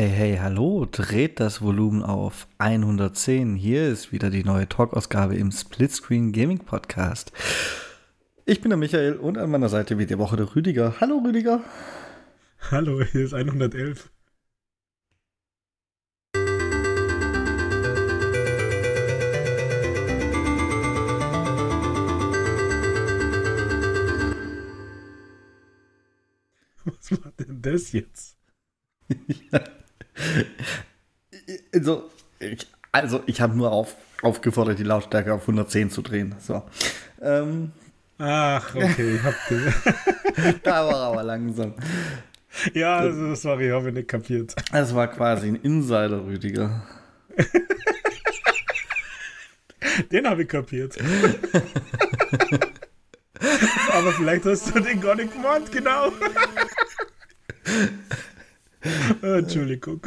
Hey, hey, hallo, dreht das Volumen auf 110. Hier ist wieder die neue Talk-Ausgabe im Splitscreen Gaming Podcast. Ich bin der Michael und an meiner Seite wie die Woche der Rüdiger. Hallo Rüdiger. Hallo, hier ist 111. Was war denn das jetzt? ja. Also, ich, also ich habe nur auf, aufgefordert, die Lautstärke auf 110 zu drehen. So. Ähm, Ach, okay, ich hab Da war aber langsam. Ja, also, sorry, habe ich nicht kapiert. Das war quasi ein Insider, Rüdiger. Den habe ich kapiert. aber vielleicht hast du den gar nicht gemeint, genau. Entschuldigung.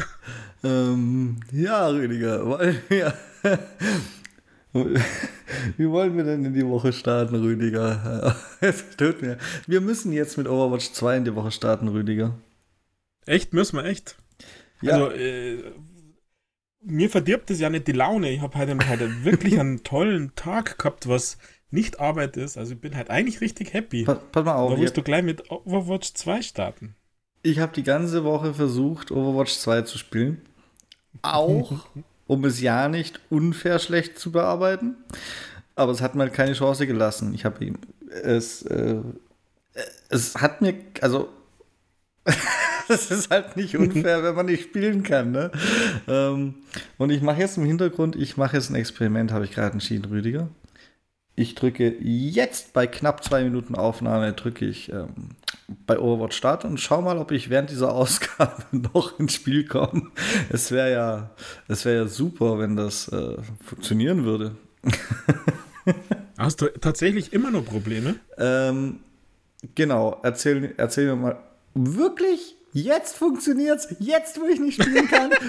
Ähm, ja, Rüdiger, wollen wir, wie wollen wir denn in die Woche starten, Rüdiger? Es tut mir. Wir müssen jetzt mit Overwatch 2 in die Woche starten, Rüdiger. Echt? Müssen wir echt? Ja. Also, äh, mir verdirbt es ja nicht die Laune. Ich habe heute, heute wirklich einen tollen Tag gehabt, was nicht Arbeit ist. Also, ich bin halt eigentlich richtig happy. Pass, pass mal auf. Da musst du gleich mit Overwatch 2 starten. Ich habe die ganze Woche versucht, Overwatch 2 zu spielen. Auch, um es ja nicht unfair schlecht zu bearbeiten. Aber es hat mir keine Chance gelassen. Ich habe ihm es, äh, es hat mir, also, es ist halt nicht unfair, wenn man nicht spielen kann. Ne? Ähm, und ich mache jetzt im Hintergrund, ich mache jetzt ein Experiment, habe ich gerade entschieden, Rüdiger. Ich drücke jetzt bei knapp zwei Minuten Aufnahme, drücke ich ähm, bei Overwatch Start und schau mal, ob ich während dieser Ausgabe noch ins Spiel komme. Es wäre ja, es wäre ja super, wenn das äh, funktionieren würde. Hast du tatsächlich immer noch Probleme? Ähm, genau, erzähl, erzähl mir mal. Wirklich? Jetzt funktioniert's? Jetzt, wo ich nicht spielen kann? 20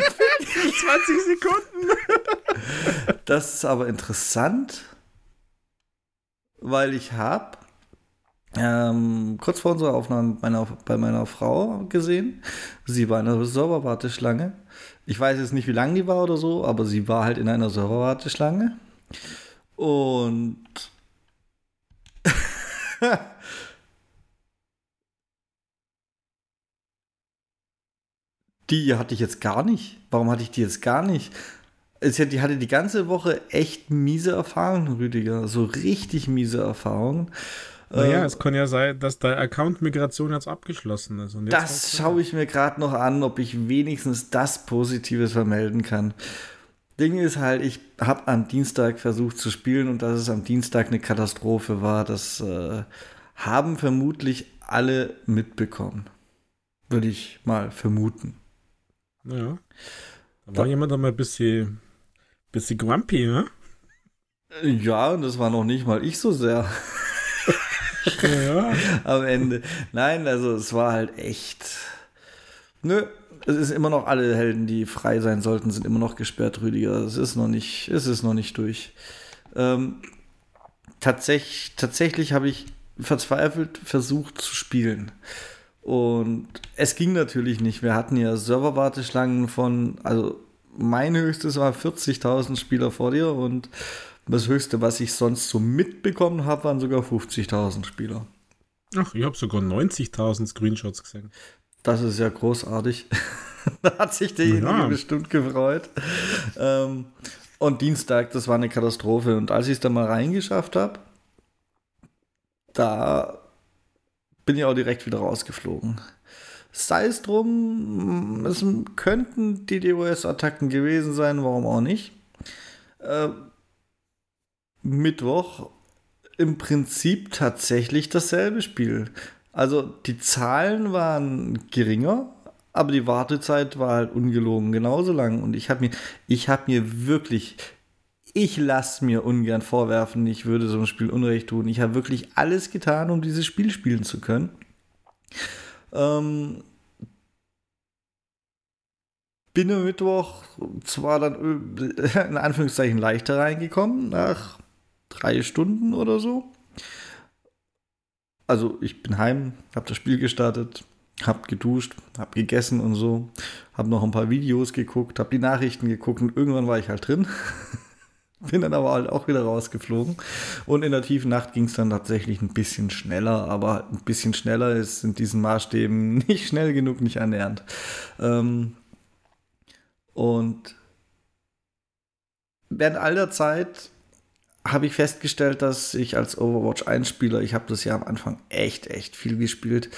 Sekunden. das ist aber interessant, weil ich habe ähm, kurz vor unserer Aufnahme meiner, bei meiner Frau gesehen. Sie war in einer Serverwarteschlange. Ich weiß jetzt nicht, wie lang die war oder so, aber sie war halt in einer Serverwarteschlange. Und die hatte ich jetzt gar nicht. Warum hatte ich die jetzt gar nicht? Die hatte die ganze Woche echt miese Erfahrungen, Rüdiger. So richtig miese Erfahrungen. Naja, äh, es kann ja sein, dass deine Account-Migration jetzt abgeschlossen ist. Jetzt das schaue ich mir gerade noch an, ob ich wenigstens das Positives vermelden kann. Ding ist halt, ich habe am Dienstag versucht zu spielen und dass es am Dienstag eine Katastrophe war, das äh, haben vermutlich alle mitbekommen. Würde ich mal vermuten. Naja. Da war da, jemand einmal ein bisschen, bisschen grumpy, ne? Ja, und das war noch nicht mal ich so sehr. Ja. Am Ende. Nein, also es war halt echt. Nö, es ist immer noch alle Helden, die frei sein sollten, sind immer noch gesperrt, Rüdiger. Es ist noch nicht, es ist noch nicht durch. Ähm, tatsächlich tatsächlich habe ich verzweifelt versucht zu spielen. Und es ging natürlich nicht. Wir hatten ja Serverwarteschlangen von, also mein höchstes war 40.000 Spieler vor dir und das höchste, was ich sonst so mitbekommen habe, waren sogar 50.000 Spieler. Ach, ich habe sogar 90.000 Screenshots gesehen. Das ist ja großartig. da hat sich derjenige ja. bestimmt gefreut. Ähm, und Dienstag, das war eine Katastrophe. Und als ich es dann mal reingeschafft habe, da bin ich auch direkt wieder rausgeflogen. Sei es drum, es könnten die DOS-Attacken gewesen sein, warum auch nicht. Äh, Mittwoch im Prinzip tatsächlich dasselbe Spiel. Also die Zahlen waren geringer, aber die Wartezeit war halt ungelogen genauso lang. Und ich habe mir, ich habe mir wirklich, ich lasse mir ungern vorwerfen, ich würde so ein Spiel Unrecht tun. Ich habe wirklich alles getan, um dieses Spiel spielen zu können. Ähm, bin am Mittwoch zwar dann in Anführungszeichen leichter reingekommen, nach drei Stunden oder so. Also ich bin heim, habe das Spiel gestartet, hab geduscht, hab gegessen und so, hab noch ein paar Videos geguckt, hab die Nachrichten geguckt und irgendwann war ich halt drin. Bin dann aber halt auch wieder rausgeflogen. Und in der tiefen Nacht ging es dann tatsächlich ein bisschen schneller, aber ein bisschen schneller ist in diesen Maßstäben nicht schnell genug, nicht annähernd. Ähm und während all der Zeit habe ich festgestellt, dass ich als Overwatch 1 Spieler, ich habe das ja am Anfang echt, echt viel gespielt,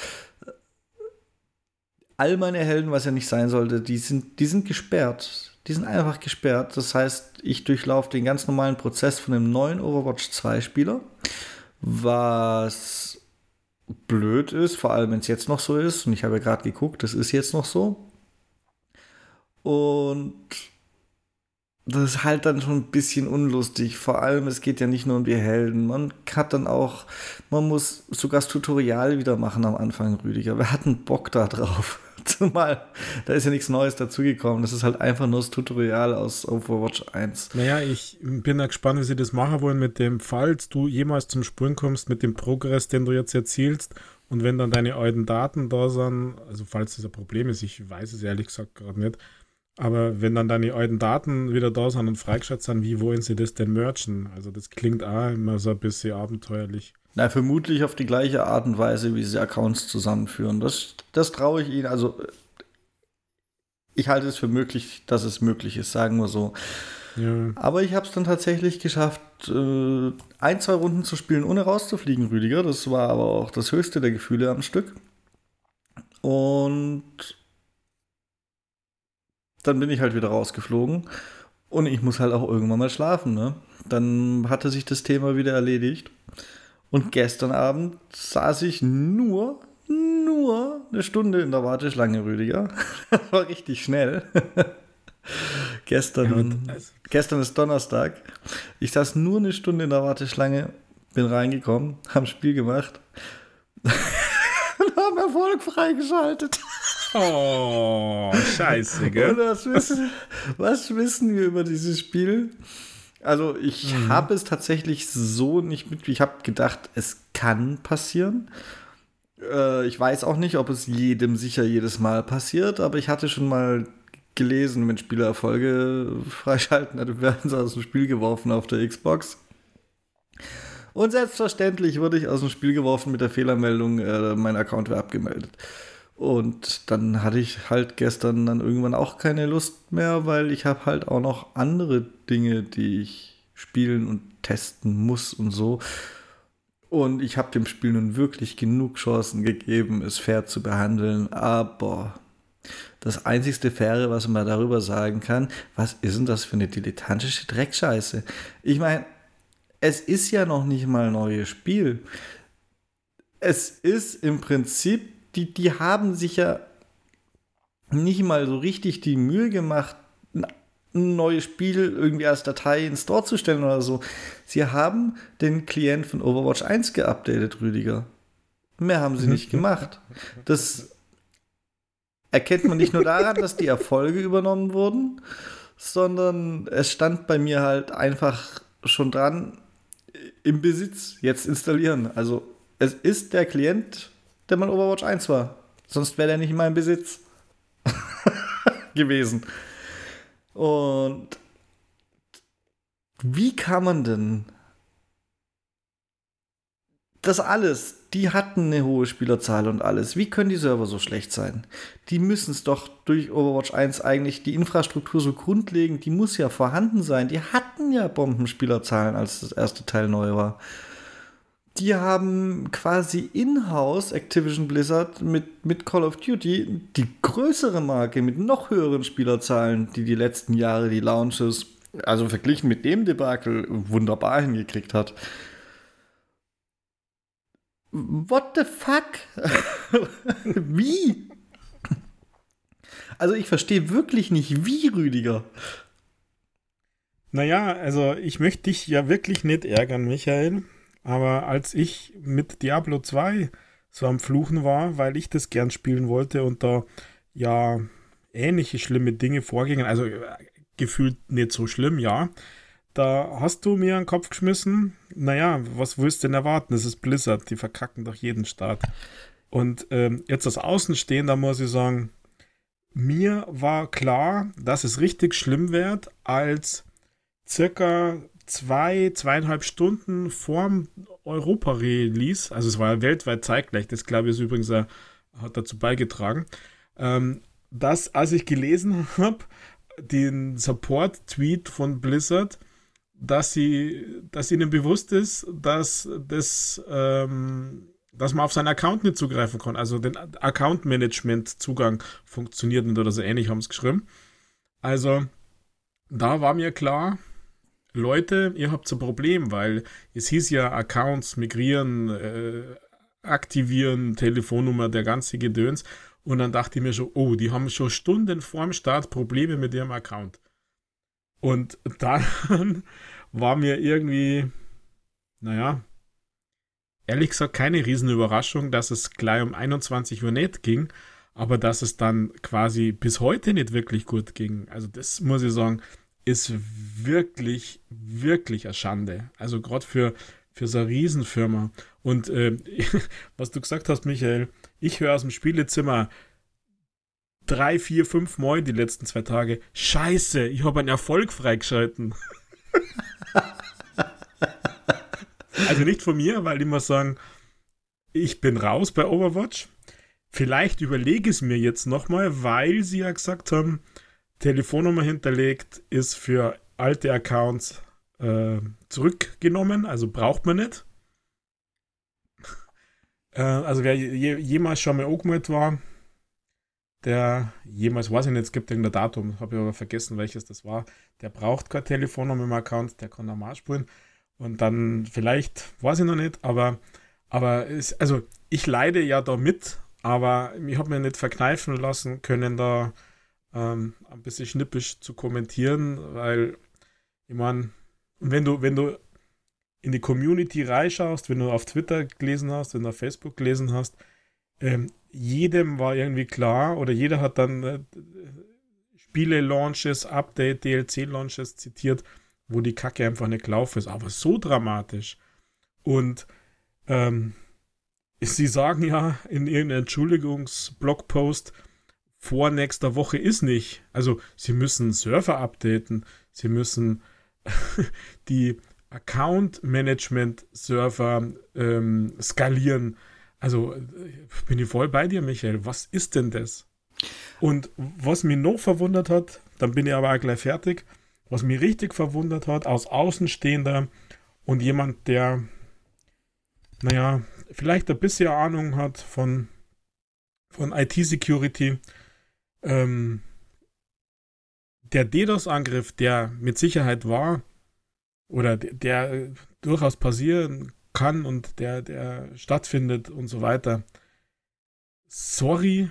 all meine Helden, was ja nicht sein sollte, die sind, die sind gesperrt. Die sind einfach gesperrt. Das heißt, ich durchlaufe den ganz normalen Prozess von einem neuen Overwatch 2 Spieler, was blöd ist, vor allem wenn es jetzt noch so ist. Und ich habe ja gerade geguckt, das ist jetzt noch so. Und das ist halt dann schon ein bisschen unlustig. Vor allem, es geht ja nicht nur um die Helden. Man hat dann auch, man muss sogar das Tutorial wieder machen am Anfang, Rüdiger. Wir hatten Bock da drauf. Zumal, da ist ja nichts Neues dazugekommen. Das ist halt einfach nur das Tutorial aus Overwatch 1. Naja, ich bin da gespannt, wie sie das machen wollen mit dem, falls du jemals zum Sprung kommst mit dem Progress, den du jetzt erzielst und wenn dann deine alten Daten da sind, also falls das ein Problem ist, ich weiß es ehrlich gesagt gerade nicht, aber wenn dann deine alten Daten wieder da sind und freigeschaltet sind, wie wollen sie das denn merchen? Also das klingt auch immer so ein bisschen abenteuerlich. Na, vermutlich auf die gleiche Art und Weise, wie sie Accounts zusammenführen. Das, das traue ich ihnen. Also, ich halte es für möglich, dass es möglich ist, sagen wir so. Ja. Aber ich habe es dann tatsächlich geschafft, äh, ein, zwei Runden zu spielen, ohne rauszufliegen, Rüdiger. Das war aber auch das höchste der Gefühle am Stück. Und dann bin ich halt wieder rausgeflogen. Und ich muss halt auch irgendwann mal schlafen. Ne? Dann hatte sich das Thema wieder erledigt. Und gestern Abend saß ich nur, nur eine Stunde in der Warteschlange, Rüdiger. Das war richtig schnell. gestern, ja, also gestern ist Donnerstag. Ich saß nur eine Stunde in der Warteschlange, bin reingekommen, haben Spiel gemacht und haben Erfolg freigeschaltet. Oh, scheiße, gell? Was wissen, was wissen wir über dieses Spiel? Also ich mhm. habe es tatsächlich so nicht mit. Ich habe gedacht, es kann passieren. Äh, ich weiß auch nicht, ob es jedem sicher jedes Mal passiert, aber ich hatte schon mal gelesen, wenn Spieler Erfolge freischalten, dann werden sie aus dem Spiel geworfen auf der Xbox. Und selbstverständlich wurde ich aus dem Spiel geworfen mit der Fehlermeldung, äh, mein Account wäre abgemeldet. Und dann hatte ich halt gestern dann irgendwann auch keine Lust mehr, weil ich habe halt auch noch andere Dinge, die ich spielen und testen muss und so. Und ich habe dem Spiel nun wirklich genug Chancen gegeben, es fair zu behandeln. Aber das einzigste Faire, was man darüber sagen kann, was ist denn das für eine dilettantische Dreckscheiße? Ich meine, es ist ja noch nicht mal ein neues Spiel. Es ist im Prinzip die, die haben sich ja nicht mal so richtig die Mühe gemacht, ein neues Spiel irgendwie als Datei ins Store zu stellen oder so. Sie haben den Klient von Overwatch 1 geupdatet, Rüdiger. Mehr haben sie nicht gemacht. Das erkennt man nicht nur daran, dass die Erfolge übernommen wurden, sondern es stand bei mir halt einfach schon dran, im Besitz, jetzt installieren. Also es ist der Klient der mal Overwatch 1 war. Sonst wäre der nicht in meinem Besitz gewesen. Und wie kann man denn das alles, die hatten eine hohe Spielerzahl und alles. Wie können die Server so schlecht sein? Die müssen es doch durch Overwatch 1 eigentlich, die Infrastruktur so grundlegend, die muss ja vorhanden sein. Die hatten ja Bombenspielerzahlen, als das erste Teil neu war die haben quasi in-house Activision Blizzard mit, mit Call of Duty die größere Marke mit noch höheren Spielerzahlen, die die letzten Jahre die Launches, also verglichen mit dem Debakel, wunderbar hingekriegt hat. What the fuck? wie? Also ich verstehe wirklich nicht, wie, Rüdiger. Naja, also ich möchte dich ja wirklich nicht ärgern, Michael. Aber als ich mit Diablo 2 so am Fluchen war, weil ich das gern spielen wollte und da ja ähnliche schlimme Dinge vorgingen, also äh, gefühlt nicht so schlimm, ja. Da hast du mir einen Kopf geschmissen. Naja, was willst du denn erwarten? Es ist Blizzard, die verkacken doch jeden Start. Und ähm, jetzt als Außenstehender muss ich sagen, mir war klar, dass es richtig schlimm wird, als circa zwei, zweieinhalb Stunden vorm Europa-Release, also es war weltweit zeitgleich, das glaube ich ist übrigens, äh, hat dazu beigetragen, ähm, dass, als ich gelesen habe, den Support-Tweet von Blizzard, dass sie, dass ihnen bewusst ist, dass das, ähm, dass man auf seinen Account nicht zugreifen kann. Also den Account-Management-Zugang funktioniert nicht oder so ähnlich haben sie geschrieben. Also da war mir klar, Leute, ihr habt ein Problem, weil es hieß ja Accounts migrieren, äh, aktivieren, Telefonnummer, der ganze Gedöns. Und dann dachte ich mir schon, oh, die haben schon Stunden vorm Start Probleme mit ihrem Account. Und dann war mir irgendwie, naja, ehrlich gesagt keine Riesenüberraschung, dass es gleich um 21 Uhr nicht ging, aber dass es dann quasi bis heute nicht wirklich gut ging. Also das muss ich sagen, ist wirklich, wirklich eine Schande. Also gerade für, für so eine Riesenfirma. Und äh, was du gesagt hast, Michael, ich höre aus dem Spielezimmer drei, vier, fünf Mal die letzten zwei Tage. Scheiße, ich habe einen Erfolg freigeschalten. also nicht von mir, weil ich muss sagen, ich bin raus bei Overwatch. Vielleicht überlege ich es mir jetzt nochmal, weil sie ja gesagt haben, Telefonnummer hinterlegt ist für alte Accounts äh, zurückgenommen, also braucht man nicht. äh, also wer je, jemals schon mal angemeldet war, der jemals, weiß ich nicht, es gibt irgendein Datum, habe ich aber vergessen, welches das war, der braucht keine Telefonnummer im Account, der kann normal spulen. Und dann vielleicht, weiß ich noch nicht, aber, aber es, also ich leide ja da mit, aber ich habe mir nicht verkneifen lassen können, da ähm, ein bisschen schnippisch zu kommentieren, weil ich meine, wenn du, wenn du in die Community reinschaust, wenn du auf Twitter gelesen hast, wenn du auf Facebook gelesen hast, ähm, jedem war irgendwie klar oder jeder hat dann äh, Spiele-Launches, Update, DLC-Launches zitiert, wo die Kacke einfach nicht gelaufen ist. Aber so dramatisch. Und ähm, sie sagen ja in irgendeinem Entschuldigungsblogpost, vor nächster Woche ist nicht. Also sie müssen Server updaten, sie müssen die Account-Management-Server ähm, skalieren. Also bin ich voll bei dir, Michael. Was ist denn das? Und was mich noch verwundert hat, dann bin ich aber auch gleich fertig, was mich richtig verwundert hat, aus Außenstehender und jemand, der, naja, vielleicht ein bisschen Ahnung hat von, von IT-Security, ähm, der DDoS-Angriff, der mit Sicherheit war, oder der, der durchaus passieren kann und der, der stattfindet und so weiter. Sorry,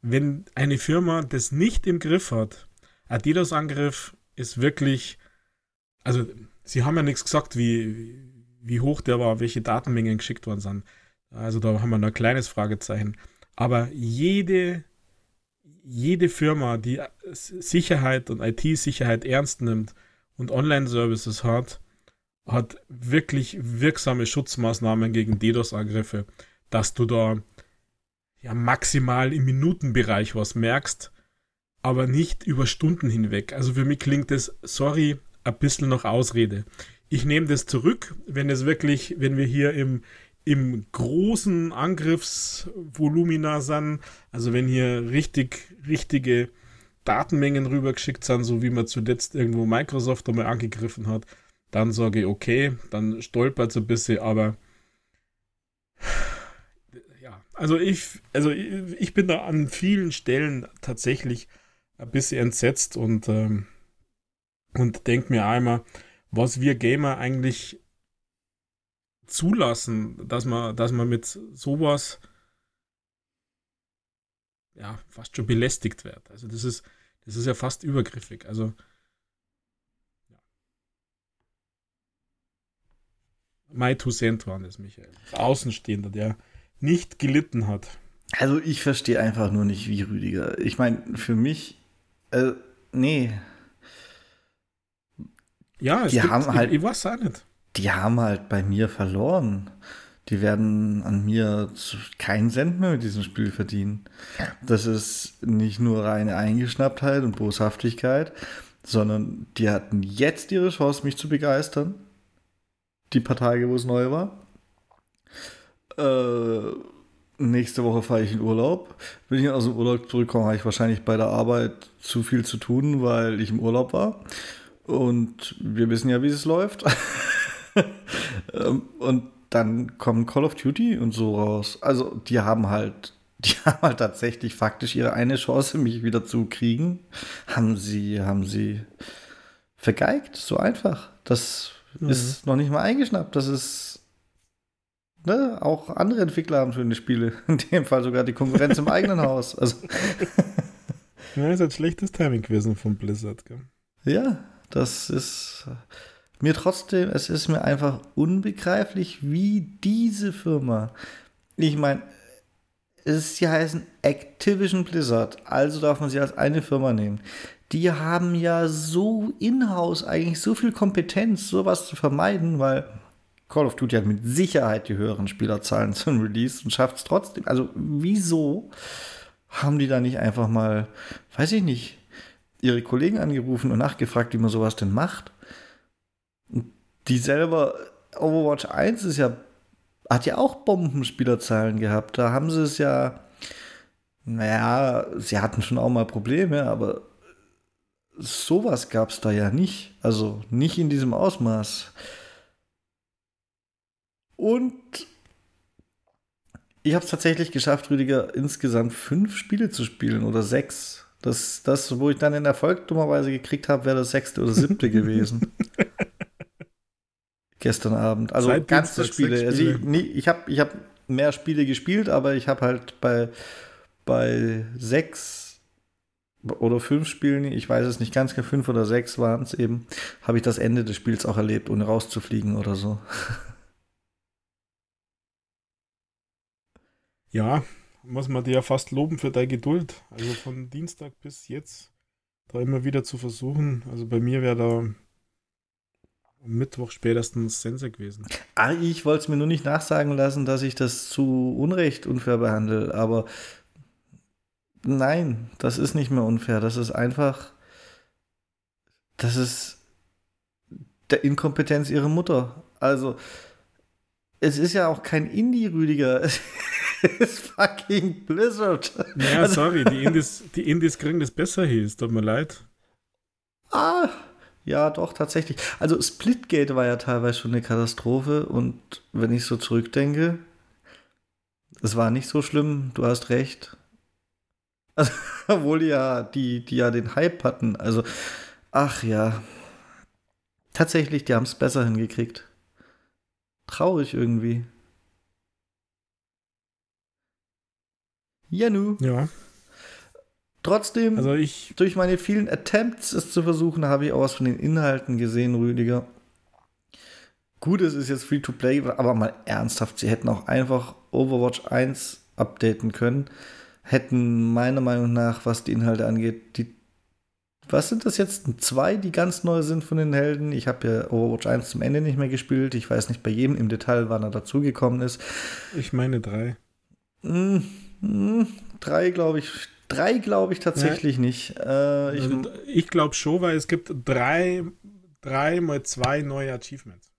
wenn eine Firma das nicht im Griff hat. Ein DDoS-Angriff ist wirklich, also sie haben ja nichts gesagt, wie, wie hoch der war, welche Datenmengen geschickt worden sind. Also da haben wir noch ein kleines Fragezeichen. Aber jede jede Firma, die Sicherheit und IT-Sicherheit ernst nimmt und Online-Services hat, hat wirklich wirksame Schutzmaßnahmen gegen DDoS-Angriffe, dass du da ja maximal im Minutenbereich was merkst, aber nicht über Stunden hinweg. Also für mich klingt es, sorry, ein bisschen noch Ausrede. Ich nehme das zurück, wenn es wirklich, wenn wir hier im, im großen Angriffsvolumina sind, also wenn hier richtig, richtige Datenmengen rübergeschickt sind, so wie man zuletzt irgendwo Microsoft einmal angegriffen hat, dann sage ich, okay, dann stolpert es ein bisschen, aber ja, also ich, also ich, ich, bin da an vielen Stellen tatsächlich ein bisschen entsetzt und, ähm, und denke mir einmal, was wir Gamer eigentlich zulassen, dass man, dass man mit sowas ja fast schon belästigt wird. Also das ist, das ist ja fast übergriffig. Also. My Two Cent waren das, Michael. Außenstehender, der nicht gelitten hat. Also ich verstehe einfach nur nicht, wie Rüdiger. Ich meine, für mich, äh, nee. Ja, es die gibt, haben halt. Ich, ich weiß auch nicht die haben halt bei mir verloren. die werden an mir keinen Cent mehr mit diesem Spiel verdienen. Das ist nicht nur reine Eingeschnapptheit und Boshaftigkeit, sondern die hatten jetzt ihre Chance, mich zu begeistern. Die paar Tage, wo es neu war. Äh, nächste Woche fahre ich in Urlaub. Wenn ich aus dem Urlaub zurückkomme, habe ich wahrscheinlich bei der Arbeit zu viel zu tun, weil ich im Urlaub war. Und wir wissen ja, wie es läuft. Ähm, und dann kommen Call of Duty und so raus. Also die haben halt, die haben halt tatsächlich faktisch ihre eine Chance, mich wieder zu kriegen. Haben sie, haben sie vergeigt. So einfach. Das mhm. ist noch nicht mal eingeschnappt. Das ist Ne, auch andere Entwickler haben schöne Spiele. In dem Fall sogar die Konkurrenz im eigenen Haus. Also. Ja, ist ein schlechtes Timing gewesen von Blizzard. Gell? Ja, das ist mir trotzdem, es ist mir einfach unbegreiflich, wie diese Firma, ich meine, sie heißen Activision Blizzard, also darf man sie als eine Firma nehmen. Die haben ja so in-house eigentlich so viel Kompetenz, sowas zu vermeiden, weil Call of Duty hat mit Sicherheit die höheren Spielerzahlen zum Release und schafft es trotzdem. Also wieso haben die da nicht einfach mal, weiß ich nicht, ihre Kollegen angerufen und nachgefragt, wie man sowas denn macht? Die selber, Overwatch 1 ist ja, hat ja auch Bombenspielerzahlen gehabt. Da haben sie es ja, naja, sie hatten schon auch mal Probleme, aber sowas gab es da ja nicht. Also nicht in diesem Ausmaß. Und ich habe es tatsächlich geschafft, Rüdiger, insgesamt fünf Spiele zu spielen oder sechs. Das, das wo ich dann den Erfolg dummerweise gekriegt habe, wäre das sechste oder siebte gewesen. Gestern Abend. Also Seit ganze Spiele. Spiele. Also ich, nee, ich habe ich hab mehr Spiele gespielt, aber ich habe halt bei, bei sechs oder fünf Spielen, ich weiß es nicht ganz genau, fünf oder sechs waren es eben, habe ich das Ende des Spiels auch erlebt, ohne rauszufliegen oder so. Ja, muss man dir ja fast loben für deine Geduld. Also von Dienstag bis jetzt da immer wieder zu versuchen. Also bei mir wäre da Mittwoch spätestens Sense gewesen. Ah, ich wollte es mir nur nicht nachsagen lassen, dass ich das zu Unrecht unfair behandle, aber nein, das ist nicht mehr unfair. Das ist einfach, das ist der Inkompetenz ihrer Mutter. Also, es ist ja auch kein Indie-Rüdiger. Es ist fucking Blizzard. Ja, also, sorry, die Indies, die Indies kriegen das besser hier, es tut mir leid. Ah, ja, doch, tatsächlich. Also Splitgate war ja teilweise schon eine Katastrophe und wenn ich so zurückdenke, es war nicht so schlimm, du hast recht. Also, obwohl ja die, die ja den Hype hatten. Also, ach ja. Tatsächlich, die haben es besser hingekriegt. Traurig irgendwie. Janu. Ja. Trotzdem, also ich, durch meine vielen Attempts, es zu versuchen, habe ich auch was von den Inhalten gesehen, Rüdiger. Gut, es ist jetzt Free-to-Play, aber mal ernsthaft, sie hätten auch einfach Overwatch 1 updaten können. Hätten meiner Meinung nach, was die Inhalte angeht, die. Was sind das jetzt? Zwei, die ganz neu sind von den Helden. Ich habe ja Overwatch 1 zum Ende nicht mehr gespielt. Ich weiß nicht bei jedem im Detail, wann er dazugekommen ist. Ich meine drei. Mm, mm, drei, glaube ich, Drei glaube ich tatsächlich ja. nicht. Äh, ich also, ich glaube schon, weil es gibt drei, drei mal zwei neue Achievements.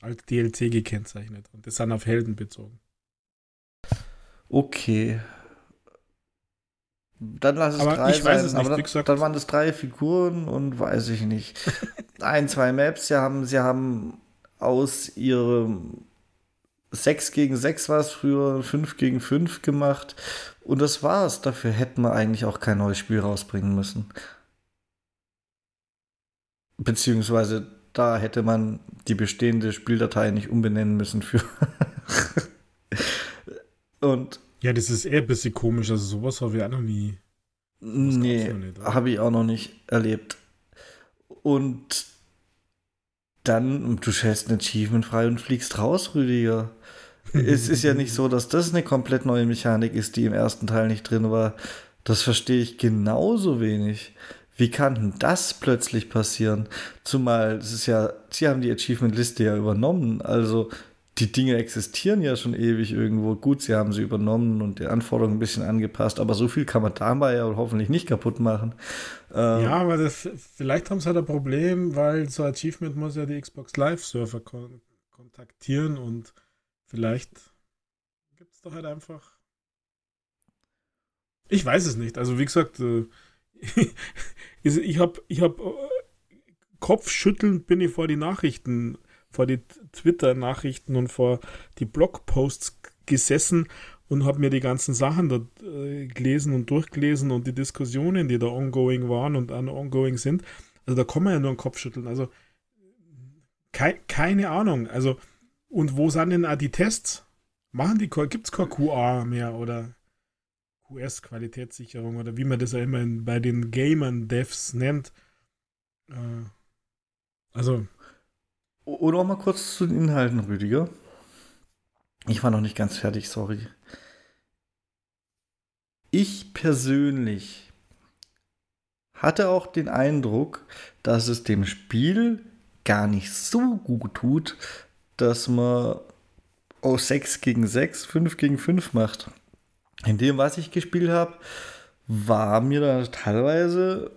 Als DLC gekennzeichnet. Und das sind auf Helden bezogen. Okay. Dann lass es aber drei ich sein. Weiß es nicht, aber dann, dann, waren das drei Figuren und weiß ich nicht. Ein, zwei Maps. Sie haben, sie haben aus ihrem 6 gegen 6 war es früher, 5 gegen 5 gemacht. Und das war's. Dafür hätten wir eigentlich auch kein neues Spiel rausbringen müssen. Beziehungsweise da hätte man die bestehende Spieldatei nicht umbenennen müssen für. Und. Ja, das ist eher ein bisschen komisch. Also sowas habe ich auch noch nie. Nee, habe ich auch noch nicht erlebt. Und dann, du stellst ein Achievement frei und fliegst raus, Rüdiger es ist ja nicht so, dass das eine komplett neue Mechanik ist, die im ersten Teil nicht drin war. Das verstehe ich genauso wenig. Wie kann denn das plötzlich passieren? Zumal es ist ja, sie haben die Achievement-Liste ja übernommen. Also die Dinge existieren ja schon ewig irgendwo. Gut, sie haben sie übernommen und die Anforderungen ein bisschen angepasst, aber so viel kann man dabei ja hoffentlich nicht kaputt machen. Ähm, ja, aber das, vielleicht haben sie halt ein Problem, weil so Achievement muss ja die Xbox Live-Server kon kontaktieren und vielleicht gibt es doch halt einfach. Ich weiß es nicht. Also wie gesagt, äh, ich habe ich hab, äh, kopfschüttelnd bin ich vor die Nachrichten vor die Twitter-Nachrichten und vor die Blogposts gesessen und habe mir die ganzen Sachen da äh, gelesen und durchgelesen und die Diskussionen, die da ongoing waren und ongoing sind. Also da kann man ja nur den Kopf schütteln. Also kei keine Ahnung. Also und wo sind denn auch die Tests? Machen die gibt es kein QA mehr oder QS-Qualitätssicherung oder wie man das ja immer bei den Gamern-Devs nennt. Äh, also oder auch mal kurz zu den Inhalten, Rüdiger. Ich war noch nicht ganz fertig, sorry. Ich persönlich hatte auch den Eindruck, dass es dem Spiel gar nicht so gut tut, dass man aus 6 gegen 6, 5 gegen 5 macht. In dem, was ich gespielt habe, war mir da teilweise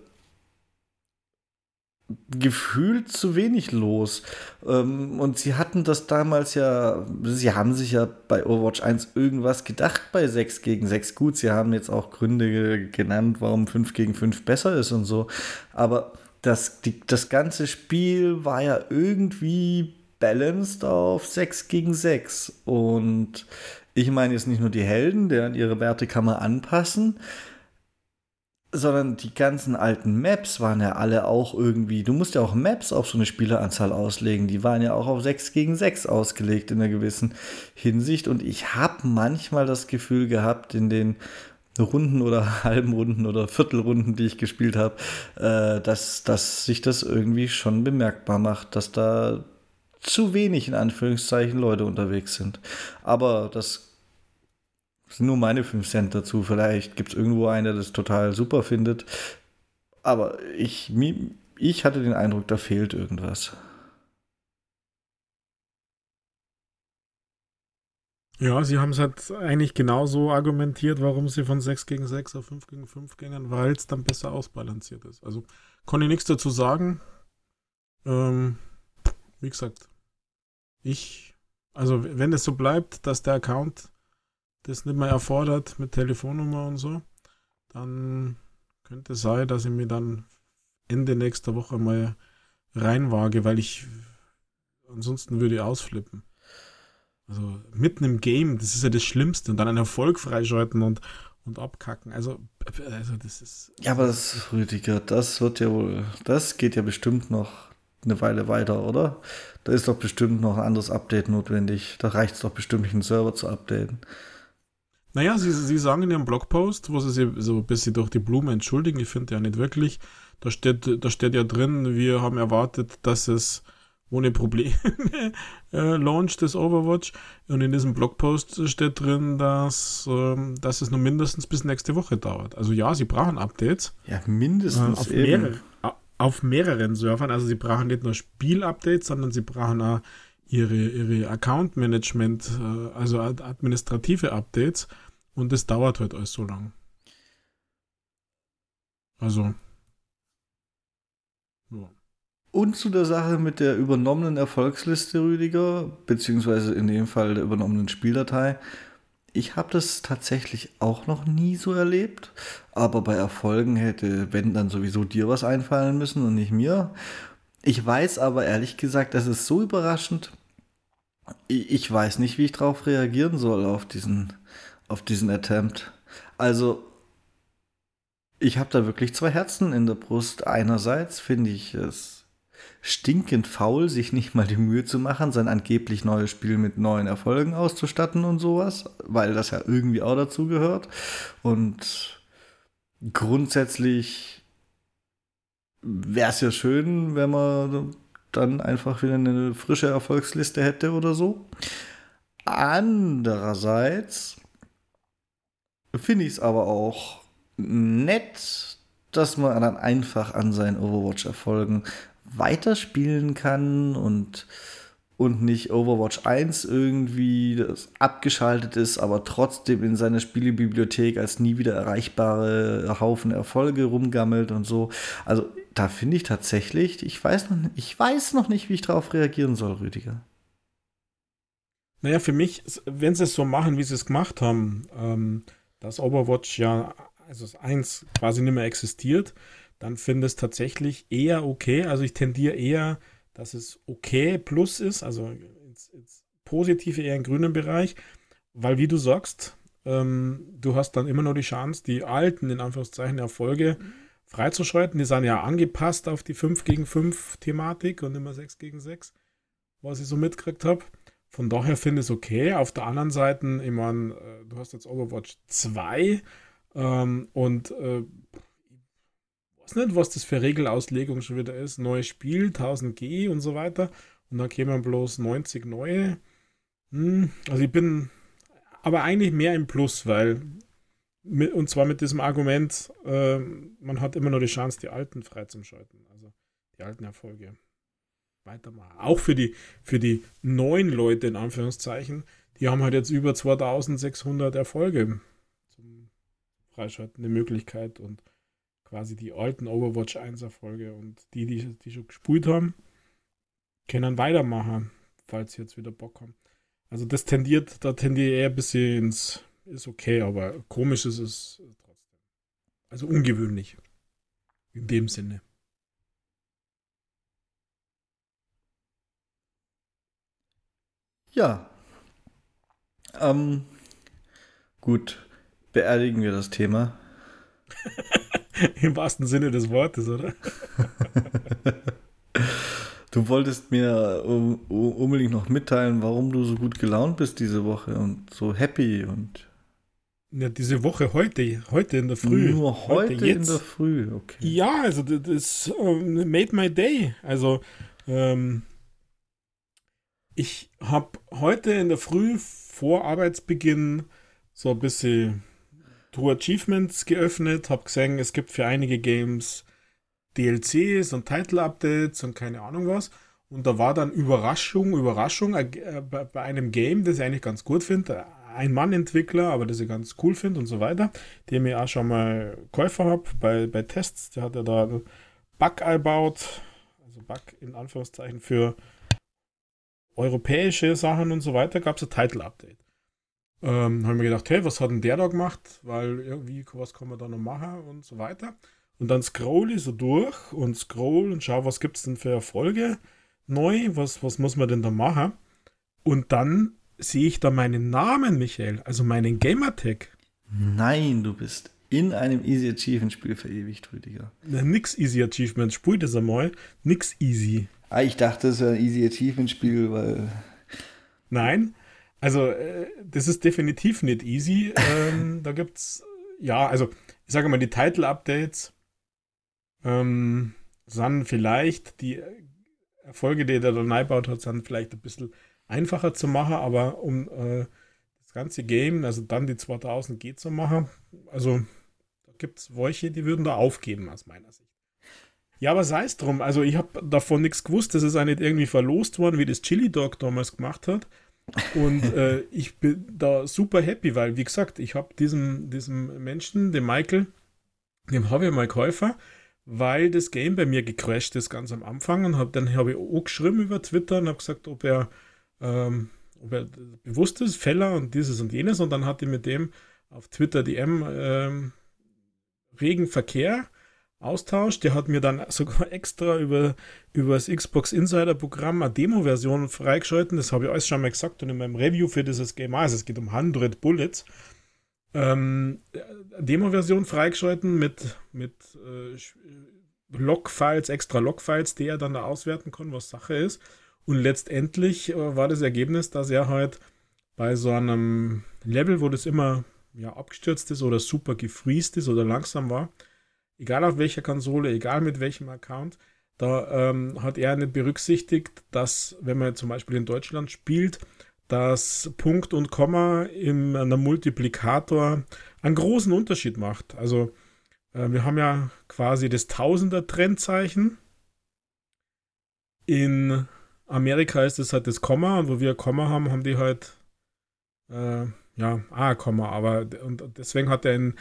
gefühlt zu wenig los. Ähm, und sie hatten das damals ja, sie haben sich ja bei Overwatch 1 irgendwas gedacht bei 6 gegen 6. Gut, sie haben jetzt auch Gründe genannt, warum 5 gegen 5 besser ist und so. Aber das, die, das ganze Spiel war ja irgendwie balanced auf 6 gegen 6. Und ich meine jetzt nicht nur die Helden, deren ihre Werte kann man anpassen, sondern die ganzen alten Maps waren ja alle auch irgendwie, du musst ja auch Maps auf so eine Spieleranzahl auslegen, die waren ja auch auf 6 gegen 6 ausgelegt in einer gewissen Hinsicht und ich habe manchmal das Gefühl gehabt in den Runden oder halben Runden oder Viertelrunden, die ich gespielt habe, äh, dass, dass sich das irgendwie schon bemerkbar macht, dass da zu wenig in Anführungszeichen Leute unterwegs sind. Aber das sind nur meine 5 Cent dazu. Vielleicht gibt es irgendwo einen, der das total super findet. Aber ich, ich hatte den Eindruck, da fehlt irgendwas. Ja, sie haben es halt eigentlich genauso argumentiert, warum sie von 6 gegen 6 auf 5 gegen 5 gingen, weil es dann besser ausbalanciert ist. Also konnte ich nichts dazu sagen. Ähm, wie gesagt, ich, also wenn es so bleibt, dass der Account das nicht mehr erfordert mit Telefonnummer und so, dann könnte es sein, dass ich mir dann Ende nächster Woche mal reinwage, weil ich ansonsten würde ich ausflippen. Also mitten im Game, das ist ja das Schlimmste. Und dann einen Erfolg freischalten und, und abkacken. Also, also das ist. Ja, aber das, Rüdiger, das wird ja wohl, das geht ja bestimmt noch eine Weile weiter, oder? Da ist doch bestimmt noch ein anderes Update notwendig. Da reicht es doch bestimmt nicht, einen Server zu updaten. Naja, sie, sie sagen in ihrem Blogpost, wo sie sich so ein bisschen durch die Blume entschuldigen, ich finde ja nicht wirklich, da steht, da steht ja drin, wir haben erwartet, dass es ohne Probleme äh, launcht, das Overwatch. Und in diesem Blogpost steht drin, dass, ähm, dass es nur mindestens bis nächste Woche dauert. Also ja, sie brauchen Updates. Ja, mindestens. Äh, auf, mehrere, auf mehreren Servern. Also sie brauchen nicht nur Spiel-Updates, sondern sie brauchen auch ihre, ihre Account-Management, äh, also administrative Updates und das dauert halt alles so lang. Also. Ja. Und zu der Sache mit der übernommenen Erfolgsliste, Rüdiger, beziehungsweise in dem Fall der übernommenen Spieldatei. Ich habe das tatsächlich auch noch nie so erlebt, aber bei Erfolgen hätte, wenn dann sowieso dir was einfallen müssen und nicht mir. Ich weiß aber ehrlich gesagt, das ist so überraschend, ich weiß nicht, wie ich darauf reagieren soll, auf diesen, auf diesen Attempt. Also, ich habe da wirklich zwei Herzen in der Brust. Einerseits finde ich es stinkend faul, sich nicht mal die Mühe zu machen, sein angeblich neues Spiel mit neuen Erfolgen auszustatten und sowas, weil das ja irgendwie auch dazu gehört. Und grundsätzlich wäre es ja schön, wenn man dann einfach wieder eine frische Erfolgsliste hätte oder so. Andererseits finde ich es aber auch nett, dass man dann einfach an seinen Overwatch-Erfolgen weiterspielen kann und und nicht Overwatch 1 irgendwie abgeschaltet ist, aber trotzdem in seiner Spielebibliothek als nie wieder erreichbare Haufen Erfolge rumgammelt und so. Also da finde ich tatsächlich, ich weiß, noch, ich weiß noch nicht, wie ich darauf reagieren soll, Rüdiger. Naja, für mich, wenn sie es so machen, wie sie es gemacht haben, ähm, dass Overwatch ja, also das 1 quasi nicht mehr existiert, dann finde ich es tatsächlich eher okay. Also ich tendiere eher dass es okay plus ist, also ins, ins Positive eher im grünen Bereich, weil wie du sagst, ähm, du hast dann immer noch die Chance, die alten, in Anführungszeichen, Erfolge mhm. freizuschalten. Die sind ja angepasst auf die 5 gegen 5 Thematik und immer 6 gegen 6, was ich so mitgekriegt habe. Von daher finde ich es okay. Auf der anderen Seite, ich meine, äh, du hast jetzt Overwatch 2 ähm, und äh, weiß nicht, was das für Regelauslegung schon wieder ist. Neues Spiel, 1000 G und so weiter. Und dann kämen bloß 90 neue. Hm, also ich bin aber eigentlich mehr im Plus, weil mit, und zwar mit diesem Argument, äh, man hat immer noch die Chance, die alten freizuschalten. Also die alten Erfolge. Weitermachen. Auch für die, für die neuen Leute, in Anführungszeichen, die haben halt jetzt über 2600 Erfolge zum Freischalten, eine Möglichkeit. Und quasi die alten Overwatch 1 Erfolge und die, die, die schon gespielt haben, können weitermachen, falls sie jetzt wieder Bock haben. Also das tendiert, da tendiert eher ein bisschen ins, ist okay, aber komisch ist es trotzdem. Also ungewöhnlich. In dem Sinne. Ja. Ähm, gut, beerdigen wir das Thema. Im wahrsten Sinne des Wortes, oder? Du wolltest mir unbedingt noch mitteilen, warum du so gut gelaunt bist diese Woche und so happy und. Ja, diese Woche heute, heute in der Früh. Nur heute, heute in der Früh, okay. Ja, also das um, made my day. Also ähm, ich habe heute in der Früh vor Arbeitsbeginn so ein bisschen True Achievements geöffnet, habe gesehen, es gibt für einige Games DLCs und Title-Updates und keine Ahnung was. Und da war dann Überraschung, Überraschung äh, bei einem Game, das ich eigentlich ganz gut finde. Ein Mann-Entwickler, aber das ich ganz cool finde und so weiter, dem ich auch schon mal Käufer habe bei, bei Tests. Der hat ja da Bug eingebaut, also Bug in Anführungszeichen für europäische Sachen und so weiter, gab es ein Title-Update. Ähm, habe mir gedacht, hey, was hat denn der da gemacht? Weil irgendwie, was kann man da noch machen und so weiter. Und dann scroll ich so durch und scroll und schau, was gibt es denn für Erfolge neu? Was, was muss man denn da machen? Und dann sehe ich da meinen Namen, Michael, also meinen Gamertag. Nein, du bist in einem Easy Achievement Spiel verewigt, Rüdiger. Na, nix Easy Achievement, spiel das einmal. Nix easy. Ah, ich dachte, es wäre ein Easy Achievement Spiel, weil. Nein, also, äh, das ist definitiv nicht easy. Ähm, da gibt's, ja, also, ich sage mal, die Title-Updates ähm, sind vielleicht die Erfolge, die der dann eingebaut hat, sind vielleicht ein bisschen einfacher zu machen, aber um äh, das ganze Game, also dann die 2000 G zu machen, also da gibt es welche, die würden da aufgeben, aus meiner Sicht. Ja, aber sei es drum, also ich habe davon nichts gewusst, das ist auch nicht irgendwie verlost worden, wie das Chili Dog damals gemacht hat. Und äh, ich bin da super happy, weil, wie gesagt, ich habe diesem, diesem Menschen, dem Michael, dem habe ich mal Käufer, weil das Game bei mir gecrashed ist ganz am Anfang. Und hab, dann habe ich auch geschrieben über Twitter und habe gesagt, ob er, ähm, ob er bewusst ist, Feller und dieses und jenes. Und dann hatte ich mit dem auf Twitter DM ähm, regen Verkehr austauscht. Der hat mir dann sogar extra über, über das Xbox Insider Programm eine Demo-Version freigeschalten. Das habe ich alles schon mal gesagt und in meinem Review für dieses Game, also es geht um 100 Bullets, ähm, Demo-Version freigeschalten mit, mit äh, Log-Files, extra Log-Files, die er dann da auswerten kann, was Sache ist. Und letztendlich äh, war das Ergebnis, dass er halt bei so einem Level, wo das immer ja, abgestürzt ist oder super gefriest ist oder langsam war, egal auf welcher Konsole, egal mit welchem Account, da ähm, hat er nicht berücksichtigt, dass, wenn man zum Beispiel in Deutschland spielt, dass Punkt und Komma in einem Multiplikator einen großen Unterschied macht. Also äh, wir haben ja quasi das Tausender-Trennzeichen in Amerika ist es halt das Komma und wo wir Komma haben, haben die halt äh, ja, A, Komma, aber und deswegen hat er in,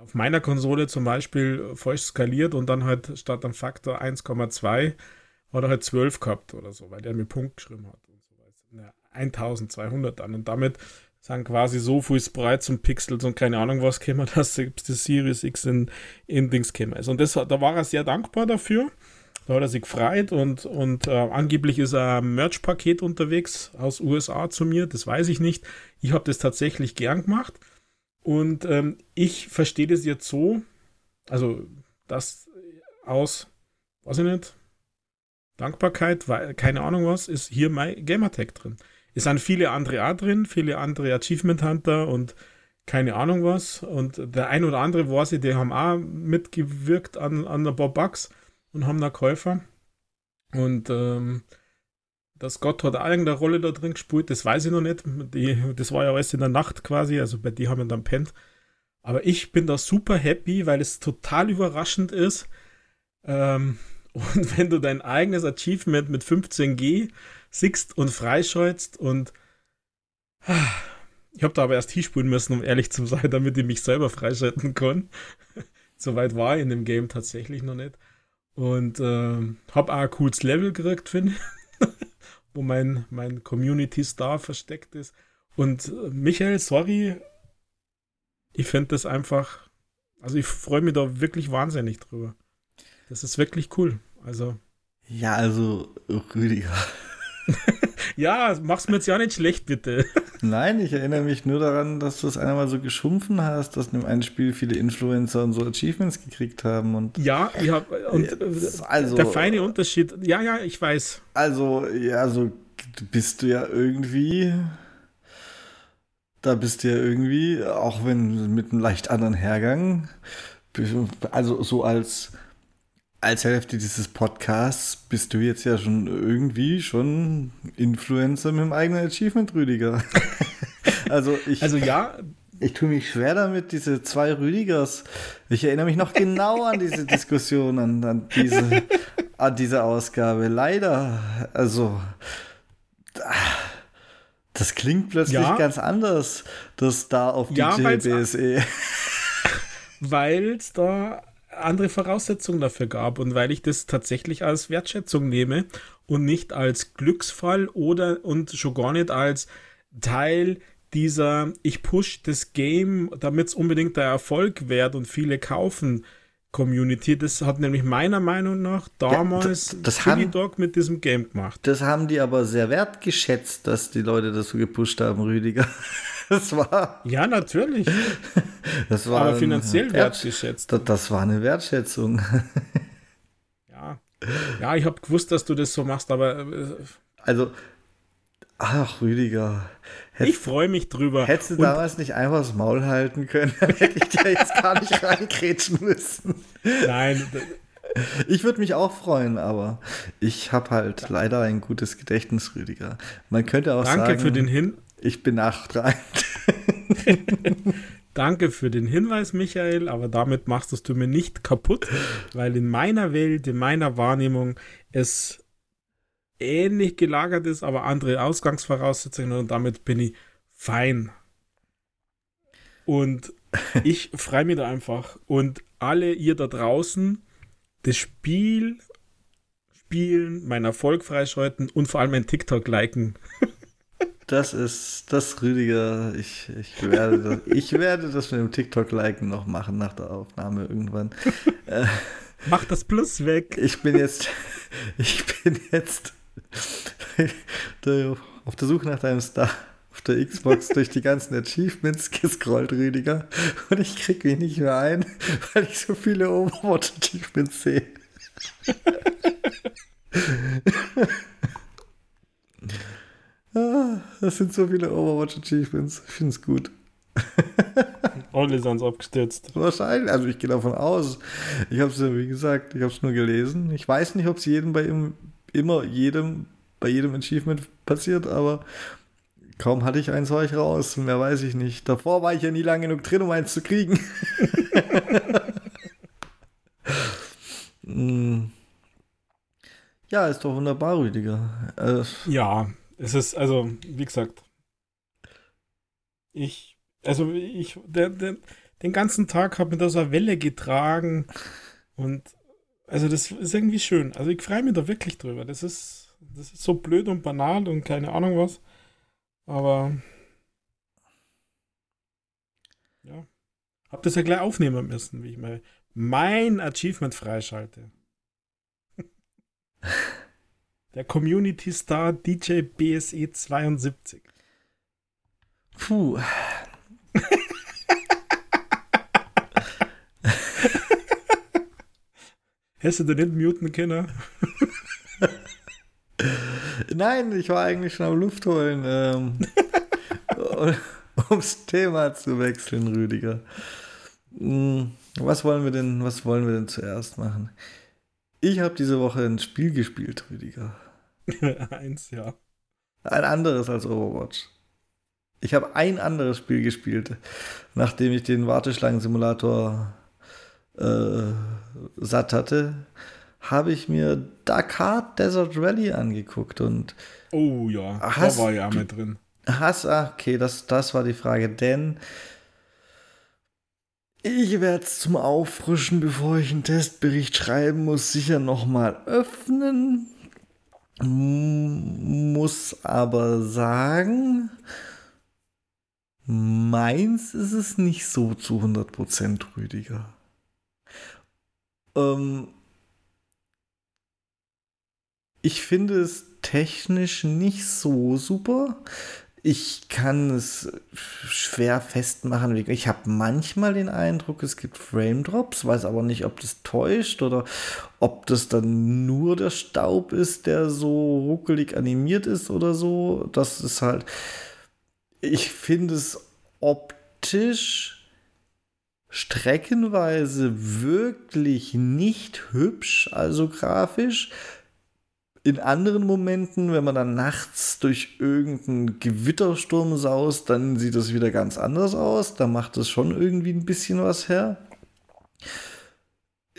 auf meiner Konsole zum Beispiel falsch skaliert und dann halt statt einem Faktor 1,2 hat er halt 12 gehabt oder so, weil der mir Punkt geschrieben hat und so weiter. 1200 dann und damit sind quasi so viel Sprites und Pixels und keine Ahnung was käme, dass selbst die Series X in, in Dings käme. Also und das, da war er sehr dankbar dafür. Da hat er sich gefreut und, und äh, angeblich ist ein Merch-Paket unterwegs aus USA zu mir, das weiß ich nicht. Ich habe das tatsächlich gern gemacht und ähm, ich verstehe das jetzt so, also das aus, weiß ich nicht, Dankbarkeit, weil, keine Ahnung was, ist hier mein Gamertag drin. Es sind viele andere auch drin, viele andere Achievement Hunter und keine Ahnung was. Und der ein oder andere weiß ich, die haben auch mitgewirkt an, an der Bob Bugs und haben da Käufer. Und ähm, dass Gott hat irgendeine Rolle da drin gespielt, das weiß ich noch nicht. Die, das war ja alles in der Nacht quasi, also bei die haben wir dann pennt. Aber ich bin da super happy, weil es total überraschend ist. Ähm, und wenn du dein eigenes Achievement mit 15G siehst und freischaltest und ich habe da aber erst hinspulen müssen, um ehrlich zu sein, damit ich mich selber freischalten kann. Soweit war ich in dem Game tatsächlich noch nicht. Und äh, habe auch ein cooles Level gekriegt, finde ich. Wo mein, mein Community-Star versteckt ist. Und äh, Michael, sorry, ich finde das einfach, also ich freue mich da wirklich wahnsinnig drüber. Das ist wirklich cool. Also. Ja, also, Rüdiger. ja, mach's mir jetzt ja nicht schlecht, bitte. Nein, ich erinnere mich nur daran, dass du es einmal so geschumpfen hast, dass in einem Spiel viele Influencer und so Achievements gekriegt haben. Und ja, ich hab, und also, der feine Unterschied, ja, ja, ich weiß. Also, ja, so bist du ja irgendwie, da bist du ja irgendwie, auch wenn mit einem leicht anderen Hergang, also so als als Hälfte dieses Podcasts bist du jetzt ja schon irgendwie schon Influencer mit dem eigenen Achievement, Rüdiger. also ich. Also ja. Ich tue mich schwer damit, diese zwei Rüdigers. Ich erinnere mich noch genau an diese Diskussion, an, an, diese, an diese Ausgabe. Leider. Also. Das klingt plötzlich ja. ganz anders, das da auf ja, DJ BSE. Weil es da andere Voraussetzungen dafür gab und weil ich das tatsächlich als Wertschätzung nehme und nicht als Glücksfall oder und schon gar nicht als Teil dieser ich push das Game, damit es unbedingt der Erfolg wird und viele kaufen Community. Das hat nämlich meiner Meinung nach damals ja, das, das haben, Dog mit diesem Game gemacht. Das haben die aber sehr wertgeschätzt, dass die Leute das so gepusht haben, Rüdiger. Das war. Ja, natürlich. Das war aber finanziell wertgeschätzt. Das, das war eine Wertschätzung. Ja. Ja, ich habe gewusst, dass du das so machst, aber. Äh, also, ach, Rüdiger. Hätt, ich freue mich drüber. Hättest du Und damals nicht einfach das Maul halten können, dann hätte ich dir jetzt gar nicht reingrätschen müssen. Nein. Ich würde mich auch freuen, aber ich habe halt leider ein gutes Gedächtnis, Rüdiger. Man könnte auch Danke sagen. Danke für den Hin. Ich bin nachtragend. Danke für den Hinweis, Michael, aber damit machst du mir nicht kaputt, weil in meiner Welt, in meiner Wahrnehmung es ähnlich gelagert ist, aber andere Ausgangsvoraussetzungen und damit bin ich fein. Und ich freue mich da einfach. Und alle ihr da draußen, das Spiel spielen, meinen Erfolg freischalten und vor allem mein TikTok liken. Das ist das Rüdiger. Ich, ich, werde, das, ich werde das mit dem TikTok-Liken noch machen nach der Aufnahme irgendwann. Äh, Mach das Plus weg. Ich bin jetzt. Ich bin jetzt auf der Suche nach deinem Star auf der Xbox durch die ganzen Achievements gescrollt, Rüdiger. Und ich kriege ihn nicht mehr ein, weil ich so viele Overwatch-Achievements sehe. Ah, das sind so viele Overwatch-Achievements. Ich finde es gut. Alle sind abgestürzt. Wahrscheinlich, also ich gehe davon aus. Ich habe es ja, wie gesagt, ich habe es nur gelesen. Ich weiß nicht, ob es jedem bei ihm, immer jedem, bei jedem Achievement passiert, aber kaum hatte ich eins, war ich raus. Mehr weiß ich nicht. Davor war ich ja nie lang genug drin, um eins zu kriegen. hm. Ja, ist doch wunderbar, Rüdiger. Äh, ja, es ist, also, wie gesagt, ich, also ich, der, der, den ganzen Tag habe mir da so eine Welle getragen und also das ist irgendwie schön. Also ich freue mich da wirklich drüber. Das ist, das ist so blöd und banal und keine Ahnung was. Aber ja, hab das ja gleich aufnehmen müssen, wie ich mal mein Achievement freischalte. Der Community Star DJ BSE 72. Puh. Hast du den nicht muten können? Nein, ich war eigentlich schon am Luft holen, ähm, ums Thema zu wechseln, Rüdiger. Hm, was wollen wir denn, was wollen wir denn zuerst machen? Ich habe diese Woche ein Spiel gespielt, Rüdiger. Eins, ja. Ein anderes als Overwatch. Ich habe ein anderes Spiel gespielt, nachdem ich den Warteschlangensimulator äh, satt hatte, habe ich mir Dakar Desert Rally angeguckt und Oh ja, hast, da war ja mit drin. Hast, ach, okay, das, das war die Frage, denn ich werde es zum Auffrischen, bevor ich einen Testbericht schreiben muss, sicher nochmal öffnen. Muss aber sagen, meins ist es nicht so zu 100% Rüdiger. Ähm, ich finde es technisch nicht so super. Ich kann es schwer festmachen. Ich habe manchmal den Eindruck, es gibt Frame Drops, weiß aber nicht, ob das täuscht oder ob das dann nur der Staub ist, der so ruckelig animiert ist oder so. Das ist halt. Ich finde es optisch streckenweise wirklich nicht hübsch, also grafisch. In anderen Momenten, wenn man dann nachts durch irgendeinen Gewittersturm saust, dann sieht es wieder ganz anders aus. Da macht es schon irgendwie ein bisschen was her.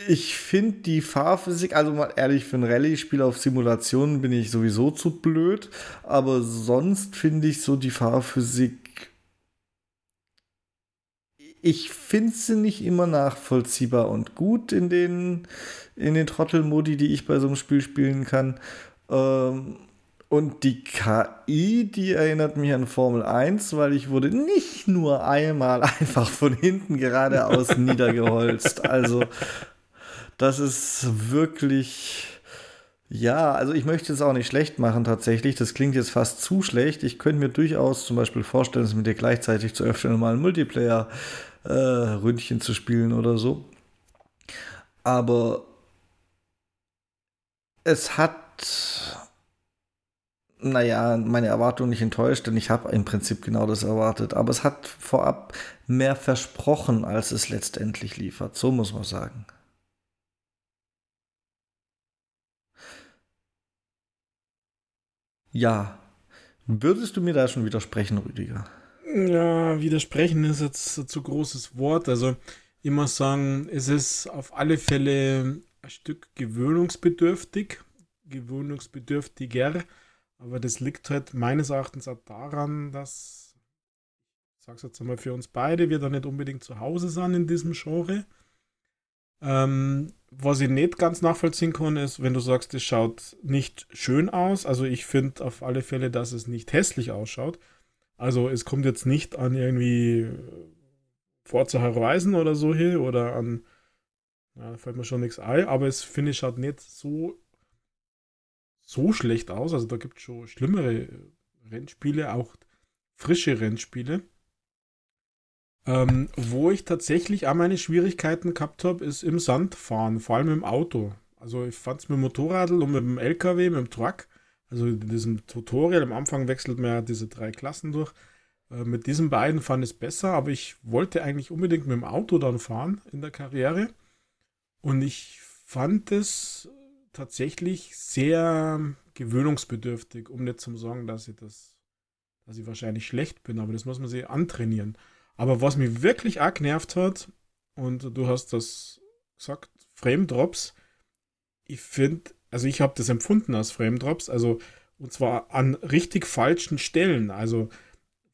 Ich finde die Fahrphysik, also mal ehrlich, für ein Rallye-Spiel auf Simulationen bin ich sowieso zu blöd, aber sonst finde ich so die Fahrphysik ich finde sie nicht immer nachvollziehbar und gut in den, in den Trottelmodi, die ich bei so einem Spiel spielen kann. Ähm, und die KI, die erinnert mich an Formel 1, weil ich wurde nicht nur einmal einfach von hinten geradeaus niedergeholzt. Also, das ist wirklich. Ja, also ich möchte es auch nicht schlecht machen tatsächlich. Das klingt jetzt fast zu schlecht. Ich könnte mir durchaus zum Beispiel vorstellen, es mit dir gleichzeitig zu öffnen mal einen Multiplayer äh, Ründchen zu spielen oder so. Aber es hat, naja, meine Erwartungen nicht enttäuscht, denn ich habe im Prinzip genau das erwartet. Aber es hat vorab mehr versprochen, als es letztendlich liefert. So muss man sagen. Ja. Würdest du mir da schon widersprechen, Rüdiger? Ja, widersprechen ist jetzt ein zu großes Wort. Also immer sagen, es ist auf alle Fälle ein Stück gewöhnungsbedürftig, gewöhnungsbedürftiger. Aber das liegt halt meines Erachtens auch daran, dass, ich sag's jetzt einmal für uns beide, wir da nicht unbedingt zu Hause sind in diesem Genre. Ähm, was ich nicht ganz nachvollziehen kann, ist, wenn du sagst, es schaut nicht schön aus. Also ich finde auf alle Fälle, dass es nicht hässlich ausschaut. Also es kommt jetzt nicht an irgendwie Forza Horizon oder so hier oder an, ja, da fällt mir schon nichts ein, aber es finde ich halt nicht so, so schlecht aus. Also da gibt es schon schlimmere Rennspiele, auch frische Rennspiele. Ähm, wo ich tatsächlich auch meine Schwierigkeiten gehabt habe, ist im Sand fahren, vor allem im Auto. Also ich fand es mit dem Motorradl und mit dem LKW, mit dem Truck also in diesem Tutorial am Anfang wechselt man ja diese drei Klassen durch. Äh, mit diesen beiden fand ich es besser, aber ich wollte eigentlich unbedingt mit dem Auto dann fahren in der Karriere. Und ich fand es tatsächlich sehr gewöhnungsbedürftig, um nicht zu sagen, dass ich das, dass ich wahrscheinlich schlecht bin, aber das muss man sich antrainieren. Aber was mich wirklich auch genervt hat, und du hast das gesagt, Frame Drops, ich finde, also ich habe das empfunden als Frame Drops, also und zwar an richtig falschen Stellen, also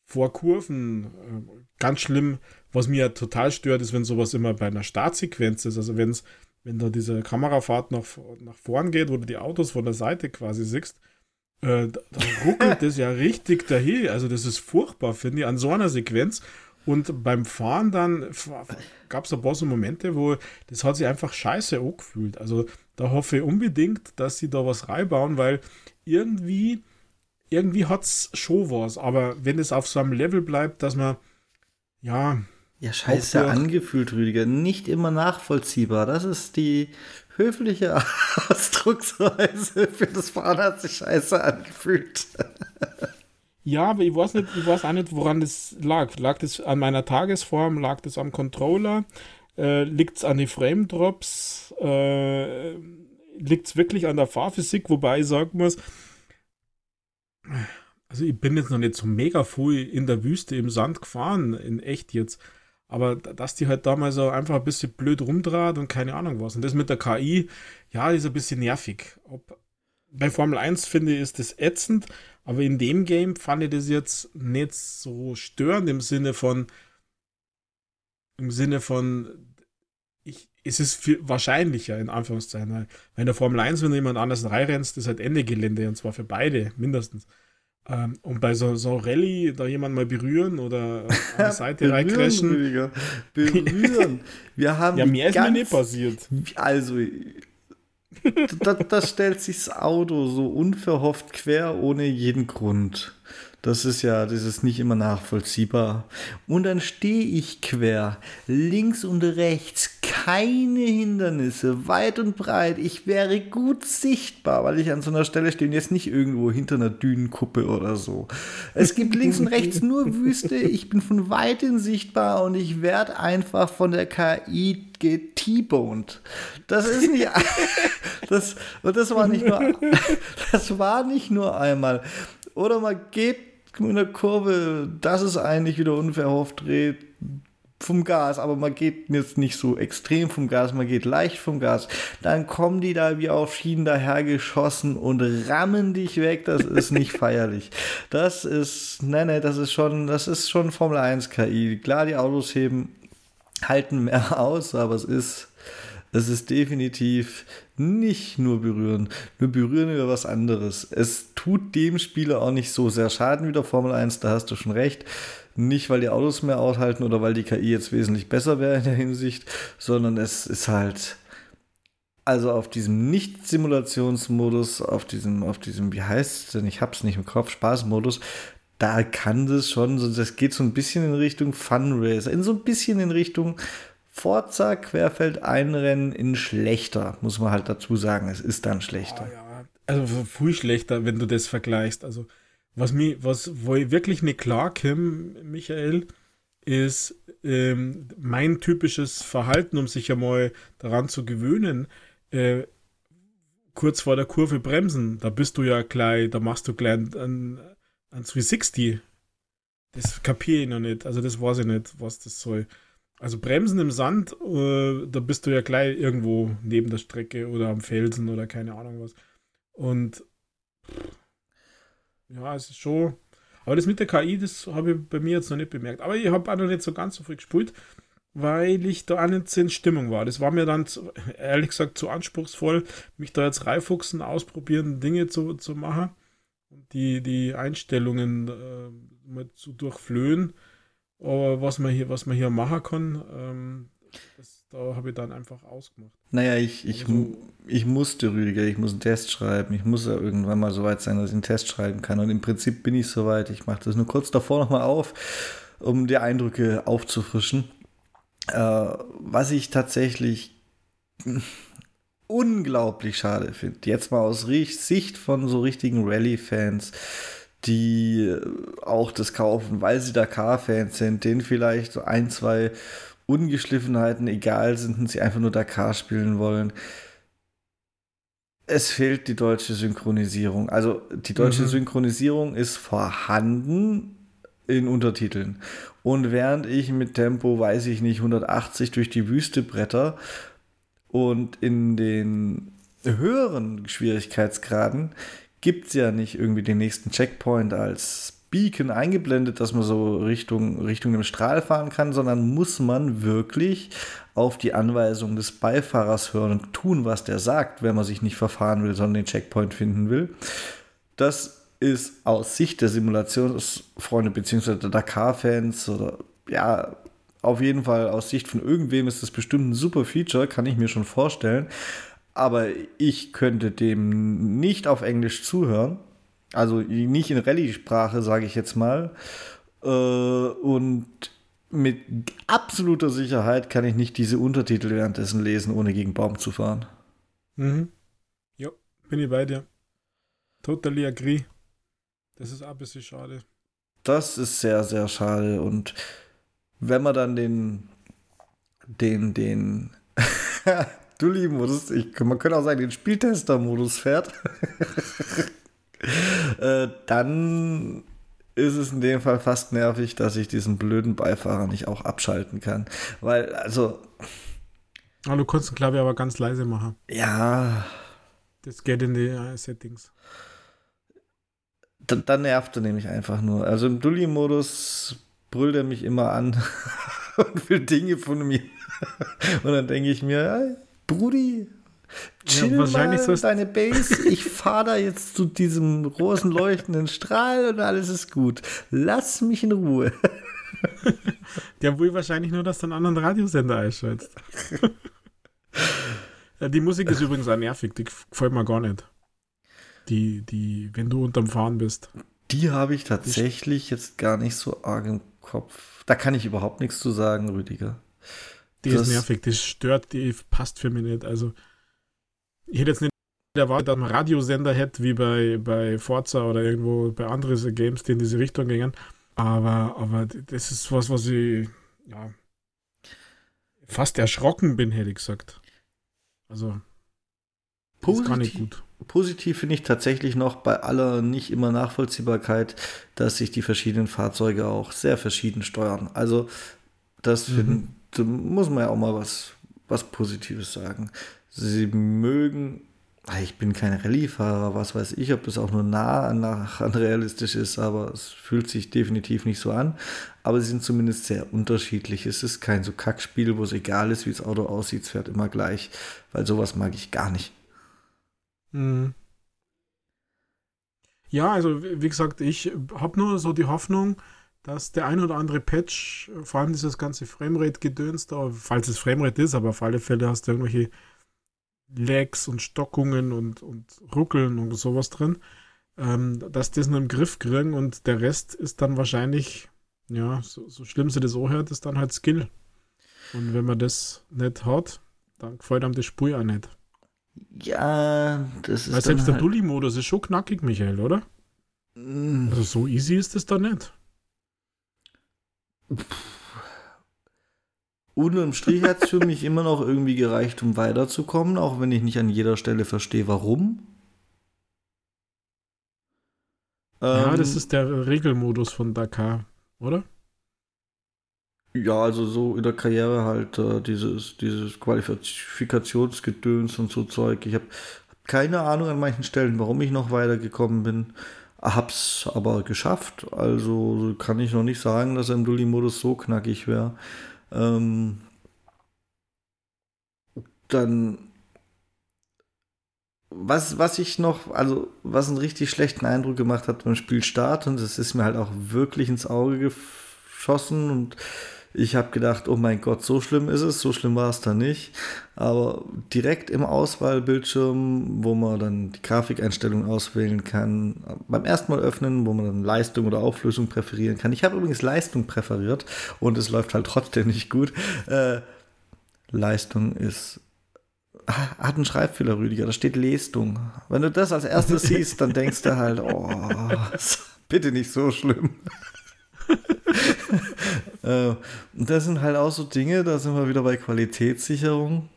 vor Kurven, äh, ganz schlimm. Was mir total stört, ist, wenn sowas immer bei einer Startsequenz ist, also wenn's, wenn da diese Kamerafahrt nach, nach vorn geht, wo du die Autos von der Seite quasi siehst, äh, da, da ruckelt das ja richtig dahin. Also das ist furchtbar, finde ich, an so einer Sequenz. Und beim Fahren dann gab es ein paar so Momente, wo das hat sich einfach scheiße angefühlt. Also da hoffe ich unbedingt, dass sie da was reinbauen, weil irgendwie, irgendwie hat es schon was. Aber wenn es auf so einem Level bleibt, dass man, ja. Ja, scheiße angefühlt, Rüdiger. Nicht immer nachvollziehbar. Das ist die höfliche Ausdrucksweise für das Fahren hat sich scheiße angefühlt. Ja, aber ich weiß nicht, ich weiß auch nicht, woran das lag. Lag das an meiner Tagesform, lag das am Controller, äh, liegt es an den Frame Drops, äh, liegt es wirklich an der Fahrphysik, wobei ich sagen muss, also ich bin jetzt noch nicht so mega früh in der Wüste im Sand gefahren, in echt jetzt. Aber dass die halt damals so einfach ein bisschen blöd rumdraht und keine Ahnung was. Und das mit der KI, ja, ist ein bisschen nervig. Ob, bei Formel 1 finde ich, ist das ätzend, aber in dem Game fand ich das jetzt nicht so störend im Sinne von, im Sinne von, ich, es ist viel wahrscheinlicher, in Anführungszeichen. Weil in der Formel 1, wenn du jemand anders reinrennst, ist halt Ende Gelände und zwar für beide mindestens. Ähm, und bei so, so Rallye da jemand mal berühren oder an der Seite reincrashen. Berühren. Wir haben ja, mehr ist mir nicht passiert. Also, da, da stellt sich das Auto so unverhofft quer ohne jeden Grund. Das ist ja, das ist nicht immer nachvollziehbar. Und dann stehe ich quer, links und rechts, keine Hindernisse, weit und breit. Ich wäre gut sichtbar, weil ich an so einer Stelle stehe und jetzt nicht irgendwo hinter einer Dünenkuppe oder so. Es gibt links und rechts nur Wüste. Ich bin von weitem sichtbar und ich werde einfach von der KI get-boned. Das ist nicht, das, das war nicht nur, das war nicht nur einmal. Oder man geht in der Kurve, das ist eigentlich wieder unverhofft dreht vom Gas, aber man geht jetzt nicht so extrem vom Gas, man geht leicht vom Gas. Dann kommen die da wie auf Schienen dahergeschossen und rammen dich weg. Das ist nicht feierlich. Das ist, nein, nein, das ist schon, das ist schon Formel 1 KI. Klar, die Autos heben, halten mehr aus, aber es ist, es ist definitiv nicht nur berühren. Nur berühren über was anderes. Es tut dem Spieler auch nicht so sehr Schaden wie der Formel 1, da hast du schon recht. Nicht, weil die Autos mehr aushalten oder weil die KI jetzt wesentlich besser wäre in der Hinsicht, sondern es ist halt, also auf diesem Nicht-Simulationsmodus, auf diesem, auf diesem, wie heißt es denn, ich hab's nicht im Kopf, Spaßmodus, da kann das schon, das geht so ein bisschen in Richtung Fun Racer, in so ein bisschen in Richtung Forza Querfeld einrennen in schlechter, muss man halt dazu sagen. Es ist dann schlechter. Ah, ja. Also viel schlechter, wenn du das vergleichst. Also was mir, was, wo ich wirklich nicht klar komme, Michael, ist ähm, mein typisches Verhalten, um sich ja mal daran zu gewöhnen. Äh, kurz vor der Kurve bremsen, da bist du ja gleich, da machst du gleich ein, ein 360. Das kapiere ich noch nicht. Also das weiß ich nicht, was das soll. Also Bremsen im Sand, äh, da bist du ja gleich irgendwo neben der Strecke oder am Felsen oder keine Ahnung was. Und ja, es ist schon. Aber das mit der KI, das habe ich bei mir jetzt noch nicht bemerkt. Aber ich habe auch noch nicht so ganz so viel gespielt, weil ich da auch nicht in Stimmung war. Das war mir dann, zu, ehrlich gesagt, zu anspruchsvoll, mich da jetzt reinfuchsen, ausprobieren, Dinge zu, zu machen und die, die Einstellungen äh, mal zu durchflöhen. Aber was man hier, was man hier machen kann, ähm, das, da habe ich dann einfach ausgemacht. Naja, ich, ich, also, ich musste, Rüdiger, ich muss einen Test schreiben. Ich muss ja irgendwann mal so weit sein, dass ich einen Test schreiben kann. Und im Prinzip bin ich soweit. Ich mache das nur kurz davor nochmal auf, um die Eindrücke aufzufrischen. Äh, was ich tatsächlich unglaublich schade finde, jetzt mal aus Sicht von so richtigen Rallye-Fans, die auch das kaufen, weil sie Dakar-Fans sind, denen vielleicht so ein, zwei Ungeschliffenheiten egal sind und sie einfach nur Dakar spielen wollen. Es fehlt die deutsche Synchronisierung. Also die deutsche mhm. Synchronisierung ist vorhanden in Untertiteln. Und während ich mit Tempo, weiß ich nicht, 180 durch die Wüste bretter und in den höheren Schwierigkeitsgraden gibt es ja nicht irgendwie den nächsten Checkpoint als Beacon eingeblendet, dass man so Richtung, Richtung dem Strahl fahren kann, sondern muss man wirklich auf die Anweisung des Beifahrers hören und tun, was der sagt, wenn man sich nicht verfahren will, sondern den Checkpoint finden will. Das ist aus Sicht der Simulationsfreunde bzw. der Dakar-Fans oder ja, auf jeden Fall aus Sicht von irgendwem ist das bestimmt ein super Feature, kann ich mir schon vorstellen. Aber ich könnte dem nicht auf Englisch zuhören. Also nicht in Rallye-Sprache, sage ich jetzt mal. Äh, und mit absoluter Sicherheit kann ich nicht diese Untertitel währenddessen lesen, ohne gegen Baum zu fahren. Mhm. Ja, bin ich bei dir. Totally agree. Das ist auch ein bisschen schade. Das ist sehr, sehr schade. Und wenn man dann den, den, den Dulli-Modus, man könnte auch sagen, den Spieltester-Modus fährt, äh, dann ist es in dem Fall fast nervig, dass ich diesen blöden Beifahrer nicht auch abschalten kann. Weil, also. Ah, du kannst den Klavier aber ganz leise machen. Ja. Das geht in die uh, Settings. Dann, dann nervt er nämlich einfach nur. Also im Dulli-Modus brüllt er mich immer an und will Dinge von mir. und dann denke ich mir, Brudi, chill ja, wahrscheinlich mal deine Base. Ich fahre da jetzt zu diesem großen leuchtenden Strahl und alles ist gut. Lass mich in Ruhe. Der will wahrscheinlich nur, dass du einen anderen Radiosender einschaltest. die Musik ist übrigens auch nervig, die gefällt mir gar nicht. Die, die, wenn du unterm Fahren bist. Die habe ich tatsächlich jetzt gar nicht so arg im Kopf. Da kann ich überhaupt nichts zu sagen, Rüdiger. Die das ist nervig, die stört, die passt für mich nicht. Also, ich hätte jetzt nicht erwartet, dass man Radiosender hätte, wie bei, bei Forza oder irgendwo bei anderen Games, die in diese Richtung gingen. Aber, aber das ist was, was ich ja, fast erschrocken bin, hätte ich gesagt. Also, Positiv, ist gar nicht gut. Positiv finde ich tatsächlich noch bei aller nicht immer Nachvollziehbarkeit, dass sich die verschiedenen Fahrzeuge auch sehr verschieden steuern. Also, das mhm. Find, muss man ja auch mal was, was Positives sagen. Sie mögen, ah, ich bin kein Rallye-Fahrer, was weiß ich, ob das auch nur nah an, an realistisch ist, aber es fühlt sich definitiv nicht so an. Aber sie sind zumindest sehr unterschiedlich. Es ist kein so Kackspiel, wo es egal ist, wie das Auto aussieht, es fährt immer gleich, weil sowas mag ich gar nicht. Mhm. Ja, also wie gesagt, ich habe nur so die Hoffnung, dass der ein oder andere Patch, vor allem dieses ganze Framerate-Gedöns da, falls es Framerate ist, aber auf alle Fälle hast du irgendwelche Lags und Stockungen und, und Ruckeln und sowas drin, ähm, dass das nur im Griff kriegen und der Rest ist dann wahrscheinlich, ja, so, so schlimm sie das auch hört, ist dann halt Skill. Und wenn man das nicht hat, dann gefällt einem das Spiel auch nicht. Ja, das ist. Weil selbst halt der Dulli-Modus ist schon knackig, Michael, oder? Mm. Also so easy ist es da nicht. Unterm Strich hat es für mich immer noch irgendwie gereicht, um weiterzukommen, auch wenn ich nicht an jeder Stelle verstehe, warum. Ja, ähm, das ist der Regelmodus von Dakar, oder? Ja, also so in der Karriere halt äh, dieses, dieses Qualifikationsgedöns und so Zeug. Ich habe keine Ahnung an manchen Stellen, warum ich noch weitergekommen bin. Hab's aber geschafft. Also kann ich noch nicht sagen, dass er im Dulli-Modus so knackig wäre. Ähm, dann was, was ich noch, also was einen richtig schlechten Eindruck gemacht hat beim Spielstart und das ist mir halt auch wirklich ins Auge geschossen und ich habe gedacht, oh mein Gott, so schlimm ist es, so schlimm war es dann nicht. Aber direkt im Auswahlbildschirm, wo man dann die Grafikeinstellung auswählen kann, beim ersten Mal öffnen, wo man dann Leistung oder Auflösung präferieren kann. Ich habe übrigens Leistung präferiert und es läuft halt trotzdem nicht gut. Äh, Leistung ist hat einen Schreibfehler, Rüdiger. Da steht Lestung. Wenn du das als erstes siehst, dann denkst du halt, oh, bitte nicht so schlimm. äh, das sind halt auch so Dinge, da sind wir wieder bei Qualitätssicherung.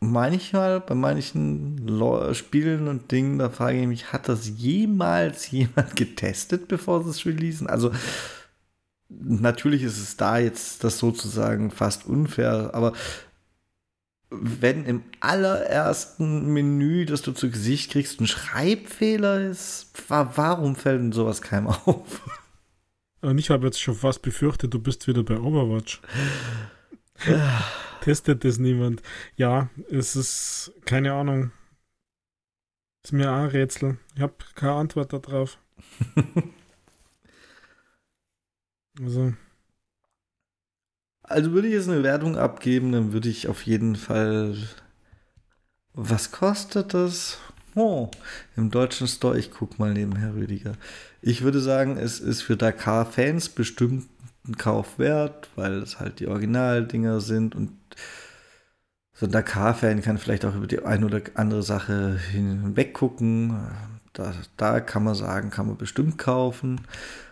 Manchmal, bei manchen Spielen und Dingen, da frage ich mich, hat das jemals jemand getestet, bevor sie es releasen? Also, natürlich ist es da jetzt das sozusagen fast unfair, aber wenn im allerersten Menü, das du zu Gesicht kriegst, ein Schreibfehler ist, warum fällt denn sowas keinem auf? Und ich habe jetzt schon fast befürchtet, du bist wieder bei Overwatch. Testet das niemand? Ja, es ist keine Ahnung. Ist mir auch ein Rätsel. Ich habe keine Antwort darauf. also. Also würde ich jetzt eine Wertung abgeben, dann würde ich auf jeden Fall. Was kostet das? Oh, im deutschen Store, ich gucke mal nebenher, Rüdiger. Ich würde sagen, es ist für Dakar-Fans bestimmt ein Kauf wert, weil es halt die Originaldinger sind und so ein Dakar-Fan kann vielleicht auch über die eine oder andere Sache hinweg gucken. Da, da kann man sagen, kann man bestimmt kaufen.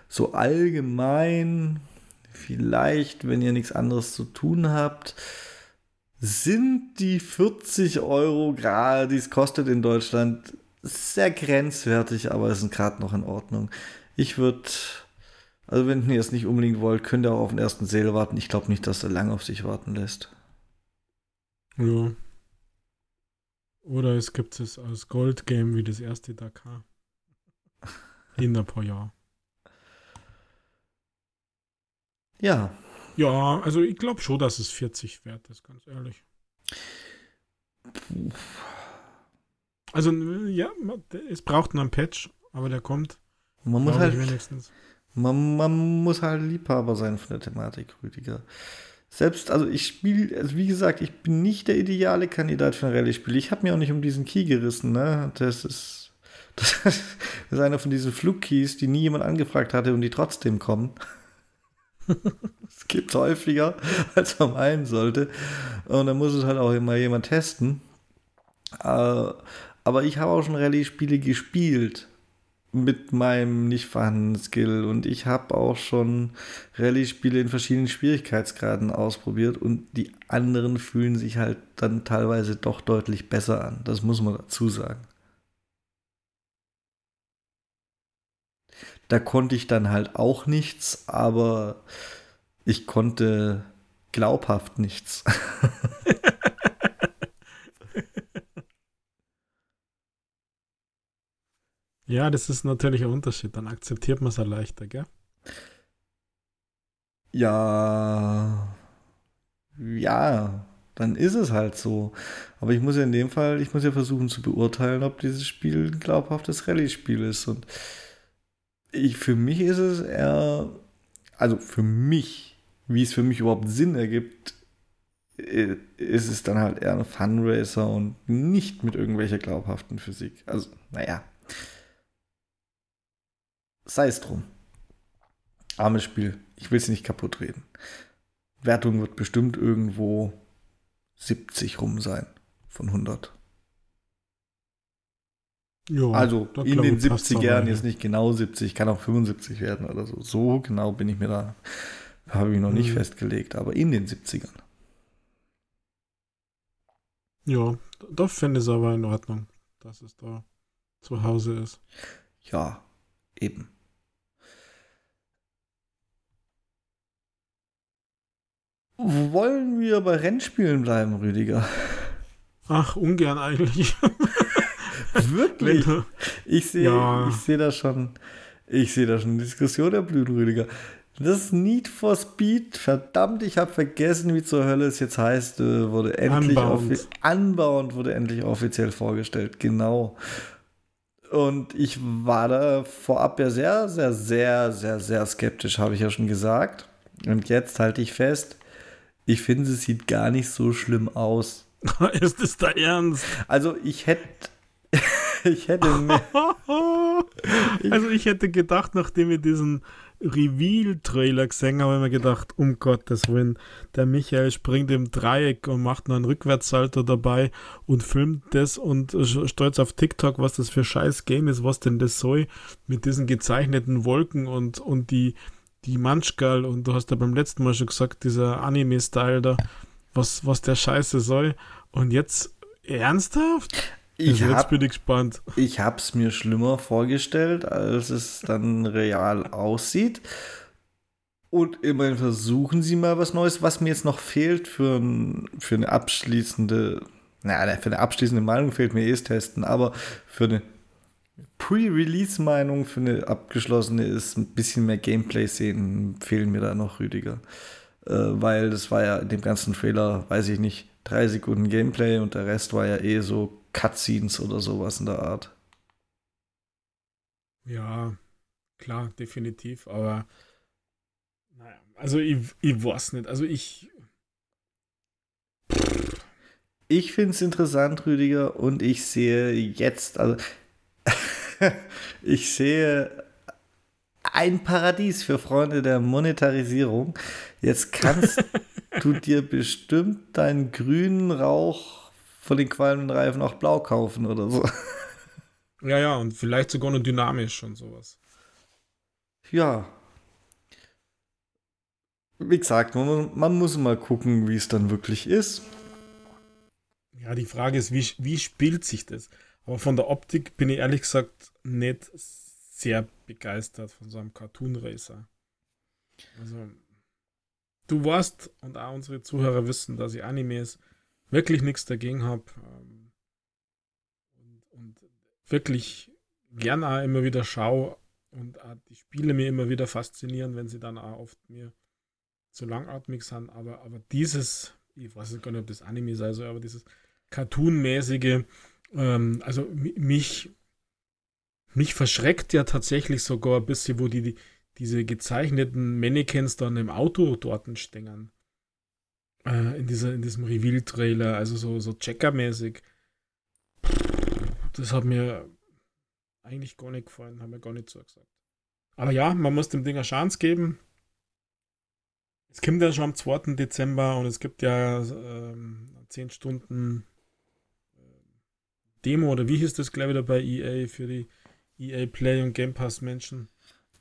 So allgemein vielleicht, wenn ihr nichts anderes zu tun habt, sind die 40 Euro gerade, die es kostet in Deutschland, sehr grenzwertig, aber sind gerade noch in Ordnung. Ich würde, also wenn ihr es nicht unbedingt wollt, könnt ihr auch auf den ersten Sale warten. Ich glaube nicht, dass er lange auf sich warten lässt. Ja. Oder es gibt es als Gold-Game wie das erste Dakar. In ein paar Jahren. Ja. Ja, also ich glaube schon, dass es 40 wert ist, ganz ehrlich. Also, ja, es braucht noch einen Patch, aber der kommt. Man muss halt wenigstens. Man, man, muss halt Liebhaber sein von der Thematik, Rüdiger. Selbst, also ich spiele, also wie gesagt, ich bin nicht der ideale Kandidat für ein Rallye-Spiel. Ich habe mir auch nicht um diesen Key gerissen, ne? Das ist, das ist einer von diesen Flugkeys, die nie jemand angefragt hatte und die trotzdem kommen. Es gibt häufiger, als man meinen sollte. Und dann muss es halt auch immer jemand testen. Äh, aber ich habe auch schon Rallye-Spiele gespielt mit meinem nicht vorhandenen Skill und ich habe auch schon Rallye-Spiele in verschiedenen Schwierigkeitsgraden ausprobiert und die anderen fühlen sich halt dann teilweise doch deutlich besser an. Das muss man dazu sagen. Da konnte ich dann halt auch nichts, aber ich konnte glaubhaft nichts. ja, das ist natürlich ein Unterschied. Dann akzeptiert man es ja leichter, gell? Ja. Ja, dann ist es halt so. Aber ich muss ja in dem Fall, ich muss ja versuchen zu beurteilen, ob dieses Spiel ein glaubhaftes Rallye-Spiel ist. Und ich, für mich ist es eher, also für mich, wie es für mich überhaupt Sinn ergibt, äh, ist es dann halt eher ein Funracer und nicht mit irgendwelcher glaubhaften Physik. Also, naja. Sei es drum. Armes Spiel. Ich will es nicht kaputt reden. Wertung wird bestimmt irgendwo 70 rum sein von 100. Jo, also in den 70ern, jetzt nicht genau 70, kann auch 75 werden oder so. So genau bin ich mir da, habe ich noch nicht mhm. festgelegt, aber in den 70ern. Ja, da finde ich es aber in Ordnung, dass es da zu Hause ist. Ja, eben. Wollen wir bei Rennspielen bleiben, Rüdiger? Ach, ungern eigentlich. Wirklich? Ich sehe ja. seh da schon, ich sehe da schon eine Diskussion der Blütenrüdiger. Das Need for Speed, verdammt, ich habe vergessen, wie zur Hölle es jetzt heißt, äh, wurde endlich anbauend wurde endlich offiziell vorgestellt, genau. Und ich war da vorab ja sehr, sehr, sehr, sehr, sehr skeptisch, habe ich ja schon gesagt. Und jetzt halte ich fest, ich finde, es sieht gar nicht so schlimm aus. Ist es da ernst? Also ich hätte ich hätte mehr. also ich hätte gedacht, nachdem wir diesen Reveal-Trailer gesehen habe ich mir gedacht, um Gottes Willen, der Michael springt im Dreieck und macht noch einen Rückwärtssalto dabei und filmt das und stolz auf TikTok, was das für scheiß Game ist, was denn das soll, mit diesen gezeichneten Wolken und, und die, die Manschgal und du hast ja beim letzten Mal schon gesagt, dieser Anime-Style da, was, was der Scheiße soll. Und jetzt ernsthaft? Ich hab, bin ich gespannt. Ich habe es mir schlimmer vorgestellt, als es dann real aussieht. Und immerhin versuchen sie mal was Neues. Was mir jetzt noch fehlt für, ein, für eine abschließende, naja, für eine abschließende Meinung fehlt mir eh Testen, aber für eine Pre-Release-Meinung, für eine abgeschlossene ist ein bisschen mehr Gameplay-Szenen fehlen mir da noch, Rüdiger. Äh, weil das war ja in dem ganzen Trailer, weiß ich nicht, drei Sekunden Gameplay und der Rest war ja eh so Cutscenes oder sowas in der Art. Ja, klar, definitiv, aber naja, also ich, ich weiß nicht. Also ich. Ich finde es interessant, Rüdiger, und ich sehe jetzt, also ich sehe ein Paradies für Freunde der Monetarisierung. Jetzt kannst du dir bestimmt deinen grünen Rauch von den qualmenden Reifen auch blau kaufen oder so. Ja, ja, und vielleicht sogar nur dynamisch und sowas. Ja, wie gesagt, man, man muss mal gucken, wie es dann wirklich ist. Ja, die Frage ist, wie, wie spielt sich das? Aber von der Optik bin ich ehrlich gesagt nicht sehr begeistert von so einem Cartoon Racer. Also, du weißt und auch unsere Zuhörer wissen, dass ich Animes wirklich nichts dagegen habe. Ähm, und, und, wirklich gerne auch immer wieder schaue und die Spiele mir immer wieder faszinieren, wenn sie dann auch oft mir zu langatmig sind, aber, aber dieses, ich weiß gar nicht, ob das Anime sei, so, aber dieses Cartoon-mäßige, ähm, also mich, mich verschreckt ja tatsächlich sogar ein bisschen, wo die, die diese gezeichneten Mannequins dann im Auto dort stängern. Äh, in, dieser, in diesem Reveal-Trailer, also so, so Checker-mäßig. Das hat mir eigentlich gar nicht gefallen, haben mir gar nicht so gesagt. Aber ja, man muss dem Ding eine Chance geben. Es kommt ja schon am 2. Dezember und es gibt ja ähm, 10 Stunden äh, Demo oder wie hieß das gleich wieder bei EA für die EA Play und Game Pass Menschen?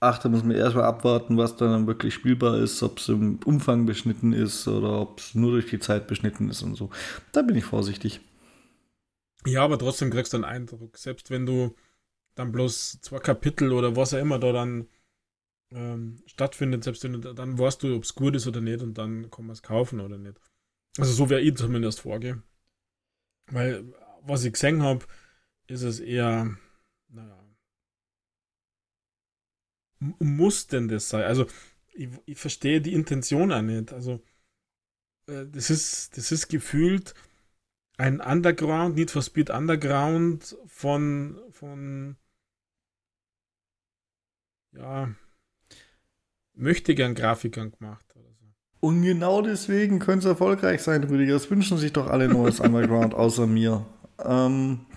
Ach, da müssen wir erstmal abwarten, was dann wirklich spielbar ist, ob es im Umfang beschnitten ist oder ob es nur durch die Zeit beschnitten ist und so. Da bin ich vorsichtig. Ja, aber trotzdem kriegst du einen Eindruck. Selbst wenn du dann bloß zwei Kapitel oder was auch immer da dann ähm, stattfindet, selbst wenn du, dann weißt du, ob es gut ist oder nicht und dann kann man es kaufen oder nicht. Also so wäre ich zumindest vorgehe. Weil, was ich gesehen habe, ist es eher, naja, muss denn das sein? Also, ich, ich verstehe die Intention auch nicht. Also, äh, das ist, das ist gefühlt ein Underground, Need for Speed Underground von, von, ja, möchte gern Grafikern gemacht. Und genau deswegen könnte es erfolgreich sein, Rüdiger. Das wünschen sich doch alle neues Underground, außer mir. Ähm,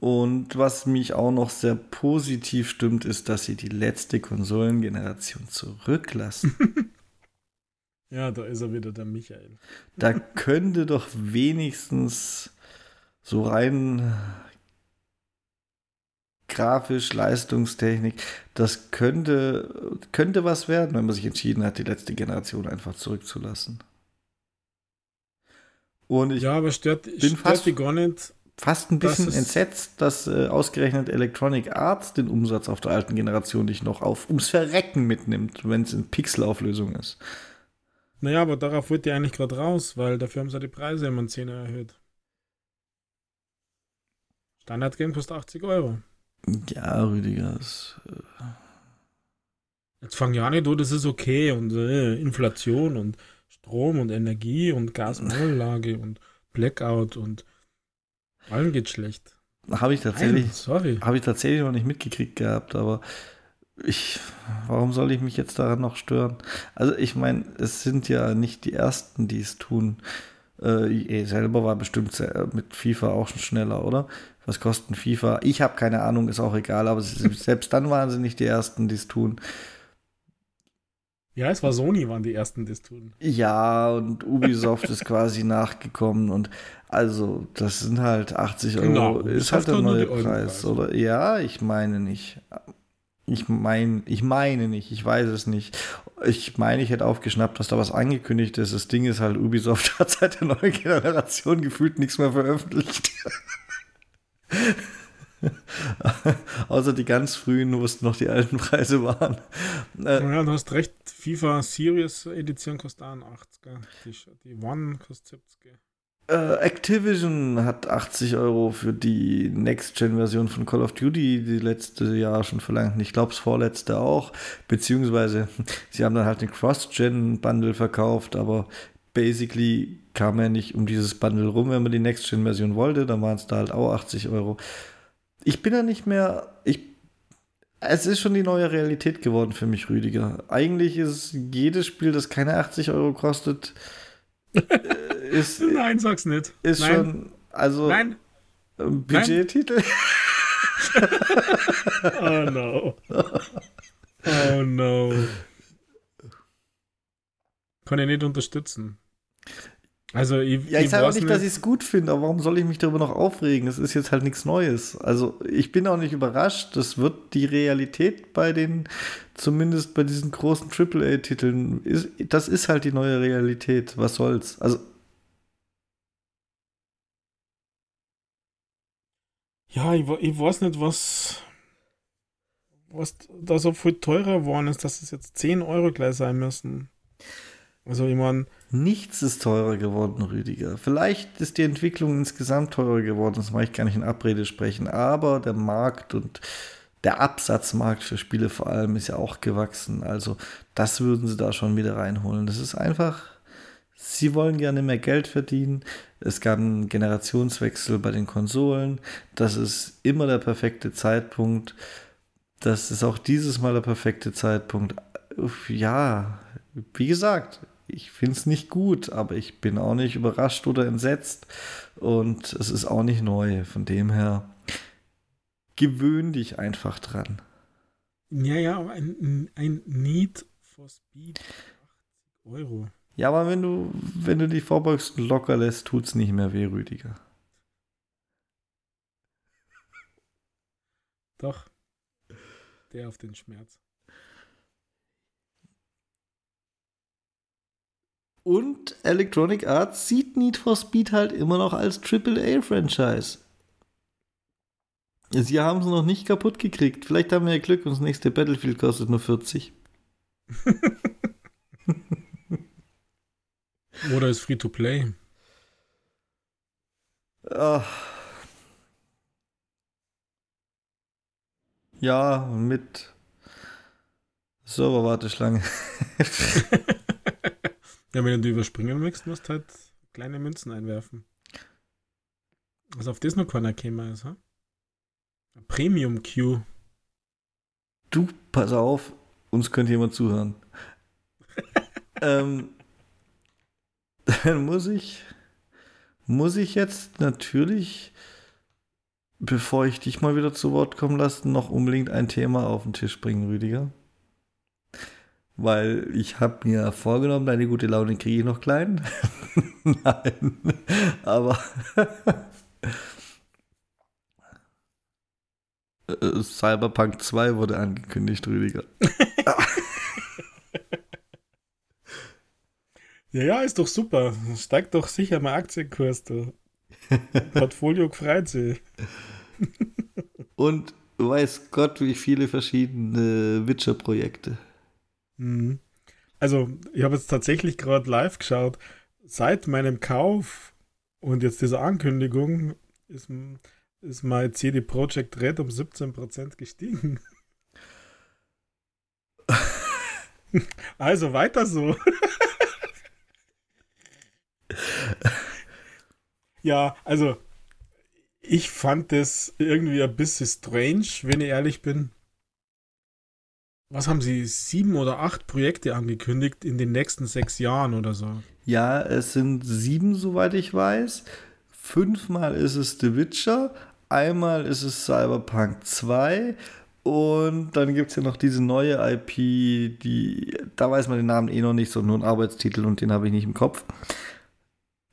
und was mich auch noch sehr positiv stimmt, ist, dass sie die letzte Konsolengeneration zurücklassen. ja, da ist er wieder, der Michael. Da könnte doch wenigstens so rein grafisch, Leistungstechnik, das könnte, könnte was werden, wenn man sich entschieden hat, die letzte Generation einfach zurückzulassen. Und ich ja, aber stört, bin stört fast, die gar nicht. Fast ein bisschen entsetzt, dass äh, ausgerechnet Electronic Arts den Umsatz auf der alten Generation nicht noch auf ums Verrecken mitnimmt, wenn es in Pixelauflösung ist. Naja, aber darauf wird die eigentlich gerade raus, weil dafür haben sie die Preise immer um 10 erhöht. Standard Game kostet 80 Euro. Ja, Rüdiger, das. Äh Jetzt fangen ja nicht, oh, das ist okay und äh, Inflation und Strom und Energie und Gasmangellage und Blackout und allen geht schlecht. Habe ich tatsächlich, Nein, sorry. Habe ich tatsächlich noch nicht mitgekriegt gehabt, aber ich, warum soll ich mich jetzt daran noch stören? Also ich meine, es sind ja nicht die ersten, die es tun. Äh, selber war bestimmt mit FIFA auch schon schneller, oder? Was kosten FIFA? Ich habe keine Ahnung, ist auch egal, aber selbst dann waren sie nicht die Ersten, die es tun. Ja, es war Sony, waren die Ersten, die es tun. Ja, und Ubisoft ist quasi nachgekommen und also, das sind halt 80 Euro, genau, ist halt der neue Preis, oder? Ja, ich meine nicht. Ich meine, ich meine nicht, ich weiß es nicht. Ich meine, ich hätte aufgeschnappt, dass da was angekündigt ist. Das Ding ist halt, Ubisoft hat seit der neuen Generation gefühlt nichts mehr veröffentlicht. Außer die ganz frühen, wo es noch die alten Preise waren. Äh, ja, du hast recht. FIFA Series Edition kostet 80. Die, die One kostet 70. Äh, Activision hat 80 Euro für die Next-Gen-Version von Call of Duty die letzte Jahr schon verlangt. Ich glaube, das vorletzte auch. Beziehungsweise, sie haben dann halt den Cross-Gen-Bundle verkauft, aber basically kam man nicht um dieses Bundle rum, wenn man die Next-Gen-Version wollte. Dann waren es da halt auch 80 Euro. Ich bin da nicht mehr. Ich, es ist schon die neue Realität geworden für mich, Rüdiger. Eigentlich ist jedes Spiel, das keine 80 Euro kostet, äh, ist. Nein, sag's nicht. Ist Nein. schon. Also. Nein. Budgettitel. oh no. Oh no. Kann ich nicht unterstützen. Also ich, ja, ich, ich sage auch nicht, dass ich es gut finde, aber warum soll ich mich darüber noch aufregen? Es ist jetzt halt nichts Neues. Also ich bin auch nicht überrascht. Das wird die Realität bei den, zumindest bei diesen großen AAA-Titeln, ist, das ist halt die neue Realität. Was soll's? Also ja, ich, ich weiß nicht, was, was da so viel teurer geworden ist, dass es jetzt 10 Euro gleich sein müssen. Also ich meine. Nichts ist teurer geworden, Rüdiger. Vielleicht ist die Entwicklung insgesamt teurer geworden, das mache ich gar nicht in Abrede sprechen, aber der Markt und der Absatzmarkt für Spiele vor allem ist ja auch gewachsen. Also das würden sie da schon wieder reinholen. Das ist einfach, sie wollen gerne mehr Geld verdienen. Es gab einen Generationswechsel bei den Konsolen. Das ist immer der perfekte Zeitpunkt. Das ist auch dieses Mal der perfekte Zeitpunkt. Ja, wie gesagt, ich finde es nicht gut, aber ich bin auch nicht überrascht oder entsetzt. Und es ist auch nicht neu. Von dem her, gewöhn dich einfach dran. Ja, ja, aber ein, ein Need for Speed 80 Euro. Ja, aber wenn du, wenn du die Vorbeugsten locker lässt, tut es nicht mehr weh, Rüdiger. Doch. Der auf den Schmerz. Und Electronic Arts sieht Need for Speed halt immer noch als AAA-Franchise. Sie haben es noch nicht kaputt gekriegt. Vielleicht haben wir ja Glück und das nächste Battlefield kostet nur 40. Oder ist Free-to-Play. Ja, mit Serverwarteschlange. Ja, wenn du überspringen möchtest, musst du halt kleine Münzen einwerfen. Also auf das noch keiner käme ist, ha? Premium Q. Du, pass auf, uns könnte jemand zuhören. ähm, dann muss ich, muss ich jetzt natürlich, bevor ich dich mal wieder zu Wort kommen lasse, noch unbedingt ein Thema auf den Tisch bringen, Rüdiger weil ich habe mir vorgenommen, deine gute Laune kriege ich noch klein. Nein, aber Cyberpunk 2 wurde angekündigt, Rüdiger. ja, ja, ist doch super. Steigt doch sicher mal Aktienkurs. Du. Portfolio gefreut sich. Und weiß Gott, wie viele verschiedene Witcher-Projekte. Mhm. Also, ich habe jetzt tatsächlich gerade live geschaut. Seit meinem Kauf und jetzt dieser Ankündigung ist, ist mein CD Projekt Red um 17% gestiegen. also weiter so. ja, also ich fand das irgendwie ein bisschen strange, wenn ich ehrlich bin was haben Sie, sieben oder acht Projekte angekündigt in den nächsten sechs Jahren oder so? Ja, es sind sieben, soweit ich weiß. Fünfmal ist es The Witcher, einmal ist es Cyberpunk 2 und dann gibt es ja noch diese neue IP, die, da weiß man den Namen eh noch nicht, sondern nur einen Arbeitstitel und den habe ich nicht im Kopf.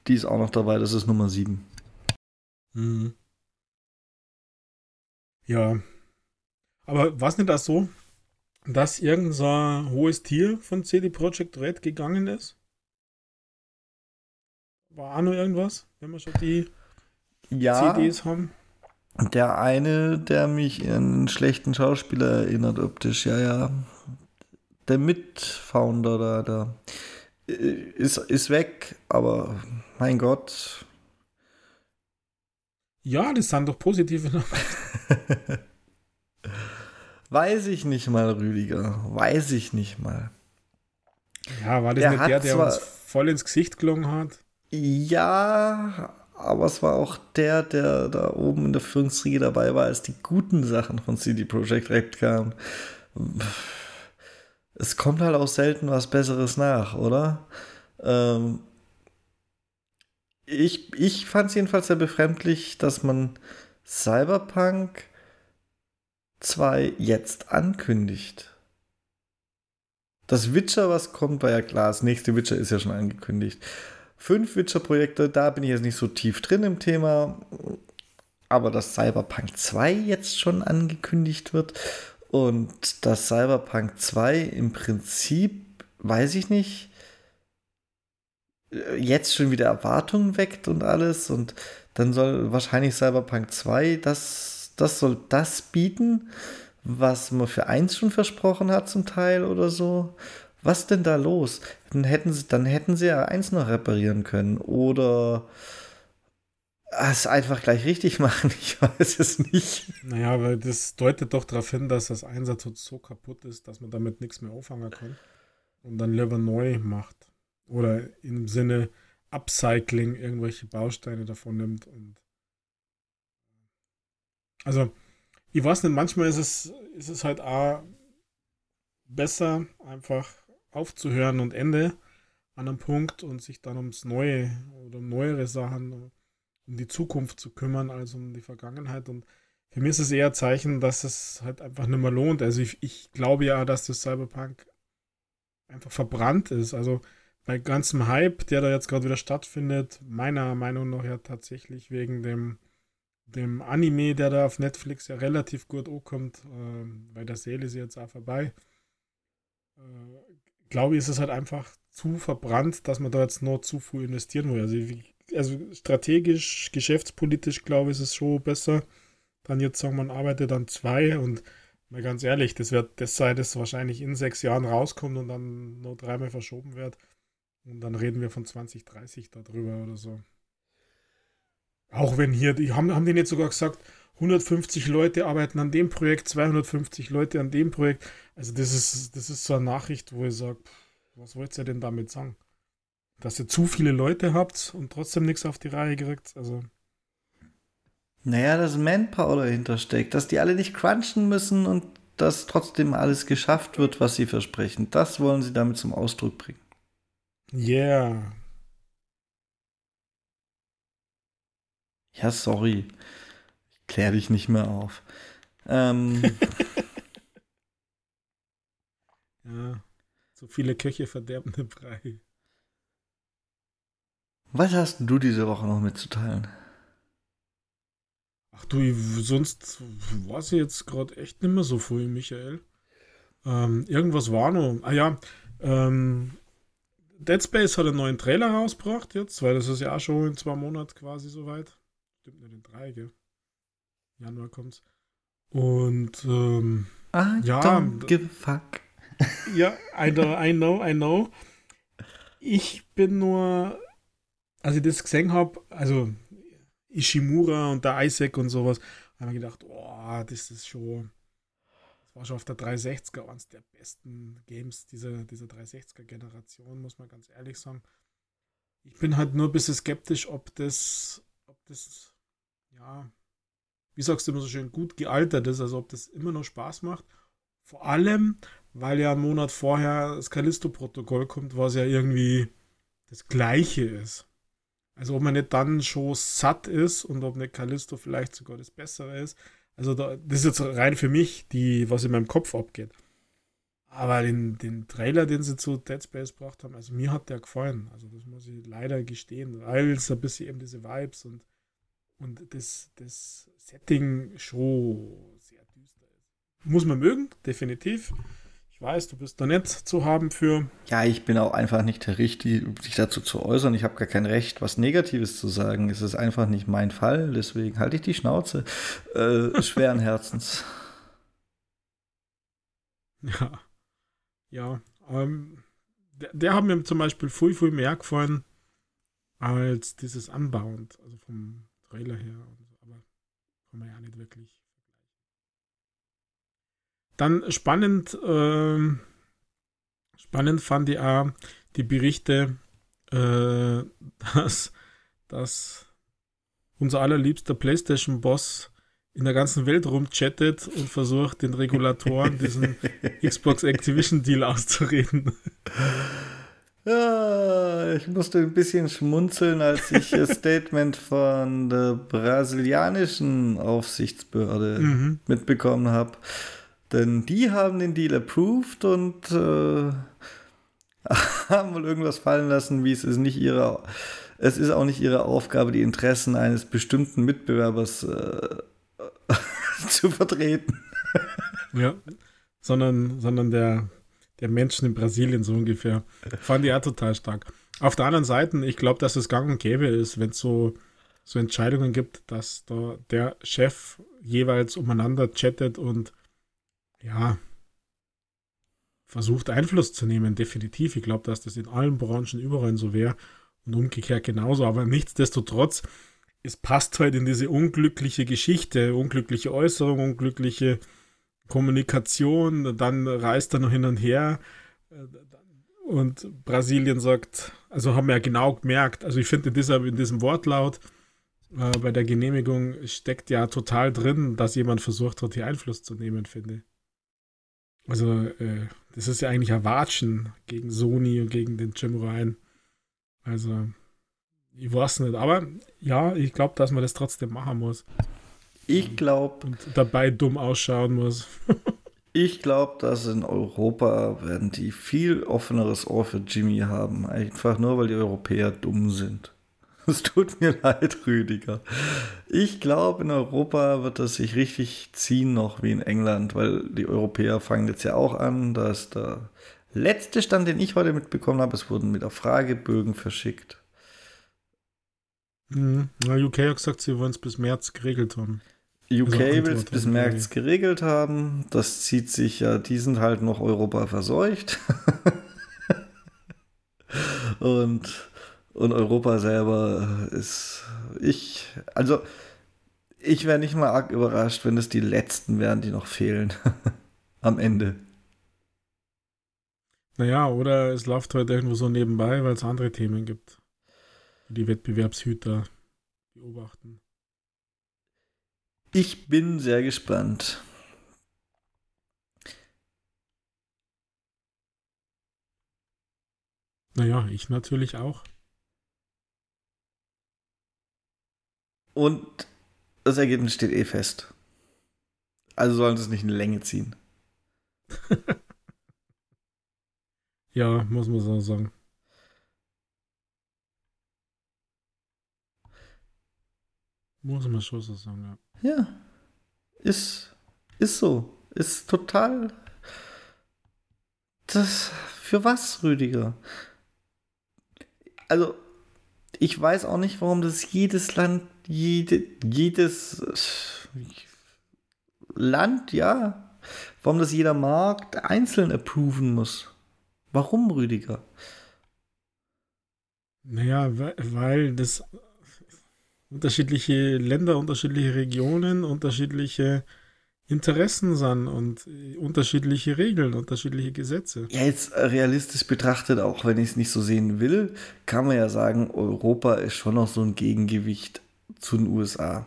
Die ist auch noch dabei, das ist Nummer sieben. Mhm. Ja. Aber war es nicht das so, dass irgendein so hohes Tier von CD Projekt Red gegangen ist? War auch noch irgendwas, wenn wir schon die ja, CDs haben? Der eine, der mich an einen schlechten Schauspieler erinnert, optisch, ja, ja. Der Mitfounder da, da ist, ist weg, aber mein Gott. Ja, das sind doch positive Weiß ich nicht mal, Rüdiger. Weiß ich nicht mal. Ja, war das der nicht der, der uns voll ins Gesicht gelungen hat? Ja, aber es war auch der, der da oben in der Führungsriege dabei war, als die guten Sachen von CD Projekt Red kamen. Es kommt halt auch selten was Besseres nach, oder? Ähm ich ich fand es jedenfalls sehr befremdlich, dass man Cyberpunk 2 jetzt ankündigt. Das Witcher, was kommt, war ja klar. Das nächste Witcher ist ja schon angekündigt fünf Witcher-Projekte, da bin ich jetzt nicht so tief drin im Thema. Aber dass Cyberpunk 2 jetzt schon angekündigt wird und dass Cyberpunk 2 im Prinzip, weiß ich nicht, jetzt schon wieder Erwartungen weckt und alles und dann soll wahrscheinlich Cyberpunk 2 das, das soll das bieten, was man für eins schon versprochen hat zum Teil oder so. Was denn da los? Dann hätten sie, dann hätten sie ja eins noch reparieren können. Oder es einfach gleich richtig machen. Ich weiß es nicht. Naja, weil das deutet doch darauf hin, dass das Einsatz so kaputt ist, dass man damit nichts mehr auffangen kann. Und dann lieber neu macht. Oder im Sinne Upcycling irgendwelche Bausteine davon nimmt. Und also, ich weiß nicht, manchmal ist es, ist es halt auch besser, einfach aufzuhören und Ende an einem Punkt und sich dann ums Neue oder um neuere Sachen, um die Zukunft zu kümmern, als um die Vergangenheit. Und für mich ist es eher ein Zeichen, dass es halt einfach nicht mehr lohnt. Also ich, ich glaube ja, dass das Cyberpunk einfach verbrannt ist. Also bei ganzem Hype, der da jetzt gerade wieder stattfindet, meiner Meinung nach ja tatsächlich wegen dem, dem Anime, der da auf Netflix ja relativ gut ankommt, äh, bei der Seele ist jetzt auch vorbei. Äh, glaube ich, ist es halt einfach zu verbrannt, dass man da jetzt noch zu viel investieren will. Also, wie, also strategisch, geschäftspolitisch, glaube ich, ist es schon besser. Dann jetzt sagen, man arbeitet an zwei und mal ganz ehrlich, das wird das sein, das wahrscheinlich in sechs Jahren rauskommt und dann nur dreimal verschoben wird. Und dann reden wir von 2030 darüber oder so. Auch wenn hier, die haben, haben die nicht sogar gesagt, 150 Leute arbeiten an dem Projekt, 250 Leute an dem Projekt. Also das ist, das ist so eine Nachricht, wo ich sage, was wollt ihr denn damit sagen? Dass ihr zu viele Leute habt und trotzdem nichts auf die Reihe kriegt? Also. Naja, dass Manpower dahinter steckt, dass die alle nicht crunchen müssen und dass trotzdem alles geschafft wird, was sie versprechen. Das wollen sie damit zum Ausdruck bringen. Yeah. Ja, sorry klär dich nicht mehr auf. Ähm, ja, so viele Köche verderben den Brei. Was hast du diese Woche noch mitzuteilen? Ach du, sonst weiß ich jetzt gerade echt nicht mehr so viel, Michael. Ähm, irgendwas war noch. Ah ja, ähm, Dead Space hat einen neuen Trailer rausgebracht jetzt, weil das ist ja auch schon in zwei Monaten quasi soweit. Stimmt nicht in drei, gell? Januar kommt's. Und ähm, I ja, don't give a fuck. Ja, I know, I know, I know. Ich bin nur, als ich das gesehen habe, also Ishimura und der Isaac und sowas, habe ich gedacht, oh, das ist schon, das war schon auf der 360er eines der besten Games dieser, dieser 360er-Generation, muss man ganz ehrlich sagen. Ich bin halt nur ein bisschen skeptisch, ob das, ob das, ja, wie sagst du immer so schön, gut gealtert ist, also ob das immer noch Spaß macht. Vor allem, weil ja einen Monat vorher das Callisto-Protokoll kommt, was ja irgendwie das Gleiche ist. Also ob man nicht dann schon satt ist und ob nicht Callisto vielleicht sogar das Bessere ist. Also da, das ist jetzt rein für mich, die, was in meinem Kopf abgeht. Aber den, den Trailer, den sie zu Dead Space gebracht haben, also mir hat der gefallen. Also das muss ich leider gestehen, weil es ein bisschen eben diese Vibes und und das, das Setting schon sehr düster ist. Muss man mögen, definitiv. Ich weiß, du bist da nicht zu haben für. Ja, ich bin auch einfach nicht der Richtige, sich dazu zu äußern. Ich habe gar kein Recht, was Negatives zu sagen. Es ist einfach nicht mein Fall, deswegen halte ich die Schnauze. Äh, schweren Herzens. Ja. Ja. Ähm, der, der hat mir zum Beispiel viel, viel mehr gefallen als dieses Unbound, also vom Trailer her. Aber kann man ja nicht wirklich dann spannend, äh, spannend fand ich auch die Berichte, äh, dass, dass unser allerliebster PlayStation-Boss in der ganzen Welt rumchattet und versucht, den Regulatoren diesen Xbox Activision Deal auszureden. Ja, ich musste ein bisschen schmunzeln, als ich das Statement von der brasilianischen Aufsichtsbehörde mhm. mitbekommen habe. Denn die haben den Deal approved und äh, haben wohl irgendwas fallen lassen, wie es ist nicht ihre, es ist auch nicht ihre Aufgabe, die Interessen eines bestimmten Mitbewerbers äh, zu vertreten. Ja, sondern, sondern der, der Menschen in Brasilien so ungefähr. Fand ich auch total stark. Auf der anderen Seite, ich glaube, dass es gang und gäbe ist, wenn es so, so Entscheidungen gibt, dass da der Chef jeweils umeinander chattet und ja, versucht Einfluss zu nehmen, definitiv. Ich glaube, dass das in allen Branchen überall so wäre und umgekehrt genauso. Aber nichtsdestotrotz, es passt halt in diese unglückliche Geschichte, unglückliche Äußerung, unglückliche Kommunikation. Dann reist er noch hin und her. Und Brasilien sagt, also haben wir ja genau gemerkt, also ich finde in, in diesem Wortlaut äh, bei der Genehmigung steckt ja total drin, dass jemand versucht hat, hier Einfluss zu nehmen, finde ich. Also, äh, das ist ja eigentlich ein Watschen gegen Sony und gegen den Jim Ryan. Also, ich weiß nicht. Aber ja, ich glaube, dass man das trotzdem machen muss. Ich glaube. Dabei dumm ausschauen muss. ich glaube, dass in Europa werden die viel offeneres Ohr für Jimmy haben. Einfach nur, weil die Europäer dumm sind. Es tut mir leid, Rüdiger. Ich glaube, in Europa wird das sich richtig ziehen noch wie in England, weil die Europäer fangen jetzt ja auch an. Da ist der letzte Stand, den ich heute mitbekommen habe, es wurden mit der Fragebögen verschickt. Mhm. Na, UK hat gesagt, sie wollen es bis März geregelt haben. UK also will es bis März geregelt haben. Das zieht sich ja, die sind halt noch Europa verseucht. Und und Europa selber ist, ich, also ich wäre nicht mal arg überrascht, wenn es die letzten wären, die noch fehlen am Ende. Naja, oder es läuft halt irgendwo so nebenbei, weil es andere Themen gibt, die Wettbewerbshüter beobachten. Ich bin sehr gespannt. Naja, ich natürlich auch. Und das Ergebnis steht eh fest. Also sollen sie es nicht in Länge ziehen. ja, muss man so sagen. Muss man schon so sagen, ja. Ja. Ist, ist so. Ist total. Das. Für was, Rüdiger? Also, ich weiß auch nicht, warum das jedes Land, jede, jedes Land, ja, warum das jeder Markt einzeln approven muss. Warum, Rüdiger? Naja, weil das unterschiedliche Länder, unterschiedliche Regionen, unterschiedliche Interessen sind und unterschiedliche Regeln, unterschiedliche Gesetze. Ja, jetzt realistisch betrachtet, auch wenn ich es nicht so sehen will, kann man ja sagen, Europa ist schon noch so ein Gegengewicht zu den USA.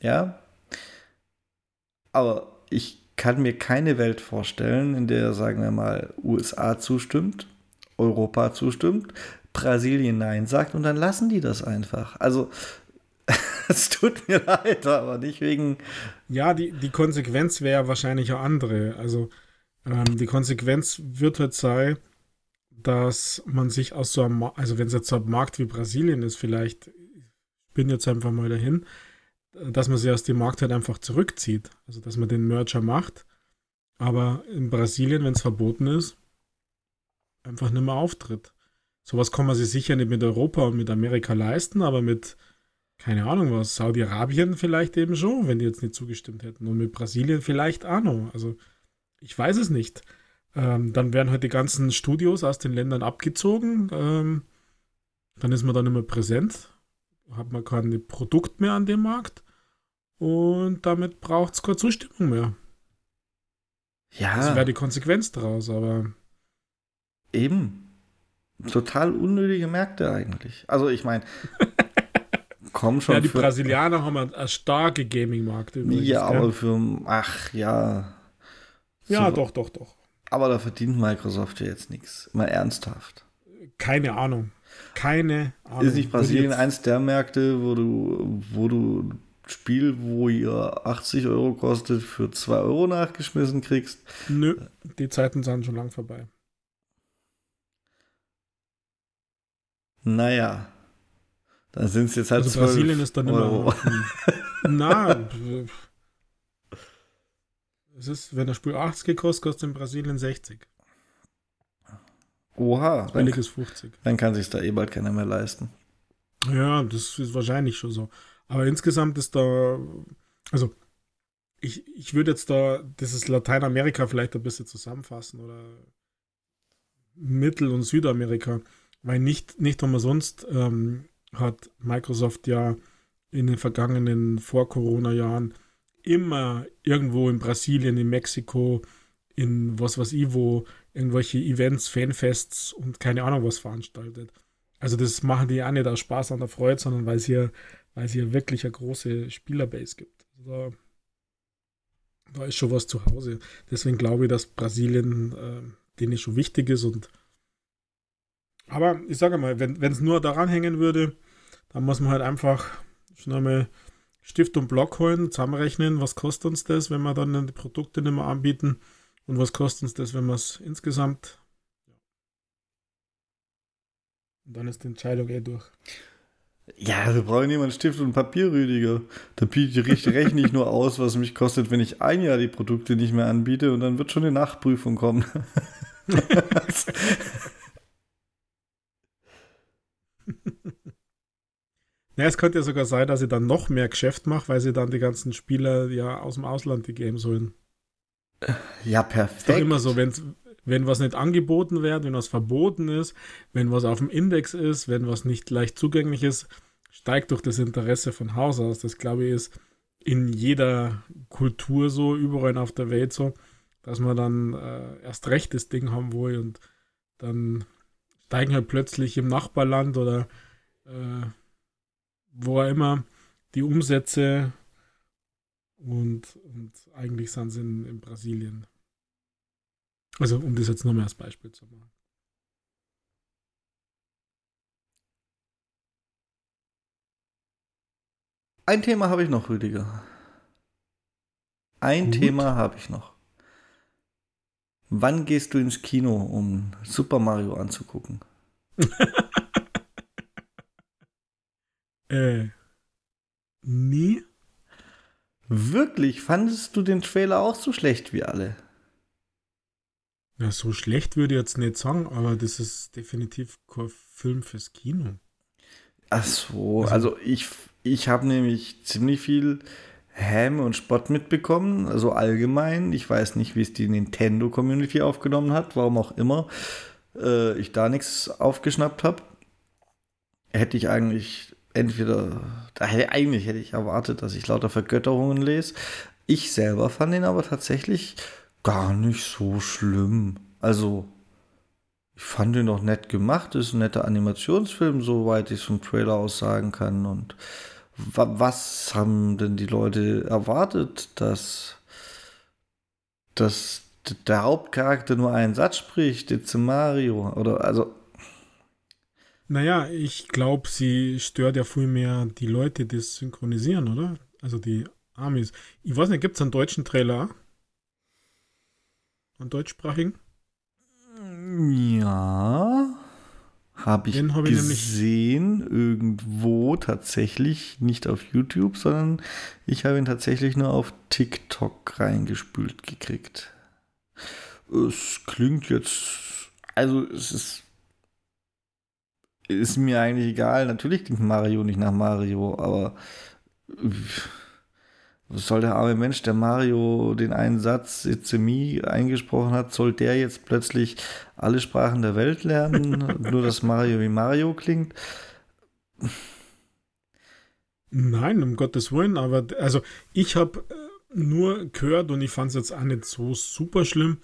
Ja? Aber ich kann mir keine Welt vorstellen, in der, sagen wir mal, USA zustimmt, Europa zustimmt, Brasilien Nein sagt und dann lassen die das einfach. Also es tut mir leid, aber nicht wegen. Ja, die, die Konsequenz wäre wahrscheinlich eine andere. Also ähm, die Konsequenz wird halt sein, dass man sich aus so einem, also wenn es jetzt so ein Markt wie Brasilien ist, vielleicht, ich bin jetzt einfach mal dahin, dass man sich aus dem Markt halt einfach zurückzieht. Also dass man den Merger macht aber in Brasilien, wenn es verboten ist, einfach nicht mehr auftritt. Sowas kann man sich sicher nicht mit Europa und mit Amerika leisten, aber mit, keine Ahnung was, Saudi-Arabien vielleicht eben schon, wenn die jetzt nicht zugestimmt hätten. Und mit Brasilien vielleicht auch noch. Also ich weiß es nicht. Ähm, dann werden halt die ganzen Studios aus den Ländern abgezogen. Ähm, dann ist man dann immer präsent. Hat man kein Produkt mehr an dem Markt. Und damit braucht es keine Zustimmung mehr. Ja. Das wäre die Konsequenz daraus, aber. Eben. Total unnötige Märkte eigentlich. Also ich meine, komm schon. Ja, die Brasilianer haben eine starke Gaming-Markt übrigens. Ja, aber für, ach ja. Ja, so. doch, doch, doch. Aber da verdient Microsoft ja jetzt nichts. Mal ernsthaft. Keine Ahnung. Keine Ahnung. Ist nicht Brasilien eins der Märkte, wo du, wo du Spiel, wo ihr 80 Euro kostet, für 2 Euro nachgeschmissen kriegst? Nö, die Zeiten sind schon lang vorbei. Naja. Dann sind es jetzt halt also Brasilien ist dann Euro. immer. na, es ist, wenn das Spiel 80 gekostet, kostet in Brasilien 60. Oha. Dann, ist 50. Dann kann sich da eh bald keiner mehr leisten. Ja, das ist wahrscheinlich schon so. Aber insgesamt ist da, also ich, ich würde jetzt da dieses Lateinamerika vielleicht ein bisschen zusammenfassen oder Mittel- und Südamerika. Weil nicht, nicht umsonst ähm, hat Microsoft ja in den vergangenen Vor-Corona-Jahren immer irgendwo in Brasilien, in Mexiko, in was weiß ich wo, irgendwelche Events, Fanfests und keine Ahnung was veranstaltet. Also das machen die auch nicht aus Spaß an der Freude, sondern weil es hier, weil es hier wirklich eine große Spielerbase gibt. Also da, da ist schon was zu Hause. Deswegen glaube ich, dass Brasilien äh, denen schon wichtig ist und aber ich sage mal, wenn es nur daran hängen würde, dann muss man halt einfach schon einmal Stift und Block holen, zusammenrechnen, was kostet uns das, wenn wir dann die Produkte nicht mehr anbieten und was kostet uns das, wenn wir es insgesamt. Und dann ist die Entscheidung eh durch. Ja, da brauche ich niemand Stift und Papier, Rüdiger. Da biete ich rechne ich nur aus, was mich kostet, wenn ich ein Jahr die Produkte nicht mehr anbiete und dann wird schon eine Nachprüfung kommen. Ja, es könnte ja sogar sein, dass sie dann noch mehr Geschäft macht, weil sie dann die ganzen Spieler ja aus dem Ausland die Games holen. Ja, perfekt. Ist doch immer so, wenn, wenn was nicht angeboten wird, wenn was verboten ist, wenn was auf dem Index ist, wenn was nicht leicht zugänglich ist, steigt durch das Interesse von Haus aus. Das glaube ich ist in jeder Kultur so, überall auf der Welt so, dass man dann äh, erst recht das Ding haben will und dann steigen halt plötzlich im Nachbarland oder äh, wo auch immer die Umsätze und, und eigentlich sind sie in, in Brasilien. Also um das jetzt mehr als Beispiel zu machen. Ein Thema habe ich noch, Rüdiger. Ein Gut. Thema habe ich noch. Wann gehst du ins Kino, um Super Mario anzugucken? äh, nie. Wirklich? Fandest du den Trailer auch so schlecht wie alle? Ja, so schlecht würde ich jetzt nicht sagen, aber das ist definitiv kein Film fürs Kino. Ach so, also, also ich, ich habe nämlich ziemlich viel Häme und Spott mitbekommen, also allgemein. Ich weiß nicht, wie es die Nintendo-Community aufgenommen hat, warum auch immer äh, ich da nichts aufgeschnappt habe. Hätte ich eigentlich entweder, eigentlich hätte ich erwartet, dass ich lauter Vergötterungen lese. Ich selber fand ihn aber tatsächlich gar nicht so schlimm. Also, ich fand ihn noch nett gemacht, ist ein netter Animationsfilm, soweit ich es vom Trailer aus sagen kann. Und was haben denn die Leute erwartet, dass, dass der Hauptcharakter nur einen Satz spricht, jetzt Mario? Oder also. Naja, ich glaube, sie stört ja viel mehr die Leute, die das synchronisieren, oder? Also die Amis. Ich weiß nicht, gibt es einen deutschen Trailer? Einen deutschsprachigen? Ja. Habe ich, hab ich gesehen, irgendwo tatsächlich, nicht auf YouTube, sondern ich habe ihn tatsächlich nur auf TikTok reingespült gekriegt. Es klingt jetzt, also es ist, ist mir eigentlich egal. Natürlich klingt Mario nicht nach Mario, aber was soll der arme Mensch, der Mario den einen Satz It's me eingesprochen hat, soll der jetzt plötzlich alle Sprachen der Welt lernen, nur dass Mario wie Mario klingt? Nein, um Gottes Willen, aber also ich habe äh, nur gehört und ich fand es jetzt auch nicht so super schlimm,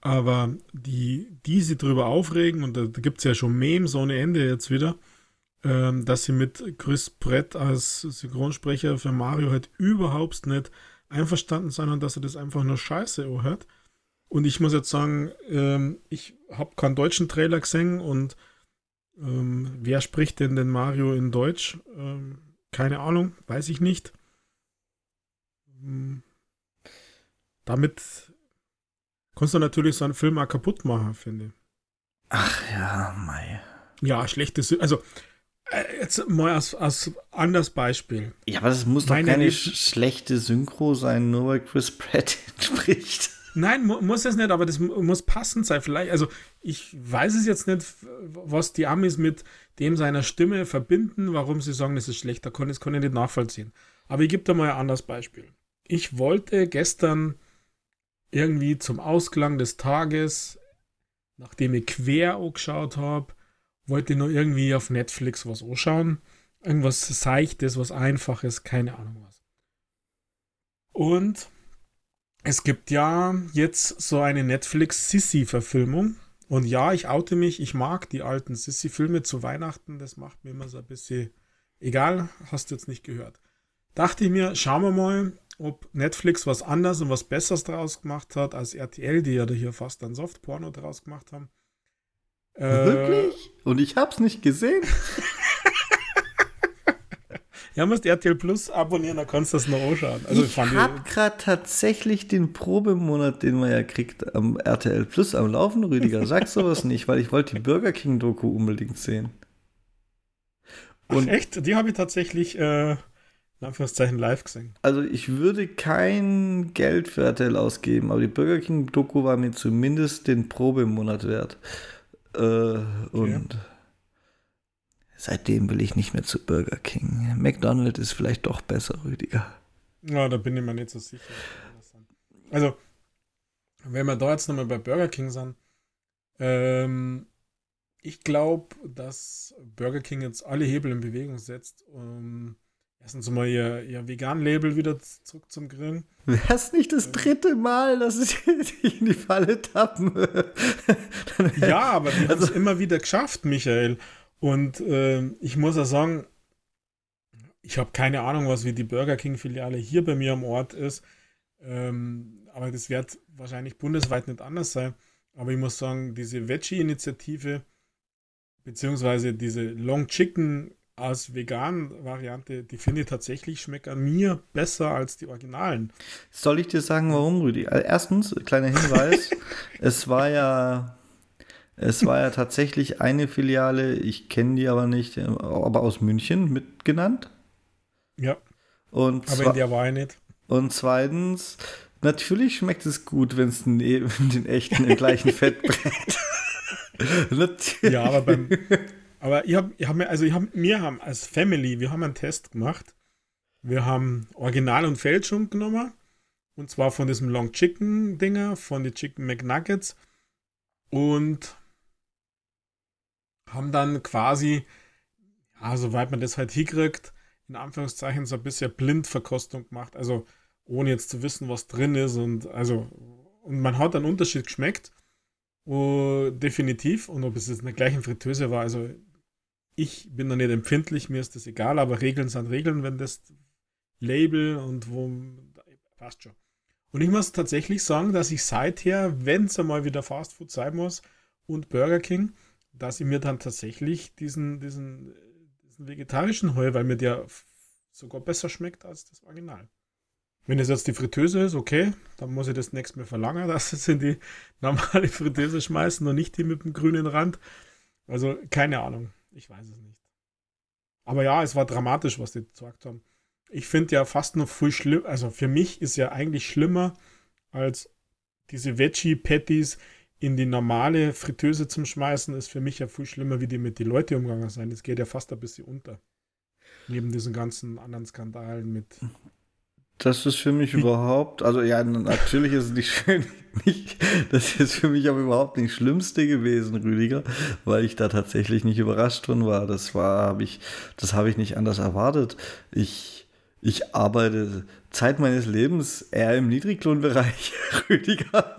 aber die, die sie drüber aufregen, und da, da gibt es ja schon Memes ohne Ende jetzt wieder, ähm, dass sie mit Chris Brett als Synchronsprecher für Mario halt überhaupt nicht einverstanden sind und dass er das einfach nur scheiße hört. Und ich muss jetzt sagen, ähm, ich habe keinen deutschen Trailer gesehen und ähm, wer spricht denn den Mario in Deutsch? Ähm, keine Ahnung, weiß ich nicht. Ähm, damit kannst du natürlich so einen Film auch kaputt machen, finde ich. Ach ja, mei. Ja, schlechtes. Also, jetzt mal als, als anderes Beispiel. Ja, aber das muss doch Meine keine sch schlechte Synchro sein, nur weil Chris Pratt spricht. Nein, mu muss es nicht, aber das muss passend sein. Vielleicht, also ich weiß es jetzt nicht, was die Amis mit dem seiner Stimme verbinden, warum sie sagen, das ist schlecht. Da kann, das kann ich nicht nachvollziehen. Aber ich gebe da mal ein anderes Beispiel. Ich wollte gestern irgendwie zum Ausklang des Tages, nachdem ich quer angeschaut habe, wollte nur irgendwie auf Netflix was anschauen. Irgendwas Seichtes, was Einfaches, keine Ahnung was. Und es gibt ja jetzt so eine Netflix-Sissy-Verfilmung. Und ja, ich oute mich, ich mag die alten Sissy-Filme zu Weihnachten. Das macht mir immer so ein bisschen egal, hast du jetzt nicht gehört. Dachte ich mir, schauen wir mal, ob Netflix was anderes und was Besseres draus gemacht hat als RTL, die ja da hier fast ein Softporno draus gemacht haben. Äh, Wirklich? Und ich hab's nicht gesehen. ja, musst RTL Plus abonnieren, dann kannst du das noch anschauen. Also, ich hab gerade tatsächlich den Probemonat, den man ja kriegt, am RTL Plus am Laufen, Rüdiger. Sag sowas nicht, weil ich wollte die Burger King Doku unbedingt sehen. Und Ach, echt? Die habe ich tatsächlich äh, in Anführungszeichen live gesehen. Also ich würde kein Geld für RTL ausgeben, aber die Burger King Doku war mir zumindest den Probemonat wert. Äh, und okay. seitdem will ich nicht mehr zu Burger King. McDonald's ist vielleicht doch besser, Rüdiger. Ja, da bin ich mir nicht so sicher. Also, wenn wir da jetzt nochmal bei Burger King sind, ähm, ich glaube, dass Burger King jetzt alle Hebel in Bewegung setzt, um erstens mal ihr, ihr Vegan-Label wieder zurück zum Grillen. Wäre es nicht das dritte Mal, dass sie in die Falle tappen? ja, aber die also, haben es immer wieder geschafft, Michael. Und äh, ich muss ja sagen, ich habe keine Ahnung, was wie die Burger King-Filiale hier bei mir am Ort ist. Ähm, aber das wird wahrscheinlich bundesweit nicht anders sein. Aber ich muss sagen, diese Veggie-Initiative, beziehungsweise diese Long Chicken als vegan Variante, die finde ich tatsächlich schmeckt an mir besser als die Originalen. Soll ich dir sagen, warum, Rüdi? Also erstens, kleiner Hinweis, es war ja es war ja tatsächlich eine Filiale, ich kenne die aber nicht, aber aus München mitgenannt. Ja. Und aber in der war ich nicht. Und zweitens, natürlich schmeckt es gut, wenn es neben den echten im gleichen Fett brennt. ja, aber beim, aber ich habe, hab mir, also ich hab, wir haben als Family, wir haben einen Test gemacht. Wir haben Original und Fälschung genommen. Und zwar von diesem Long Chicken Dinger, von den Chicken McNuggets. Und haben dann quasi, ja, soweit man das halt hinkriegt, in Anführungszeichen so ein bisschen Blindverkostung gemacht. Also ohne jetzt zu wissen, was drin ist. Und also, und man hat einen Unterschied geschmeckt. Uh, definitiv. Und ob es jetzt in der gleichen Fritteuse war, also ich bin da nicht empfindlich, mir ist das egal, aber Regeln sind Regeln, wenn das Label und wo passt schon. Und ich muss tatsächlich sagen, dass ich seither, wenn es einmal wieder Fast Food sein muss und Burger King, dass ich mir dann tatsächlich diesen, diesen, diesen vegetarischen Heu, weil mir der sogar besser schmeckt als das Original. Wenn es jetzt die Fritteuse ist, okay, dann muss ich das nächste Mal verlangen, dass es in die normale Fritteuse schmeißen und nicht die mit dem grünen Rand. Also keine Ahnung. Ich weiß es nicht. Aber ja, es war dramatisch, was die gesagt haben. Ich finde ja fast noch viel schlimm, also für mich ist ja eigentlich schlimmer als diese Veggie-Patties in die normale Fritteuse zum Schmeißen, ist für mich ja viel schlimmer, wie die mit den Leuten umgegangen sind. Das geht ja fast ein bisschen unter. Neben diesen ganzen anderen Skandalen mit. Das ist für mich überhaupt, also ja, natürlich ist es nicht schön, nicht, das ist für mich aber überhaupt nicht Schlimmste gewesen, Rüdiger, weil ich da tatsächlich nicht überrascht drin war. Das war, habe ich, das habe ich nicht anders erwartet. Ich, ich arbeite Zeit meines Lebens eher im Niedriglohnbereich, Rüdiger.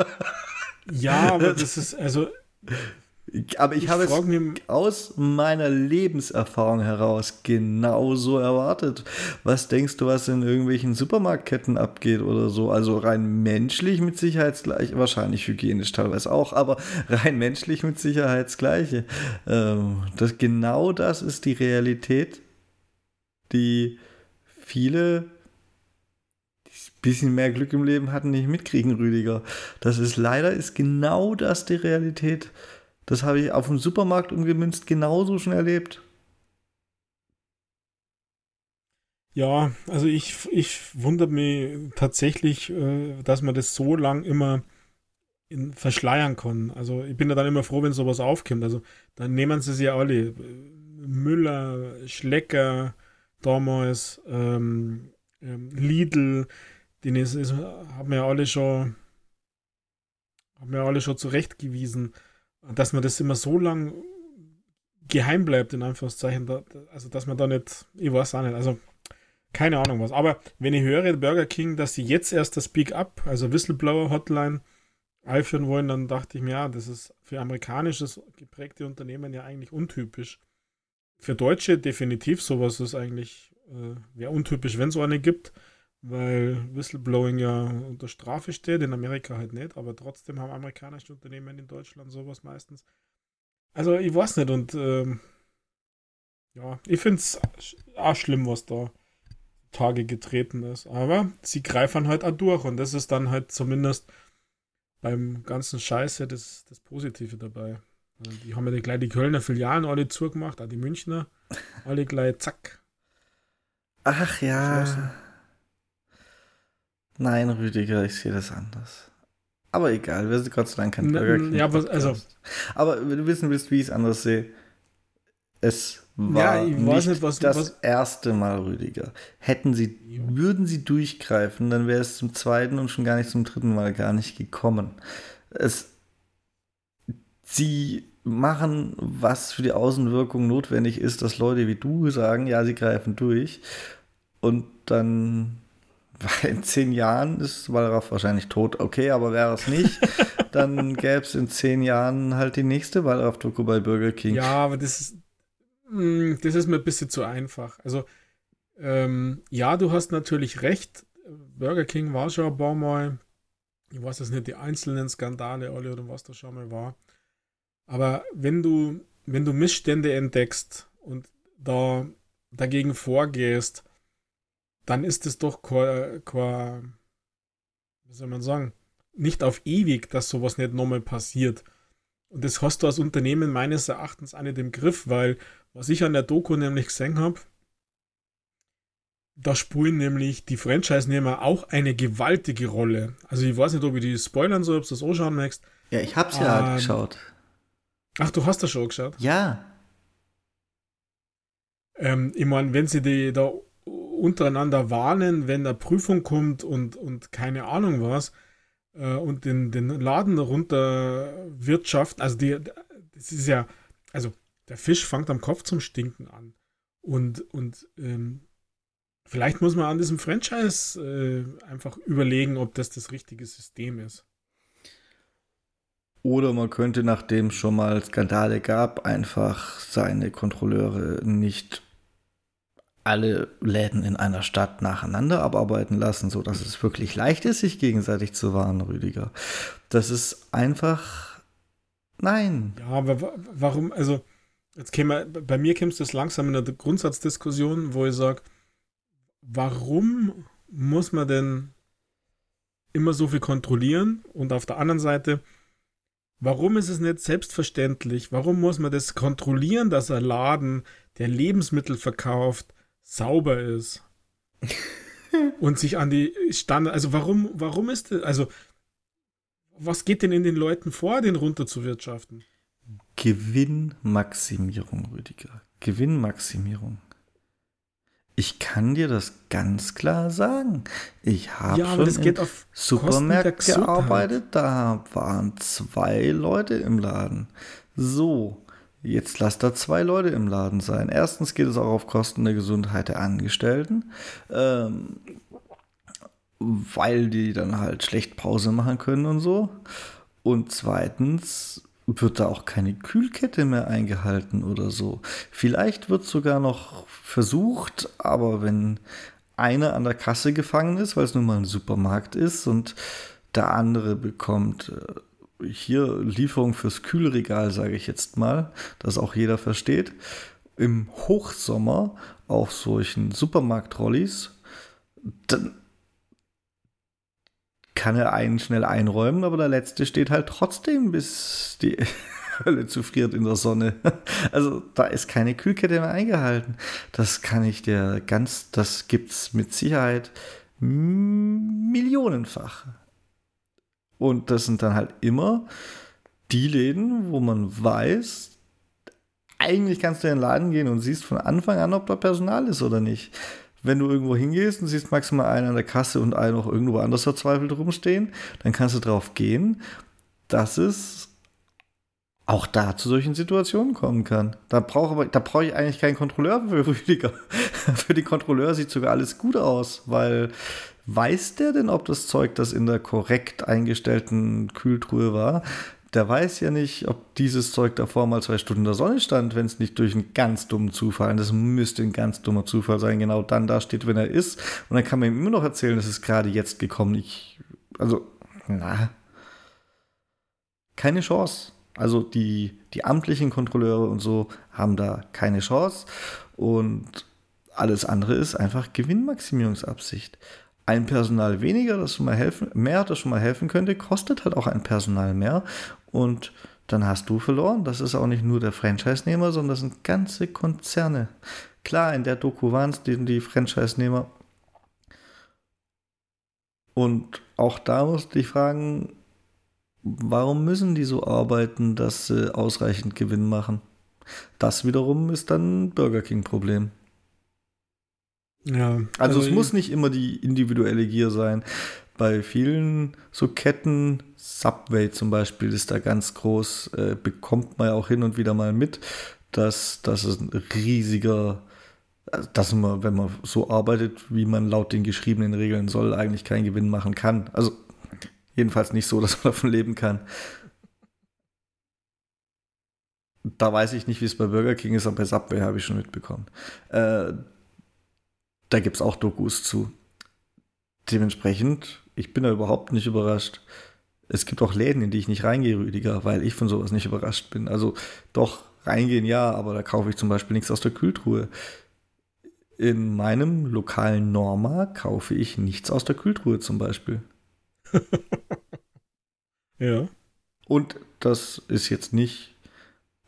Ja, aber das ist, also. Aber ich, ich habe es aus meiner Lebenserfahrung heraus genauso erwartet. Was denkst du, was in irgendwelchen Supermarktketten abgeht oder so? Also rein menschlich mit Sicherheit gleich, wahrscheinlich hygienisch teilweise auch, aber rein menschlich mit Sicherheit das Gleiche. Ähm, das, genau das ist die Realität, die viele bisschen mehr Glück im Leben hatten, nicht mitkriegen, Rüdiger. Das ist leider ist genau das die Realität. Das habe ich auf dem Supermarkt umgemünzt genauso schon erlebt. Ja, also ich, ich wundere mich tatsächlich, äh, dass man das so lang immer in, verschleiern kann. Also ich bin ja dann immer froh, wenn sowas aufkommt. Also dann nehmen sie es ja alle. Müller, Schlecker damals, ähm, ähm Lidl, den ist, ist, haben wir alle schon, haben wir alle schon zurechtgewiesen, dass man das immer so lang geheim bleibt, in Anführungszeichen, da, also dass man da nicht, ich weiß auch nicht, also keine Ahnung was. Aber wenn ich höre, Burger King, dass sie jetzt erst das Speak Up, also Whistleblower Hotline, einführen wollen, dann dachte ich mir, ja, das ist für amerikanisches geprägte Unternehmen ja eigentlich untypisch. Für Deutsche definitiv sowas ist eigentlich, äh, untypisch, wenn es so eine gibt weil Whistleblowing ja unter Strafe steht, in Amerika halt nicht, aber trotzdem haben amerikanische Unternehmen in Deutschland sowas meistens. Also ich weiß nicht und ähm, ja, ich finde es auch schlimm, was da Tage getreten ist. Aber sie greifen halt auch durch und das ist dann halt zumindest beim ganzen Scheiße das, das Positive dabei. Die haben ja gleich die Kölner Filialen alle zugemacht, auch die Münchner, alle gleich zack. Ach ja. Nein, Rüdiger, ich sehe das anders. Aber egal, wir sind Gott sei Dank kein Burger King. Ja, aber, also. aber wenn du wissen willst, wie ich es anders sehe, es war ja, nicht, nicht was, das was, erste Mal, Rüdiger. Hätten sie, ja. würden sie durchgreifen, dann wäre es zum zweiten und schon gar nicht zum dritten Mal gar nicht gekommen. Es, sie machen, was für die Außenwirkung notwendig ist, dass Leute wie du sagen, ja, sie greifen durch. Und dann weil in zehn Jahren ist Wallraff wahrscheinlich tot. Okay, aber wäre es nicht, dann gäbe es in zehn Jahren halt die nächste Wallraff-Doku bei Burger King. Ja, aber das ist, mh, mm, das ist mir ein bisschen zu einfach. Also, ähm, ja, du hast natürlich recht. Burger King war schon ein paar Mal, ich weiß jetzt nicht, die einzelnen Skandale alle oder was da schon mal war. Aber wenn du, wenn du Missstände entdeckst und da dagegen vorgehst, dann ist es doch kein, wie soll man sagen, nicht auf ewig, dass sowas nicht nochmal passiert. Und das hast du als Unternehmen meines Erachtens auch nicht im Griff, weil was ich an der Doku nämlich gesehen habe, da spielen nämlich die Franchise-Nehmer auch eine gewaltige Rolle. Also ich weiß nicht, ob ich die spoilern soll, ob du das auch schauen möchtest. Ja, ich hab's ja ähm, geschaut. Ach, du hast das schon geschaut? Ja. Ähm, ich meine, wenn sie die da untereinander warnen, wenn da Prüfung kommt und, und keine Ahnung was äh, und den, den Laden darunter wirtschaften. Also die, das ist ja, also der Fisch fängt am Kopf zum Stinken an. Und, und ähm, vielleicht muss man an diesem Franchise äh, einfach überlegen, ob das das richtige System ist. Oder man könnte, nachdem es schon mal Skandale gab, einfach seine Kontrolleure nicht alle Läden in einer Stadt nacheinander abarbeiten lassen, sodass es wirklich leicht ist, sich gegenseitig zu warnen, Rüdiger. Das ist einfach. Nein. Ja, aber warum, also, jetzt käme, bei mir käme es langsam in eine Grundsatzdiskussion, wo ich sage, warum muss man denn immer so viel kontrollieren? Und auf der anderen Seite, warum ist es nicht selbstverständlich? Warum muss man das kontrollieren, dass ein Laden, der Lebensmittel verkauft, sauber ist und sich an die Standard, also warum, warum ist das, also was geht denn in den Leuten vor, den runterzuwirtschaften? Gewinnmaximierung, Rüdiger. Gewinnmaximierung. Ich kann dir das ganz klar sagen. Ich habe ja, schon in Supermärkten gearbeitet, da waren zwei Leute im Laden. So, jetzt lass da zwei Leute im Laden sein. Erstens geht es auch auf Kosten der Gesundheit der Angestellten, ähm, weil die dann halt schlecht Pause machen können und so. Und zweitens wird da auch keine Kühlkette mehr eingehalten oder so. Vielleicht wird sogar noch versucht, aber wenn einer an der Kasse gefangen ist, weil es nun mal ein Supermarkt ist und der andere bekommt äh, hier Lieferung fürs Kühlregal, sage ich jetzt mal, dass auch jeder versteht, im Hochsommer auf solchen Supermarkt-Rollis, dann kann er einen schnell einräumen, aber der letzte steht halt trotzdem, bis die Hölle zufriert in der Sonne. Also da ist keine Kühlkette mehr eingehalten. Das kann ich dir ganz, das gibt es mit Sicherheit millionenfach. Und das sind dann halt immer die Läden, wo man weiß, eigentlich kannst du in den Laden gehen und siehst von Anfang an, ob da Personal ist oder nicht wenn du irgendwo hingehst und siehst maximal einen an der Kasse und einen noch irgendwo anders verzweifelt rumstehen, dann kannst du drauf gehen, dass es auch da zu solchen Situationen kommen kann. Da brauche da brauche ich eigentlich keinen Kontrolleur für Rüdiger. für den Kontrolleur sieht sogar alles gut aus, weil weiß der denn, ob das Zeug, das in der korrekt eingestellten Kühltruhe war, der weiß ja nicht, ob dieses Zeug davor mal zwei Stunden in der Sonne stand, wenn es nicht durch einen ganz dummen Zufall, das müsste ein ganz dummer Zufall sein, genau dann da steht, wenn er ist. Und dann kann man ihm immer noch erzählen, es ist gerade jetzt gekommen. Ich, also, na, keine Chance. Also die, die amtlichen Kontrolleure und so haben da keine Chance. Und alles andere ist einfach Gewinnmaximierungsabsicht ein Personal weniger, das schon mal helfen, mehr, das schon mal helfen könnte, kostet halt auch ein Personal mehr. Und dann hast du verloren. Das ist auch nicht nur der Franchise-Nehmer, sondern das sind ganze Konzerne. Klar, in der Doku waren es die, die Franchise-Nehmer. Und auch da musste ich fragen, warum müssen die so arbeiten, dass sie ausreichend Gewinn machen? Das wiederum ist dann ein Burger King-Problem. Ja. Also, also es muss nicht immer die individuelle Gier sein. Bei vielen so Ketten, Subway zum Beispiel ist da ganz groß, äh, bekommt man ja auch hin und wieder mal mit, dass das ein riesiger, dass man, wenn man so arbeitet, wie man laut den geschriebenen Regeln soll, eigentlich keinen Gewinn machen kann. Also jedenfalls nicht so, dass man davon leben kann. Da weiß ich nicht, wie es bei Burger King ist, aber bei Subway habe ich schon mitbekommen. Äh, da gibt es auch Dokus zu. Dementsprechend, ich bin da überhaupt nicht überrascht. Es gibt auch Läden, in die ich nicht reingehe, Rüdiger, weil ich von sowas nicht überrascht bin. Also doch, reingehen ja, aber da kaufe ich zum Beispiel nichts aus der Kühltruhe. In meinem lokalen Norma kaufe ich nichts aus der Kühltruhe zum Beispiel. ja. Und das ist jetzt nicht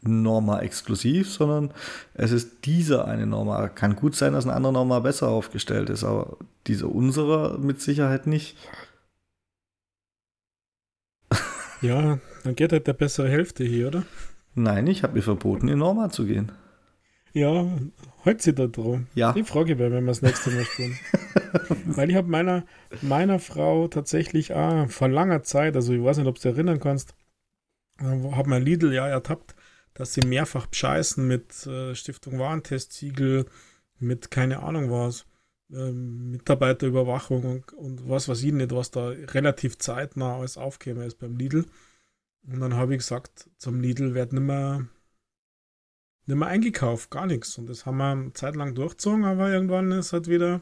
Norma exklusiv, sondern es ist dieser eine Norma. Kann gut sein, dass ein anderer Norma besser aufgestellt ist, aber dieser unserer mit Sicherheit nicht. Ja, dann geht halt der bessere Hälfte hier, oder? Nein, ich habe mir verboten, in Norma zu gehen. Ja, heute sie da drum. Ja. Die Frage wäre, wenn wir das nächste Mal spielen. Weil ich habe meiner, meiner Frau tatsächlich ah, vor langer Zeit, also ich weiß nicht, ob du dich erinnern kannst, habe mein Lidl ja ertappt, dass sie mehrfach bescheißen mit äh, Stiftung Warentestsiegel, mit keine Ahnung was, äh, Mitarbeiterüberwachung und, und, was weiß ich nicht, was da relativ zeitnah alles aufkäme ist beim Lidl. Und dann habe ich gesagt, zum Lidl wird nicht mehr, eingekauft, gar nichts. Und das haben wir eine Zeit lang durchgezogen, aber irgendwann ist halt wieder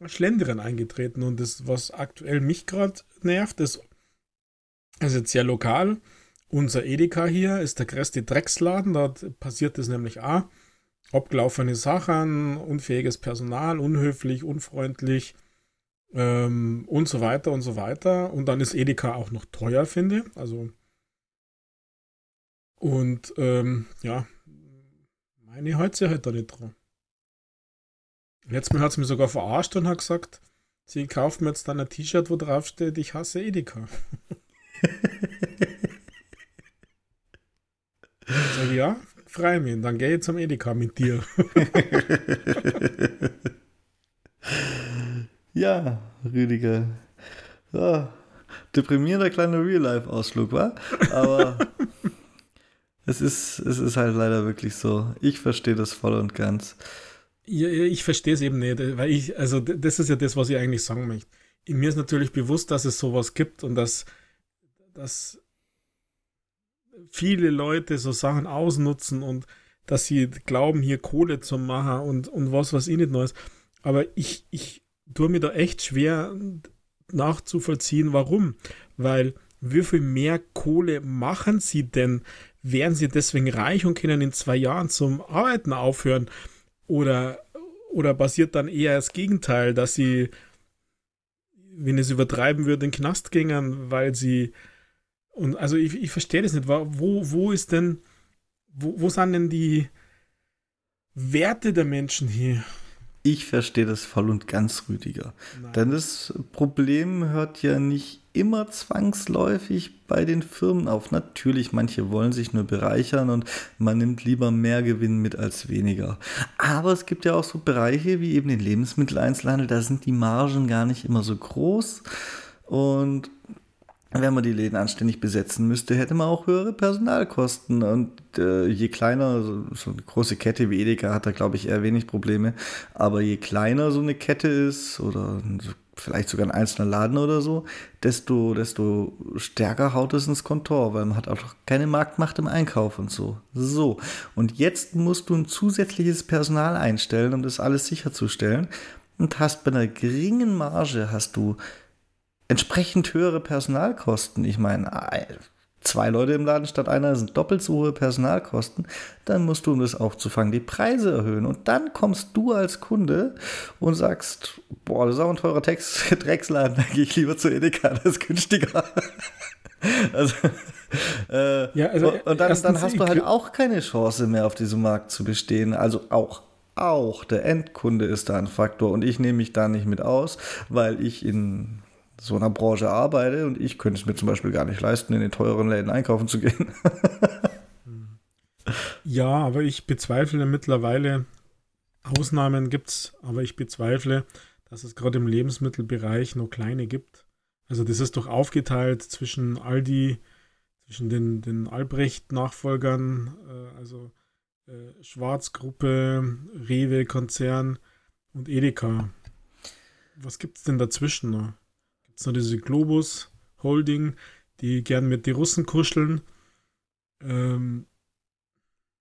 ein Schlenderen eingetreten. Und das, was aktuell mich gerade nervt, ist, ist jetzt sehr lokal, unser Edeka hier ist der größte Drecksladen, dort passiert es nämlich auch. Abgelaufene Sachen, unfähiges Personal, unhöflich, unfreundlich ähm, und so weiter und so weiter. Und dann ist Edeka auch noch teuer, finde ich. Also und ähm, ja, meine hält sie halt da nicht dran. Letztes Mal hat sie mich sogar verarscht und hat gesagt, sie kauft mir jetzt dann ein T-Shirt, wo drauf steht, ich hasse Edeka. Sag ich, ja, frei mich. Dann gehe ich zum Edeka mit dir. ja, Rüdiger. Ja, deprimierender kleiner Real-Life-Ausflug, war. Aber es ist, es ist halt leider wirklich so. Ich verstehe das voll und ganz. Ja, ich verstehe es eben nicht, weil ich, also das ist ja das, was ich eigentlich sagen möchte. Mir ist natürlich bewusst, dass es sowas gibt und dass, dass viele Leute so Sachen ausnutzen und dass sie glauben, hier Kohle zu machen und, und was, was ich nicht Neues. Aber ich, ich tue mir da echt schwer nachzuvollziehen, warum. Weil wie viel mehr Kohle machen sie denn? Wären sie deswegen reich und können in zwei Jahren zum Arbeiten aufhören? Oder, oder passiert dann eher das Gegenteil, dass sie, wenn es übertreiben würde, in den Knast gingen, weil sie. Und also ich, ich verstehe das nicht. Wo, wo ist denn, wo, wo sind denn die Werte der Menschen hier? Ich verstehe das voll und ganz, Rüdiger. Nein. Denn das Problem hört ja nicht immer zwangsläufig bei den Firmen auf. Natürlich, manche wollen sich nur bereichern und man nimmt lieber mehr Gewinn mit als weniger. Aber es gibt ja auch so Bereiche wie eben den Lebensmitteleinzelhandel, da sind die Margen gar nicht immer so groß. Und wenn man die Läden anständig besetzen müsste, hätte man auch höhere Personalkosten. Und äh, je kleiner, so, so, eine große Kette wie Edeka hat da, glaube ich, eher wenig Probleme. Aber je kleiner so eine Kette ist oder vielleicht sogar ein einzelner Laden oder so, desto, desto stärker haut es ins Kontor, weil man hat auch keine Marktmacht im Einkauf und so. So. Und jetzt musst du ein zusätzliches Personal einstellen, um das alles sicherzustellen. Und hast bei einer geringen Marge hast du entsprechend höhere Personalkosten. Ich meine, zwei Leute im Laden statt einer sind doppelt so hohe Personalkosten. Dann musst du, um das aufzufangen, die Preise erhöhen. Und dann kommst du als Kunde und sagst, boah, das ist auch ein teurer Text, Drecksladen, da gehe ich lieber zu Edeka, das ist günstiger. also, äh, ja, also und dann, dann hast du halt auch keine Chance mehr auf diesem Markt zu bestehen. Also auch auch der Endkunde ist da ein Faktor und ich nehme mich da nicht mit aus, weil ich in so einer Branche arbeite und ich könnte es mir zum Beispiel gar nicht leisten, in den teuren Läden einkaufen zu gehen. ja, aber ich bezweifle mittlerweile, Ausnahmen gibt es, aber ich bezweifle, dass es gerade im Lebensmittelbereich noch kleine gibt. Also das ist doch aufgeteilt zwischen Aldi, zwischen den, den Albrecht-Nachfolgern, äh, also äh, Schwarzgruppe, Rewe-Konzern und Edeka. Was gibt es denn dazwischen noch? Noch diese Globus Holding, die gern mit den Russen kuscheln. Ähm,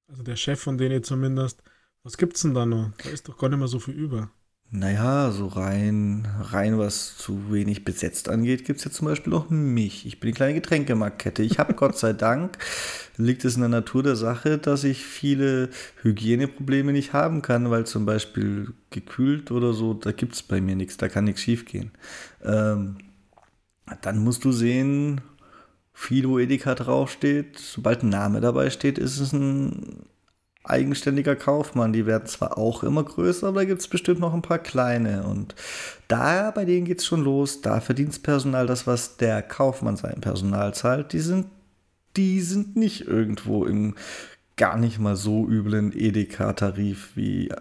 also der Chef von denen zumindest. Was gibt's denn da noch? Da ist doch gar nicht mehr so viel über. Naja, so rein, rein was zu wenig besetzt angeht, gibt es ja zum Beispiel auch mich. Ich bin die kleine Getränkemarktkette. Ich habe Gott sei Dank, liegt es in der Natur der Sache, dass ich viele Hygieneprobleme nicht haben kann, weil zum Beispiel gekühlt oder so, da gibt es bei mir nichts, da kann nichts schief gehen. Ähm, dann musst du sehen, viel, wo Edeka draufsteht, sobald ein Name dabei steht, ist es ein eigenständiger Kaufmann. Die werden zwar auch immer größer, aber da gibt es bestimmt noch ein paar kleine. Und da, bei denen geht es schon los. Da verdient Personal das, was der Kaufmann sein Personal zahlt. Die sind, die sind nicht irgendwo im gar nicht mal so üblen Edeka-Tarif wie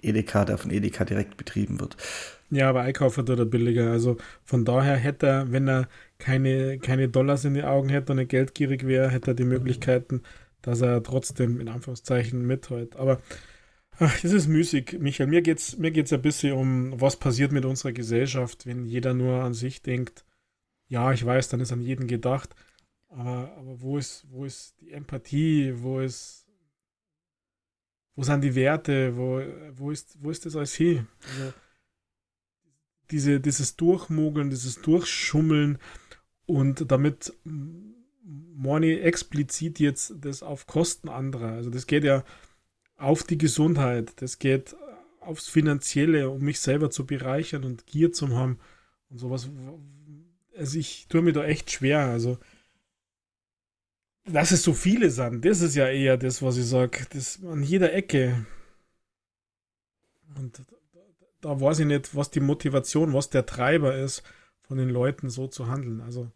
Edeka, der von Edeka direkt betrieben wird. Ja, aber einkaufen tut er billiger. Also von daher hätte er, wenn er keine, keine Dollars in die Augen hätte und er geldgierig wäre, hätte er die Möglichkeiten, dass er trotzdem in Anführungszeichen mithält. Aber ach, es ist müßig, Michael. Mir geht es mir geht's ein bisschen um, was passiert mit unserer Gesellschaft, wenn jeder nur an sich denkt. Ja, ich weiß, dann ist an jeden gedacht. Aber, aber wo, ist, wo ist die Empathie? Wo ist. Wo sind die Werte? Wo, wo, ist, wo ist das alles hin? Also, diese, dieses Durchmogeln, dieses Durchschummeln und damit Money explizit jetzt das auf Kosten anderer. Also das geht ja auf die Gesundheit, das geht aufs Finanzielle, um mich selber zu bereichern und Gier zu haben und sowas. Also ich tue mir da echt schwer. Also dass es so viele sind, das ist ja eher das, was ich sage. Das an jeder Ecke. Und da weiß ich nicht, was die Motivation, was der Treiber ist, von den Leuten so zu handeln. Also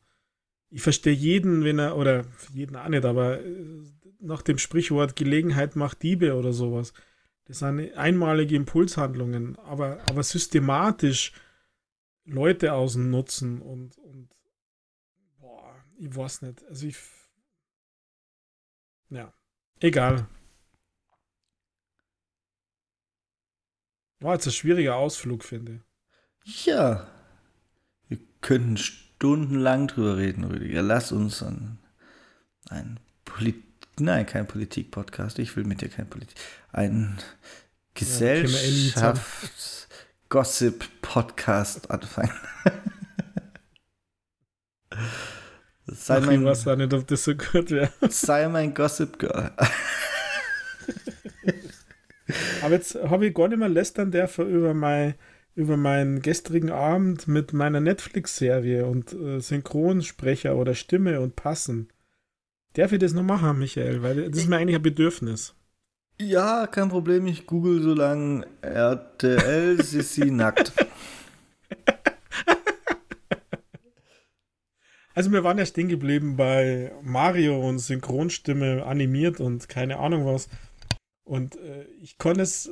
ich verstehe jeden, wenn er, oder jeden auch nicht, aber äh, nach dem Sprichwort Gelegenheit macht Diebe oder sowas. Das sind einmalige Impulshandlungen, aber, aber systematisch Leute ausnutzen und, und boah, ich weiß nicht. Also ich. Ja, egal. War jetzt ein schwieriger Ausflug, finde ich. Ja. Wir könnten stundenlang drüber reden, Rüdiger. Lass uns ein, ein Polit Nein, kein Politik-Podcast. Ich will mit dir kein Politik. Ein Gesellschafts-Gossip-Podcast anfangen. sei Ach, mein, ich weiß auch nicht, ob das so gut wäre. Sei mein Gossip-Girl. Aber jetzt habe ich gar nicht mehr lästern dürfen über, mein, über meinen gestrigen Abend mit meiner Netflix-Serie und äh, Synchronsprecher oder Stimme und Passen. Darf ich das noch machen, Michael? Weil das ist mir eigentlich ein Bedürfnis. Ja, kein Problem. Ich google so lange RTL Sissi nackt. Also wir waren ja stehen geblieben bei Mario und Synchronstimme animiert und keine Ahnung was. Und äh, ich konnte es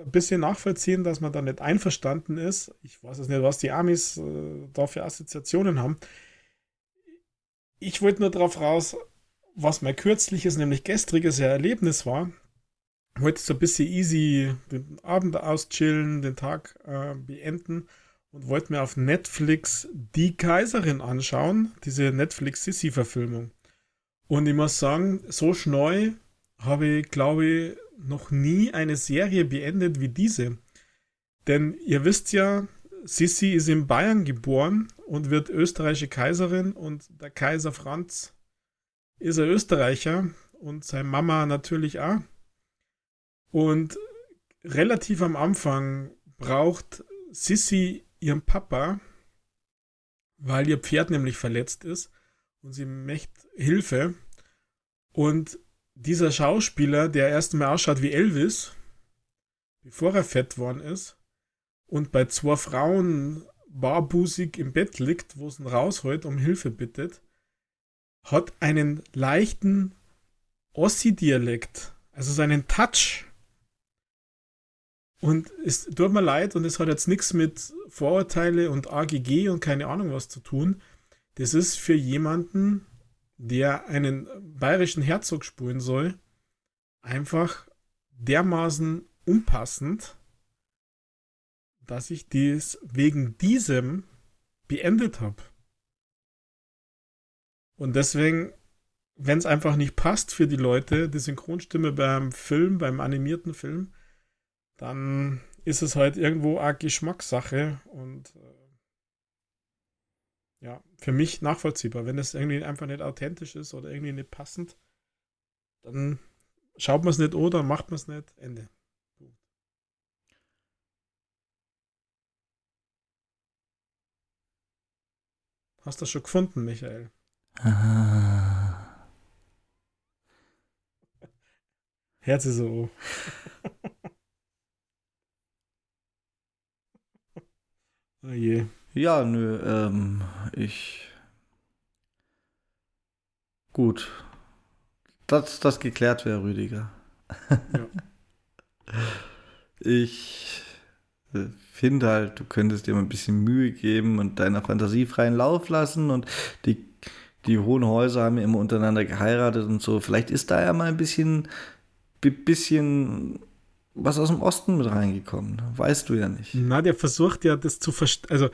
ein bisschen nachvollziehen, dass man da nicht einverstanden ist. Ich weiß es nicht, was die Amis äh, da für Assoziationen haben. Ich wollte nur darauf raus, was mein kürzliches, nämlich gestriges Erlebnis war. Heute so ein bisschen easy den Abend auschillen, den Tag äh, beenden und wollte mir auf Netflix Die Kaiserin anschauen, diese Netflix-Sissy-Verfilmung. Und ich muss sagen, so schnell habe ich, glaube ich, noch nie eine Serie beendet wie diese. Denn ihr wisst ja, Sissi ist in Bayern geboren und wird österreichische Kaiserin und der Kaiser Franz ist er Österreicher und seine Mama natürlich auch. Und relativ am Anfang braucht Sissy ihren Papa, weil ihr Pferd nämlich verletzt ist und sie möchte Hilfe. Und dieser Schauspieler, der erst mal ausschaut wie Elvis, bevor er fett worden ist, und bei zwei Frauen barbusig im Bett liegt, wo es ihn rausholt, um Hilfe bittet, hat einen leichten Ossi-Dialekt, also seinen Touch. Und es tut mir leid, und es hat jetzt nichts mit Vorurteile und AGG und keine Ahnung was zu tun. Das ist für jemanden, der einen bayerischen Herzog spulen soll, einfach dermaßen unpassend, dass ich dies wegen diesem beendet habe. Und deswegen, wenn es einfach nicht passt für die Leute, die Synchronstimme beim Film, beim animierten Film, dann ist es halt irgendwo eine Geschmackssache und äh, ja, für mich nachvollziehbar. Wenn es irgendwie einfach nicht authentisch ist oder irgendwie nicht passend, dann schaut man es nicht oder macht man es nicht. Ende. Hast du das schon gefunden, Michael? Ah. Herz ist so. oh je. Ja, nö, ähm, ich. Gut. Dass das geklärt wäre, Rüdiger. ja. Ich äh, finde halt, du könntest dir mal ein bisschen Mühe geben und deiner Fantasie freien Lauf lassen und die die hohen Häuser haben ja immer untereinander geheiratet und so. Vielleicht ist da ja mal ein bisschen, bisschen was aus dem Osten mit reingekommen. Weißt du ja nicht. Na, der versucht ja das zu verstehen. Also,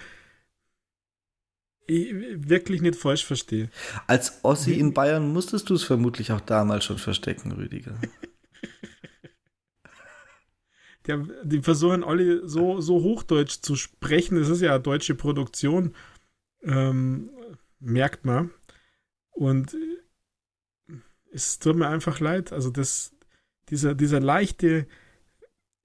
wirklich nicht falsch verstehe. Als Ossi in Bayern musstest du es vermutlich auch damals schon verstecken, Rüdiger. Der, die versuchen alle so, so Hochdeutsch zu sprechen. Das ist ja eine deutsche Produktion. Ähm, merkt man. Und es tut mir einfach leid. Also das, dieser, dieser leichte,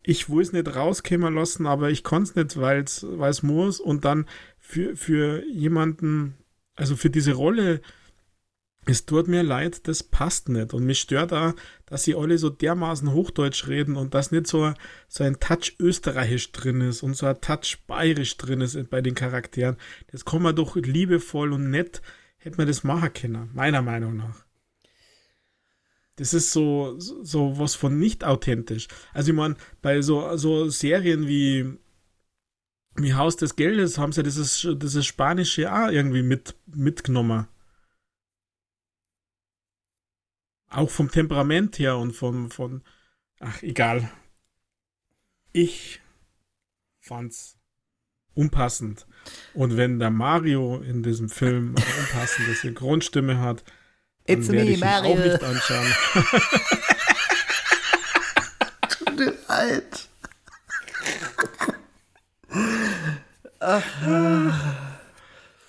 ich will es nicht rauskommen lassen, aber ich kann es nicht, weil es muss. Und dann für, für jemanden, also für diese Rolle, es tut mir leid, das passt nicht. Und mich stört auch, dass sie alle so dermaßen Hochdeutsch reden und dass nicht so, so ein Touch österreichisch drin ist und so ein Touch bayerisch drin ist bei den Charakteren. Das kann man doch liebevoll und nett hätte man das machen können, meiner Meinung nach. Das ist so, so was von nicht authentisch. Also ich meine, bei so, so Serien wie, wie Haus des Geldes haben sie dieses, dieses Spanische auch irgendwie mit, mitgenommen. Auch vom Temperament her und von, von, ach, egal. Ich fand's unpassend. Und wenn der Mario in diesem Film eine unpassende Synchronstimme hat, It's me, ich Mario. auch nicht anschauen. du alt. Ach.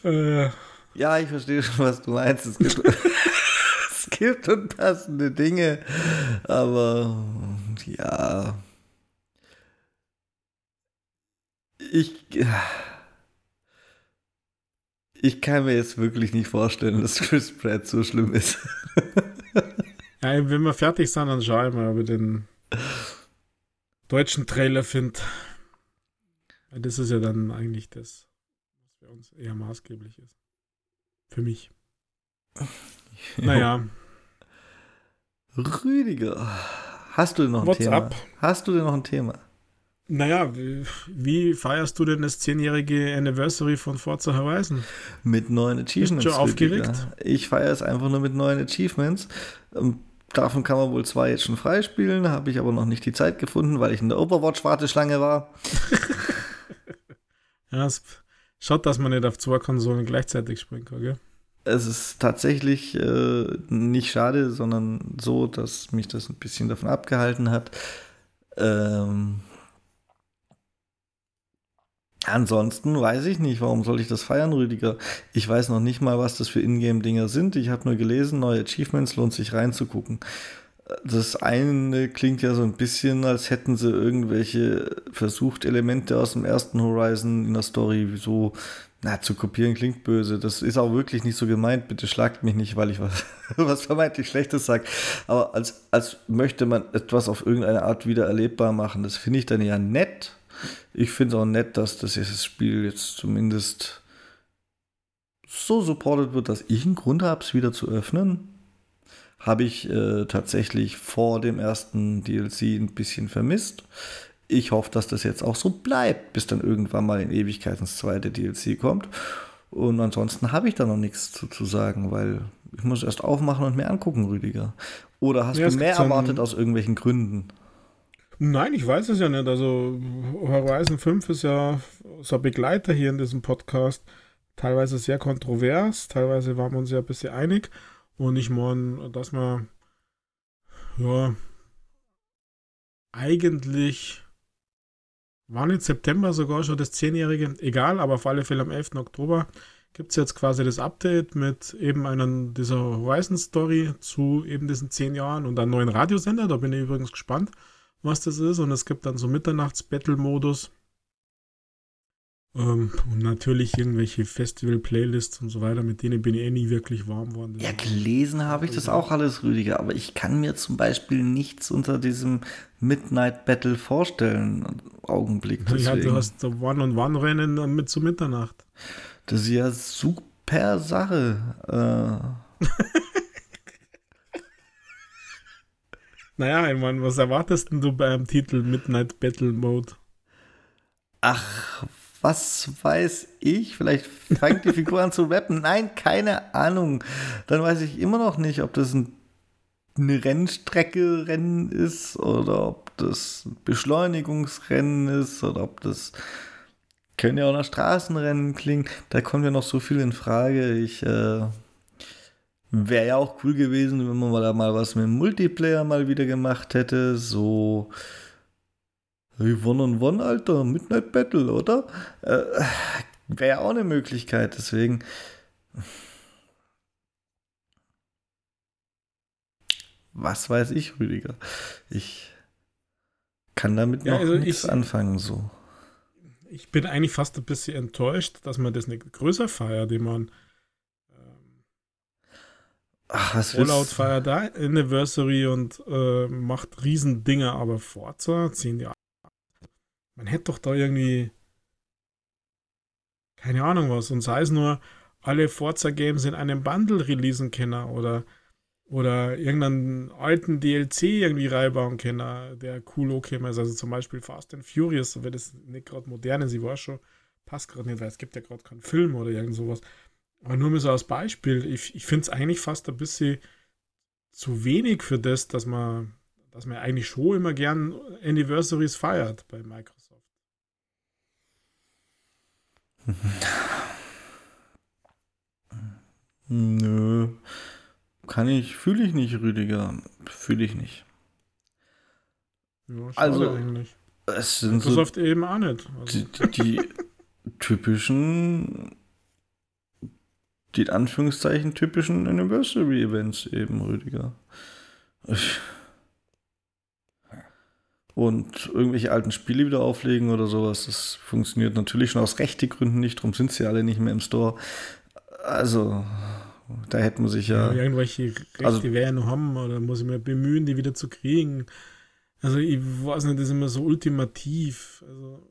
Äh. Ja, ich verstehe schon, was du meinst. Es gibt, es gibt unpassende Dinge, aber ja. Ich. Ich kann mir jetzt wirklich nicht vorstellen, dass Chris Pratt so schlimm ist. ja, wenn wir fertig sind, dann schaue ich mal, ob ich den deutschen Trailer finde. Das ist ja dann eigentlich das, was für uns eher maßgeblich ist. Für mich. Naja. Rüdiger, hast du noch ein What's Thema? Up? Hast du denn noch ein Thema? Naja, wie, wie feierst du denn das zehnjährige Anniversary von Forza Horizon? Mit neuen Achievements. Bist du aufgeregt? Ich feiere es einfach nur mit neuen Achievements. Ähm, davon kann man wohl zwei jetzt schon freispielen, habe ich aber noch nicht die Zeit gefunden, weil ich in der Overwatch-Warteschlange war. ja, es schaut, dass man nicht auf zwei Konsolen gleichzeitig springen kann, gell? Es ist tatsächlich äh, nicht schade, sondern so, dass mich das ein bisschen davon abgehalten hat. Ähm, Ansonsten weiß ich nicht, warum soll ich das feiern, Rüdiger? Ich weiß noch nicht mal, was das für Ingame-Dinger sind. Ich habe nur gelesen, neue Achievements lohnt sich reinzugucken. Das eine klingt ja so ein bisschen, als hätten sie irgendwelche versucht, Elemente aus dem ersten Horizon in der Story so, na, zu kopieren klingt böse. Das ist auch wirklich nicht so gemeint. Bitte schlagt mich nicht, weil ich was, was vermeintlich Schlechtes sage. Aber als, als möchte man etwas auf irgendeine Art wieder erlebbar machen. Das finde ich dann ja nett ich finde es auch nett, dass das Spiel jetzt zumindest so supported wird, dass ich einen Grund habe, es wieder zu öffnen. Habe ich äh, tatsächlich vor dem ersten DLC ein bisschen vermisst. Ich hoffe, dass das jetzt auch so bleibt, bis dann irgendwann mal in Ewigkeit ins zweite DLC kommt. Und ansonsten habe ich da noch nichts zu, zu sagen, weil ich muss erst aufmachen und mir angucken, Rüdiger. Oder hast ja, du mehr erwartet aus irgendwelchen Gründen? Nein, ich weiß es ja nicht. Also Horizon 5 ist ja so ein Begleiter hier in diesem Podcast. Teilweise sehr kontrovers, teilweise waren wir uns ja ein bisschen einig. Und ich meine, dass man ja eigentlich war nicht September sogar schon das 10-jährige, egal, aber auf alle Fälle am 11. Oktober gibt es jetzt quasi das Update mit eben einer dieser Horizon-Story zu eben diesen 10 Jahren und einem neuen Radiosender. Da bin ich übrigens gespannt was das ist. Und es gibt dann so Mitternachts-Battle-Modus. Ähm, und natürlich irgendwelche Festival-Playlists und so weiter, mit denen bin ich eh nie wirklich warm geworden. Ja, gelesen habe ich das auch alles, Rüdiger, aber ich kann mir zum Beispiel nichts unter diesem Midnight Battle vorstellen. Augenblick. Deswegen. Ja, du hast One-on-One-Rennen mit zu Mitternacht. Das ist ja super Sache. Äh. Naja, ich meine, was erwartest denn du beim Titel Midnight Battle Mode? Ach, was weiß ich? Vielleicht fängt die Figur an zu rappen. Nein, keine Ahnung. Dann weiß ich immer noch nicht, ob das ein eine Rennstrecke Rennen ist oder ob das ein Beschleunigungsrennen ist oder ob das können ja auch nach Straßenrennen klingen. Da kommt ja noch so viel in Frage. Ich äh, Wäre ja auch cool gewesen, wenn man da mal was mit dem Multiplayer mal wieder gemacht hätte. So wie One on One, Alter, Midnight Battle, oder? Äh, Wäre ja auch eine Möglichkeit, deswegen. Was weiß ich, Rüdiger? Ich kann damit ja, noch also nichts ich, anfangen, so. Ich bin eigentlich fast ein bisschen enttäuscht, dass man das nicht größer feiert, die man Ach, was Fallout feiert da Anniversary und äh, macht Riesendinge, aber Forza, 10 Jahre. Man hätte doch da irgendwie keine Ahnung was und sei es nur alle Forza-Games in einem Bundle releasen können oder, oder irgendeinen alten DLC irgendwie reinbauen können, der cool okay ist. Also zum Beispiel Fast and Furious, wenn das nicht gerade modern ist, ich war schon, passt gerade nicht, weil es gibt ja gerade keinen Film oder irgend sowas. Aber nur mal so als Beispiel, ich, ich finde es eigentlich fast ein bisschen zu wenig für das, dass man, dass man eigentlich schon immer gern Anniversaries feiert bei Microsoft. Nö. Kann ich, fühle ich nicht, Rüdiger. Fühle ich nicht. Ja, also, eigentlich. Es sind Microsoft so eben auch nicht. Also. Die, die typischen, die in Anführungszeichen typischen Anniversary-Events eben, Rüdiger. Und irgendwelche alten Spiele wieder auflegen oder sowas, das funktioniert natürlich schon aus rechte Gründen nicht, darum sind sie alle nicht mehr im Store. Also, da hätte man sich ja. ja irgendwelche Rechte also, werden noch haben oder muss ich mir bemühen, die wieder zu kriegen. Also, ich weiß nicht, das ist immer so ultimativ. Also.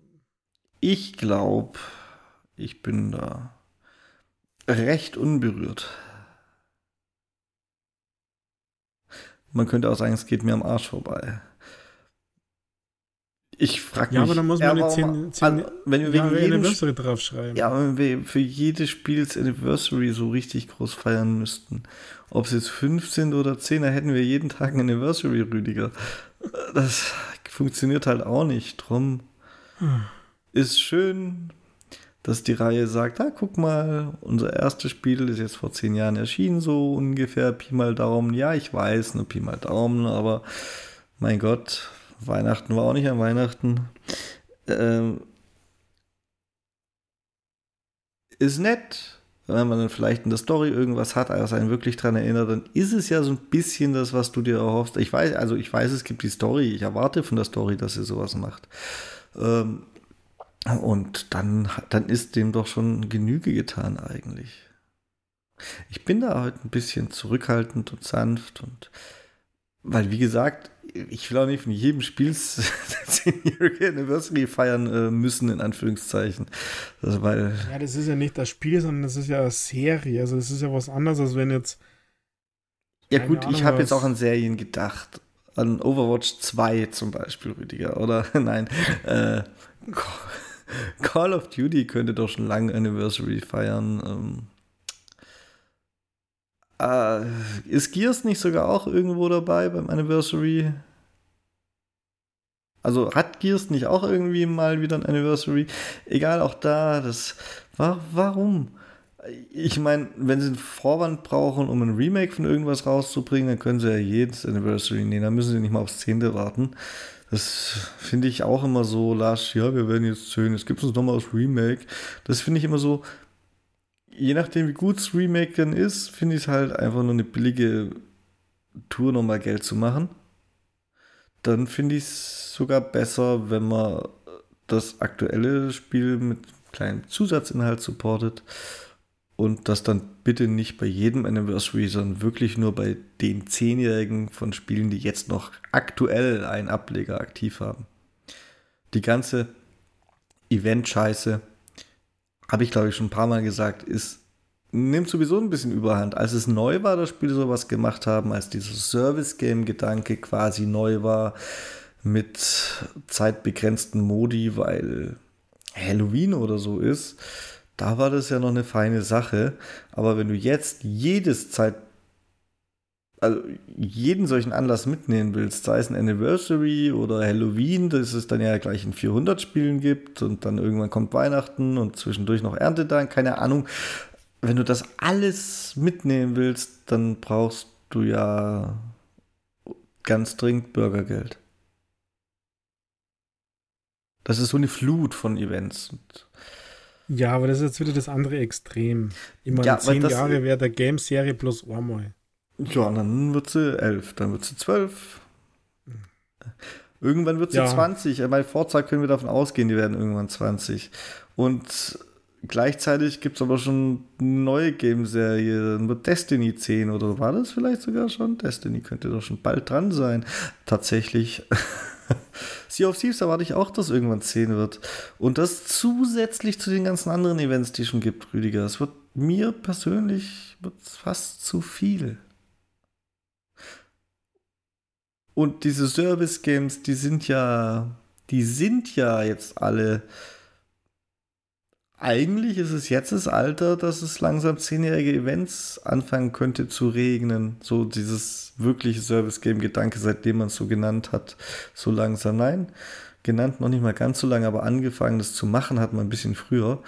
Ich glaube, ich bin da recht unberührt. Man könnte auch sagen, es geht mir am Arsch vorbei. Ich frage mich. Ja, aber dann muss man eine 10, 10 also, wenn wir wegen jedem Anniversary draufschreiben. Ja, wenn wir für jedes Spiels Anniversary so richtig groß feiern müssten. Ob es jetzt 5 sind oder 10, da hätten wir jeden Tag ein Anniversary, Rüdiger. Das funktioniert halt auch nicht. Drum hm. ist schön, dass die Reihe sagt, ah, guck mal, unser erstes Spiel ist jetzt vor 10 Jahren erschienen, so ungefähr Pi mal Daumen. Ja, ich weiß, nur Pi mal Daumen, aber mein Gott, Weihnachten war auch nicht an Weihnachten. Ähm, ist nett, wenn man dann vielleicht in der Story irgendwas hat, was einen wirklich daran erinnert, dann ist es ja so ein bisschen das, was du dir erhoffst. Ich weiß, also ich weiß, es gibt die Story, ich erwarte von der Story, dass sie sowas macht. Ähm, und dann, dann ist dem doch schon Genüge getan eigentlich. Ich bin da heute ein bisschen zurückhaltend und sanft und weil, wie gesagt, ich will auch nicht von jedem Spiel 10-jährige Anniversary feiern äh, müssen, in Anführungszeichen. Also, weil ja, das ist ja nicht das Spiel, sondern das ist ja eine Serie. Also, das ist ja was anderes, als wenn jetzt. Ja, gut, Ahnung, ich habe jetzt auch an Serien gedacht. An Overwatch 2 zum Beispiel, Rüdiger. Oder, nein, äh, Call of Duty könnte doch schon lange Anniversary feiern. Ähm, äh, ist Gears nicht sogar auch irgendwo dabei beim Anniversary? Also hat Gears nicht auch irgendwie mal wieder ein Anniversary? Egal, auch da, das war, warum? Ich meine, wenn sie einen Vorwand brauchen, um ein Remake von irgendwas rauszubringen, dann können sie ja jedes Anniversary nehmen. Da müssen sie nicht mal aufs Zehnte warten. Das finde ich auch immer so lasch. Ja, wir werden jetzt zehn, es gibt uns nochmal aus Remake. Das finde ich immer so, je nachdem, wie gut das Remake dann ist, finde ich es halt einfach nur eine billige Tour, nochmal Geld zu machen. Dann finde ich es sogar besser, wenn man das aktuelle Spiel mit kleinem Zusatzinhalt supportet und das dann bitte nicht bei jedem Anniversary, sondern wirklich nur bei den Zehnjährigen von Spielen, die jetzt noch aktuell einen Ableger aktiv haben. Die ganze Event-Scheiße habe ich glaube ich schon ein paar Mal gesagt, ist nimmt sowieso ein bisschen überhand. Als es neu war, das Spiel sowas gemacht haben, als dieser Service-Game-Gedanke quasi neu war, mit zeitbegrenzten Modi, weil Halloween oder so ist, da war das ja noch eine feine Sache. Aber wenn du jetzt jedes Zeit, also jeden solchen Anlass mitnehmen willst, sei es ein Anniversary oder Halloween, dass es dann ja gleich in 400 Spielen gibt und dann irgendwann kommt Weihnachten und zwischendurch noch Erntedank, keine Ahnung. Wenn du das alles mitnehmen willst, dann brauchst du ja ganz dringend Bürgergeld. Das ist so eine Flut von Events. Ja, aber das ist jetzt wieder das andere Extrem. Immer ja, zehn Jahre wäre der Game-Serie plus einmal. Ja, dann wird sie elf, dann wird sie zwölf. Irgendwann wird sie ja. 20. Bei Forza können wir davon ausgehen, die werden irgendwann 20. Und gleichzeitig gibt es aber schon eine neue Game-Serie. Dann wird Destiny 10 oder war das vielleicht sogar schon? Destiny könnte doch schon bald dran sein. Tatsächlich. sea of Thieves erwarte ich auch, dass irgendwann 10 wird. Und das zusätzlich zu den ganzen anderen Events, die es schon gibt, Rüdiger. Es wird mir persönlich wird es fast zu viel. Und diese Service-Games, die sind ja, die sind ja jetzt alle. Eigentlich ist es jetzt das Alter, dass es langsam zehnjährige Events anfangen könnte zu regnen. So dieses wirkliche Service-Game-Gedanke, seitdem man es so genannt hat, so langsam. Nein, genannt noch nicht mal ganz so lange, aber angefangen, das zu machen, hat man ein bisschen früher.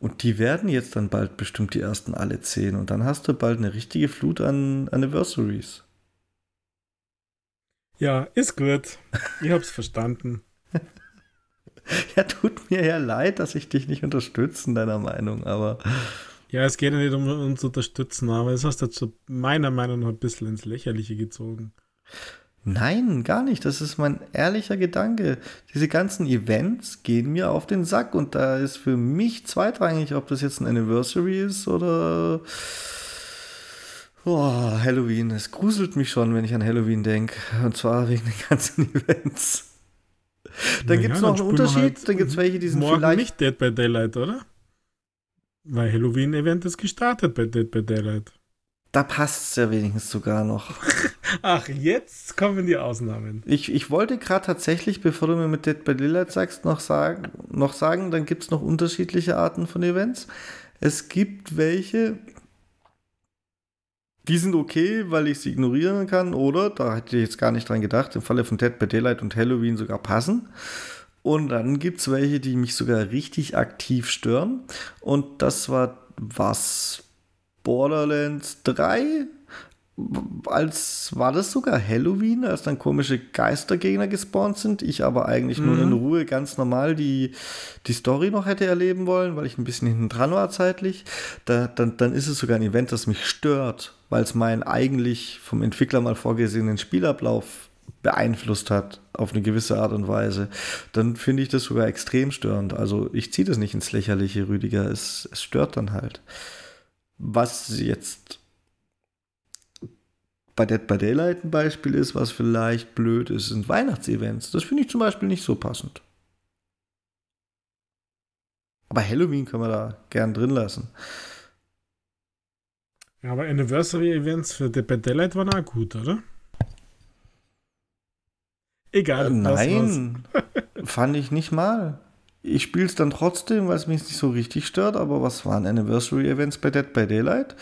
Und die werden jetzt dann bald bestimmt die ersten alle zehn. Und dann hast du bald eine richtige Flut an Anniversaries. Ja, ist gut. Ich hab's verstanden. ja, tut mir ja leid, dass ich dich nicht unterstütze in deiner Meinung, aber. Ja, es geht ja nicht um uns zu unterstützen, aber es hast du zu meiner Meinung nach ein bisschen ins Lächerliche gezogen. Nein, gar nicht. Das ist mein ehrlicher Gedanke. Diese ganzen Events gehen mir auf den Sack und da ist für mich zweitrangig, ob das jetzt ein Anniversary ist oder oh, Halloween. Es gruselt mich schon, wenn ich an Halloween denke. Und zwar wegen den ganzen Events. Dann gibt es noch einen Unterschied. Halt dann gibt es welche, die sind morgen vielleicht nicht Dead by Daylight, oder? Weil Halloween-Event ist gestartet bei Dead by Daylight. Da passt es ja wenigstens sogar noch. Ach, jetzt kommen die Ausnahmen. Ich, ich wollte gerade tatsächlich, bevor du mir mit Dead by Daylight sagst, noch sagen, noch sagen dann gibt es noch unterschiedliche Arten von Events. Es gibt welche, die sind okay, weil ich sie ignorieren kann, oder, da hätte ich jetzt gar nicht dran gedacht, im Falle von Dead by Daylight und Halloween sogar passen. Und dann gibt es welche, die mich sogar richtig aktiv stören. Und das war was Borderlands 3 als war das sogar Halloween, als dann komische Geistergegner gespawnt sind. Ich aber eigentlich mhm. nur in Ruhe ganz normal die, die Story noch hätte erleben wollen, weil ich ein bisschen hinten dran war zeitlich. Da, dann, dann ist es sogar ein Event, das mich stört, weil es meinen eigentlich vom Entwickler mal vorgesehenen Spielablauf beeinflusst hat auf eine gewisse Art und Weise, dann finde ich das sogar extrem störend. Also ich ziehe das nicht ins Lächerliche, Rüdiger. Es, es stört dann halt. Was jetzt bei Dead by Daylight ein Beispiel ist, was vielleicht blöd ist, sind Weihnachtsevents. Das finde ich zum Beispiel nicht so passend. Aber Halloween können wir da gern drin lassen. Ja, aber Anniversary-Events für Dead by Daylight waren auch gut, oder? Egal. Äh, nein, fand ich nicht mal. Ich spiele es dann trotzdem, weil es mich nicht so richtig stört, aber was waren Anniversary-Events bei Dead by Daylight?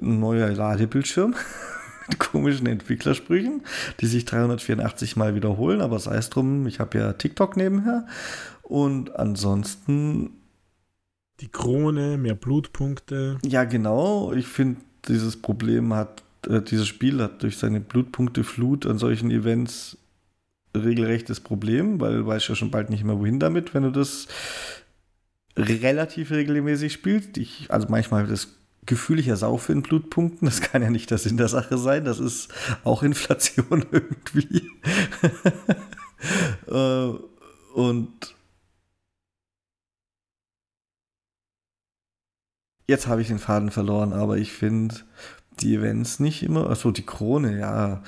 Ein neuer Ladebildschirm mit komischen Entwicklersprüchen, die sich 384 Mal wiederholen, aber sei es drum, ich habe ja TikTok nebenher. Und ansonsten. Die Krone, mehr Blutpunkte. Ja, genau. Ich finde, dieses Problem hat, äh, dieses Spiel hat durch seine Blutpunkte-Flut an solchen Events regelrechtes Problem, weil du weißt ja schon bald nicht mehr wohin damit, wenn du das relativ regelmäßig spielst. Ich, also manchmal das Gefühl, ich ersaufe in Blutpunkten. Das kann ja nicht der Sinn der Sache sein. Das ist auch Inflation irgendwie. Äh, und jetzt habe ich den Faden verloren, aber ich finde die Events nicht immer. Achso, die Krone, ja.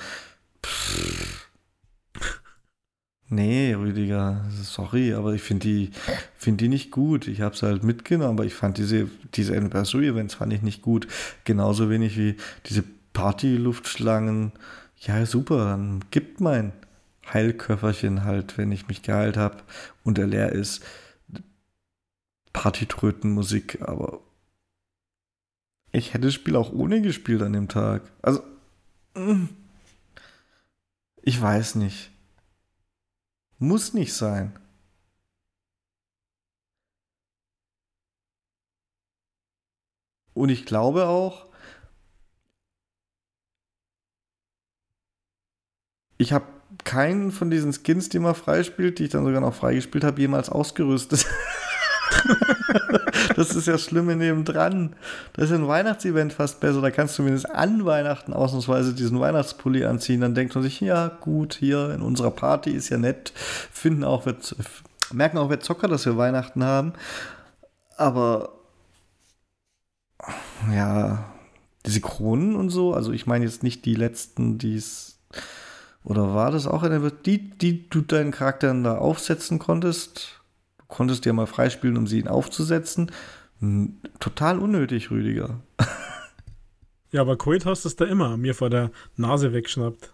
Pff Nee, Rüdiger, sorry, aber ich finde die, find die nicht gut. Ich habe sie halt mitgenommen, aber ich fand diese, diese Anniversary-Events fand ich nicht gut. Genauso wenig wie diese Party-Luftschlangen. Ja, super, dann gibt mein Heilköfferchen halt, wenn ich mich geheilt habe und er leer ist. Partytrötenmusik, aber ich hätte das Spiel auch ohne gespielt an dem Tag. Also, mm, ich weiß nicht. Muss nicht sein. Und ich glaube auch, ich habe keinen von diesen Skins, die man freispielt, die ich dann sogar noch freigespielt habe, jemals ausgerüstet. das ist ja Schlimme nebendran. Das ist ein Weihnachtsevent fast besser. Da kannst du zumindest an Weihnachten ausnahmsweise diesen Weihnachtspulli anziehen. Dann denkt man sich, ja, gut, hier in unserer Party ist ja nett. Finden auch, wir, merken auch wir Zocker, dass wir Weihnachten haben. Aber ja, diese Kronen und so, also ich meine jetzt nicht die letzten, die es. Oder war das auch eine, die, die du deinen Charakteren da aufsetzen konntest? Konntest ja mal freispielen, um sie ihn aufzusetzen. Total unnötig, Rüdiger. Ja, aber Coit hast es da immer mir vor der Nase wegschnappt.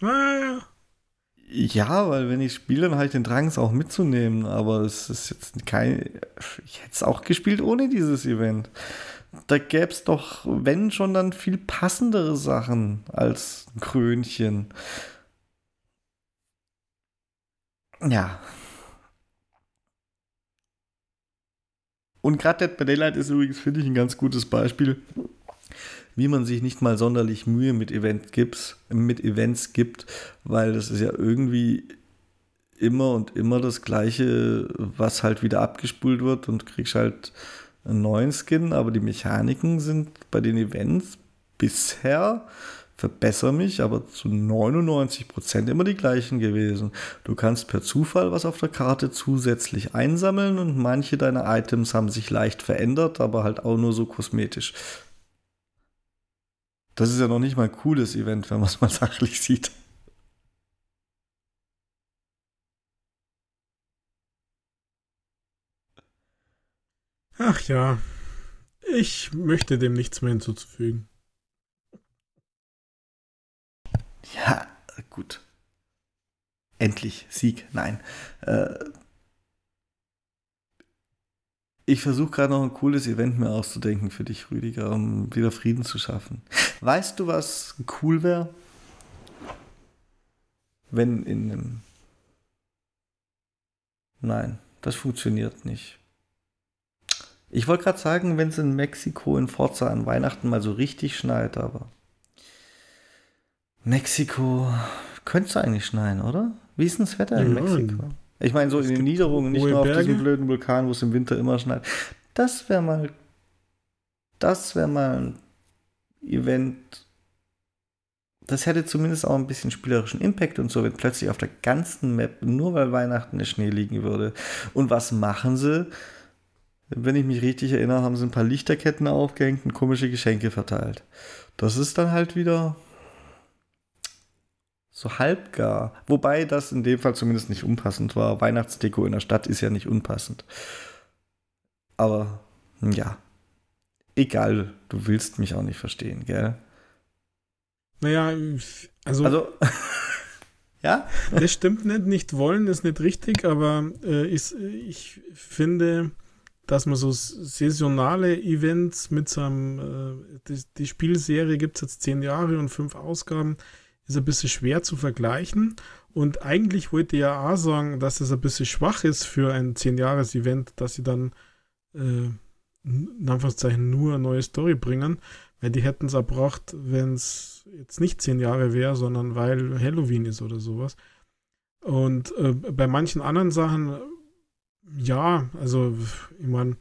Naja. Ja, weil wenn ich spiele, dann habe ich den Drang, es auch mitzunehmen. Aber es ist jetzt kein. Ich hätte es auch gespielt ohne dieses Event. Da gäbe es doch, wenn schon, dann viel passendere Sachen als Krönchen. Ja. Und gerade Dead by Daylight ist übrigens, finde ich, ein ganz gutes Beispiel, wie man sich nicht mal sonderlich Mühe mit, Event gibt, mit Events gibt, weil das ist ja irgendwie immer und immer das Gleiche, was halt wieder abgespult wird und kriegst halt einen neuen Skin, aber die Mechaniken sind bei den Events bisher verbessere mich, aber zu 99% immer die gleichen gewesen. Du kannst per Zufall was auf der Karte zusätzlich einsammeln und manche deiner Items haben sich leicht verändert, aber halt auch nur so kosmetisch. Das ist ja noch nicht mal ein cooles Event, wenn man es mal sachlich sieht. Ach ja, ich möchte dem nichts mehr hinzuzufügen. Ja, gut. Endlich Sieg. Nein. Äh, ich versuche gerade noch ein cooles Event mir auszudenken für dich, Rüdiger, um wieder Frieden zu schaffen. Weißt du, was cool wäre? Wenn in einem. Nein, das funktioniert nicht. Ich wollte gerade sagen, wenn es in Mexiko in Forza an Weihnachten mal so richtig schneit, aber. Mexiko könnte es eigentlich schneien, oder? Wie ist denn das Wetter in ja, Mexiko? Ich meine, so in den Niederungen, nicht nur auf Berge? diesem blöden Vulkan, wo es im Winter immer schneit. Das wäre mal. Das wäre mal ein Event. Das hätte zumindest auch ein bisschen spielerischen Impact und so, wenn plötzlich auf der ganzen Map, nur weil Weihnachten der Schnee liegen würde. Und was machen sie? Wenn ich mich richtig erinnere, haben sie ein paar Lichterketten aufgehängt und komische Geschenke verteilt. Das ist dann halt wieder so halbgar. Wobei das in dem Fall zumindest nicht unpassend war. Weihnachtsdeko in der Stadt ist ja nicht unpassend. Aber ja, egal, du willst mich auch nicht verstehen, gell? Naja, also. Also. ja? Das stimmt nicht. Nicht wollen ist nicht richtig, aber äh, ist, ich finde, dass man so saisonale Events mit so einem, äh, die, die Spielserie gibt es jetzt zehn Jahre und fünf Ausgaben ist ein bisschen schwer zu vergleichen. Und eigentlich wollte ich ja auch sagen, dass es ein bisschen schwach ist für ein 10-Jahres-Event, dass sie dann äh, in Anführungszeichen nur eine neue Story bringen, weil die hätten es erbracht, wenn es jetzt nicht 10 Jahre wäre, sondern weil Halloween ist oder sowas. Und äh, bei manchen anderen Sachen, ja, also ich meine,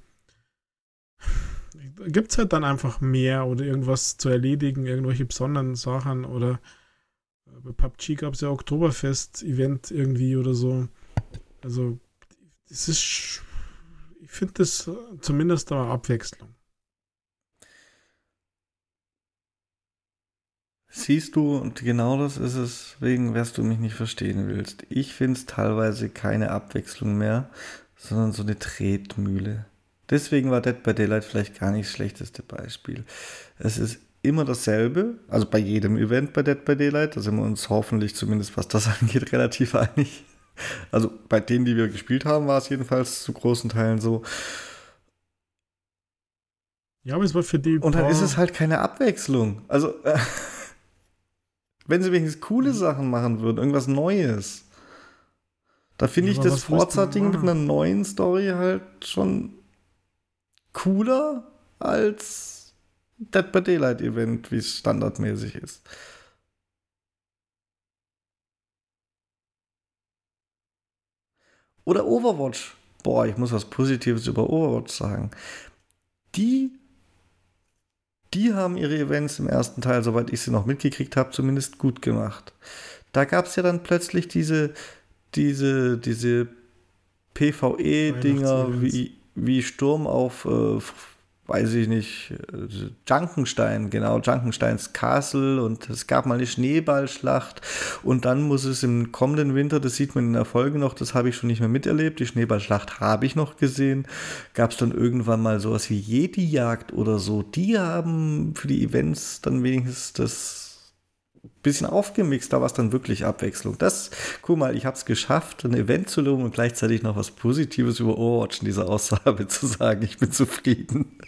gibt es halt dann einfach mehr oder irgendwas zu erledigen, irgendwelche besonderen Sachen oder bei PUBG gab es ja Oktoberfest-Event irgendwie oder so. Also, es ist, ich finde das zumindest eine Abwechslung. Siehst du, und genau das ist es, wegen, was du mich nicht verstehen willst. Ich finde es teilweise keine Abwechslung mehr, sondern so eine Tretmühle. Deswegen war Dead by Daylight vielleicht gar nicht das schlechteste Beispiel. Es ist immer dasselbe, also bei jedem Event bei Dead by Daylight, da sind wir uns hoffentlich zumindest, was das angeht, relativ einig. Also bei denen, die wir gespielt haben, war es jedenfalls zu großen Teilen so. Ja, aber es war für die. Und dann ist es halt keine Abwechslung. Also, äh, wenn sie wenigstens coole Sachen machen würden, irgendwas Neues. Da finde ja, ich das Forza-Ding mit einer neuen Story halt schon cooler als Dead by Daylight Event, wie es standardmäßig ist. Oder Overwatch. Boah, ich muss was Positives über Overwatch sagen. Die, die haben ihre Events im ersten Teil, soweit ich sie noch mitgekriegt habe, zumindest gut gemacht. Da gab es ja dann plötzlich diese, diese, diese PvE-Dinger wie, wie Sturm auf äh, weiß ich nicht, Junkenstein, genau, Junkensteins Castle und es gab mal eine Schneeballschlacht und dann muss es im kommenden Winter, das sieht man in der Folge noch, das habe ich schon nicht mehr miterlebt, die Schneeballschlacht habe ich noch gesehen, gab es dann irgendwann mal sowas wie Jedi-Jagd oder so, die haben für die Events dann wenigstens das bisschen aufgemixt, da war es dann wirklich Abwechslung. Das, guck mal, ich habe es geschafft, ein Event zu loben und gleichzeitig noch was Positives über Overwatch in dieser Aussage zu sagen. Ich bin zufrieden.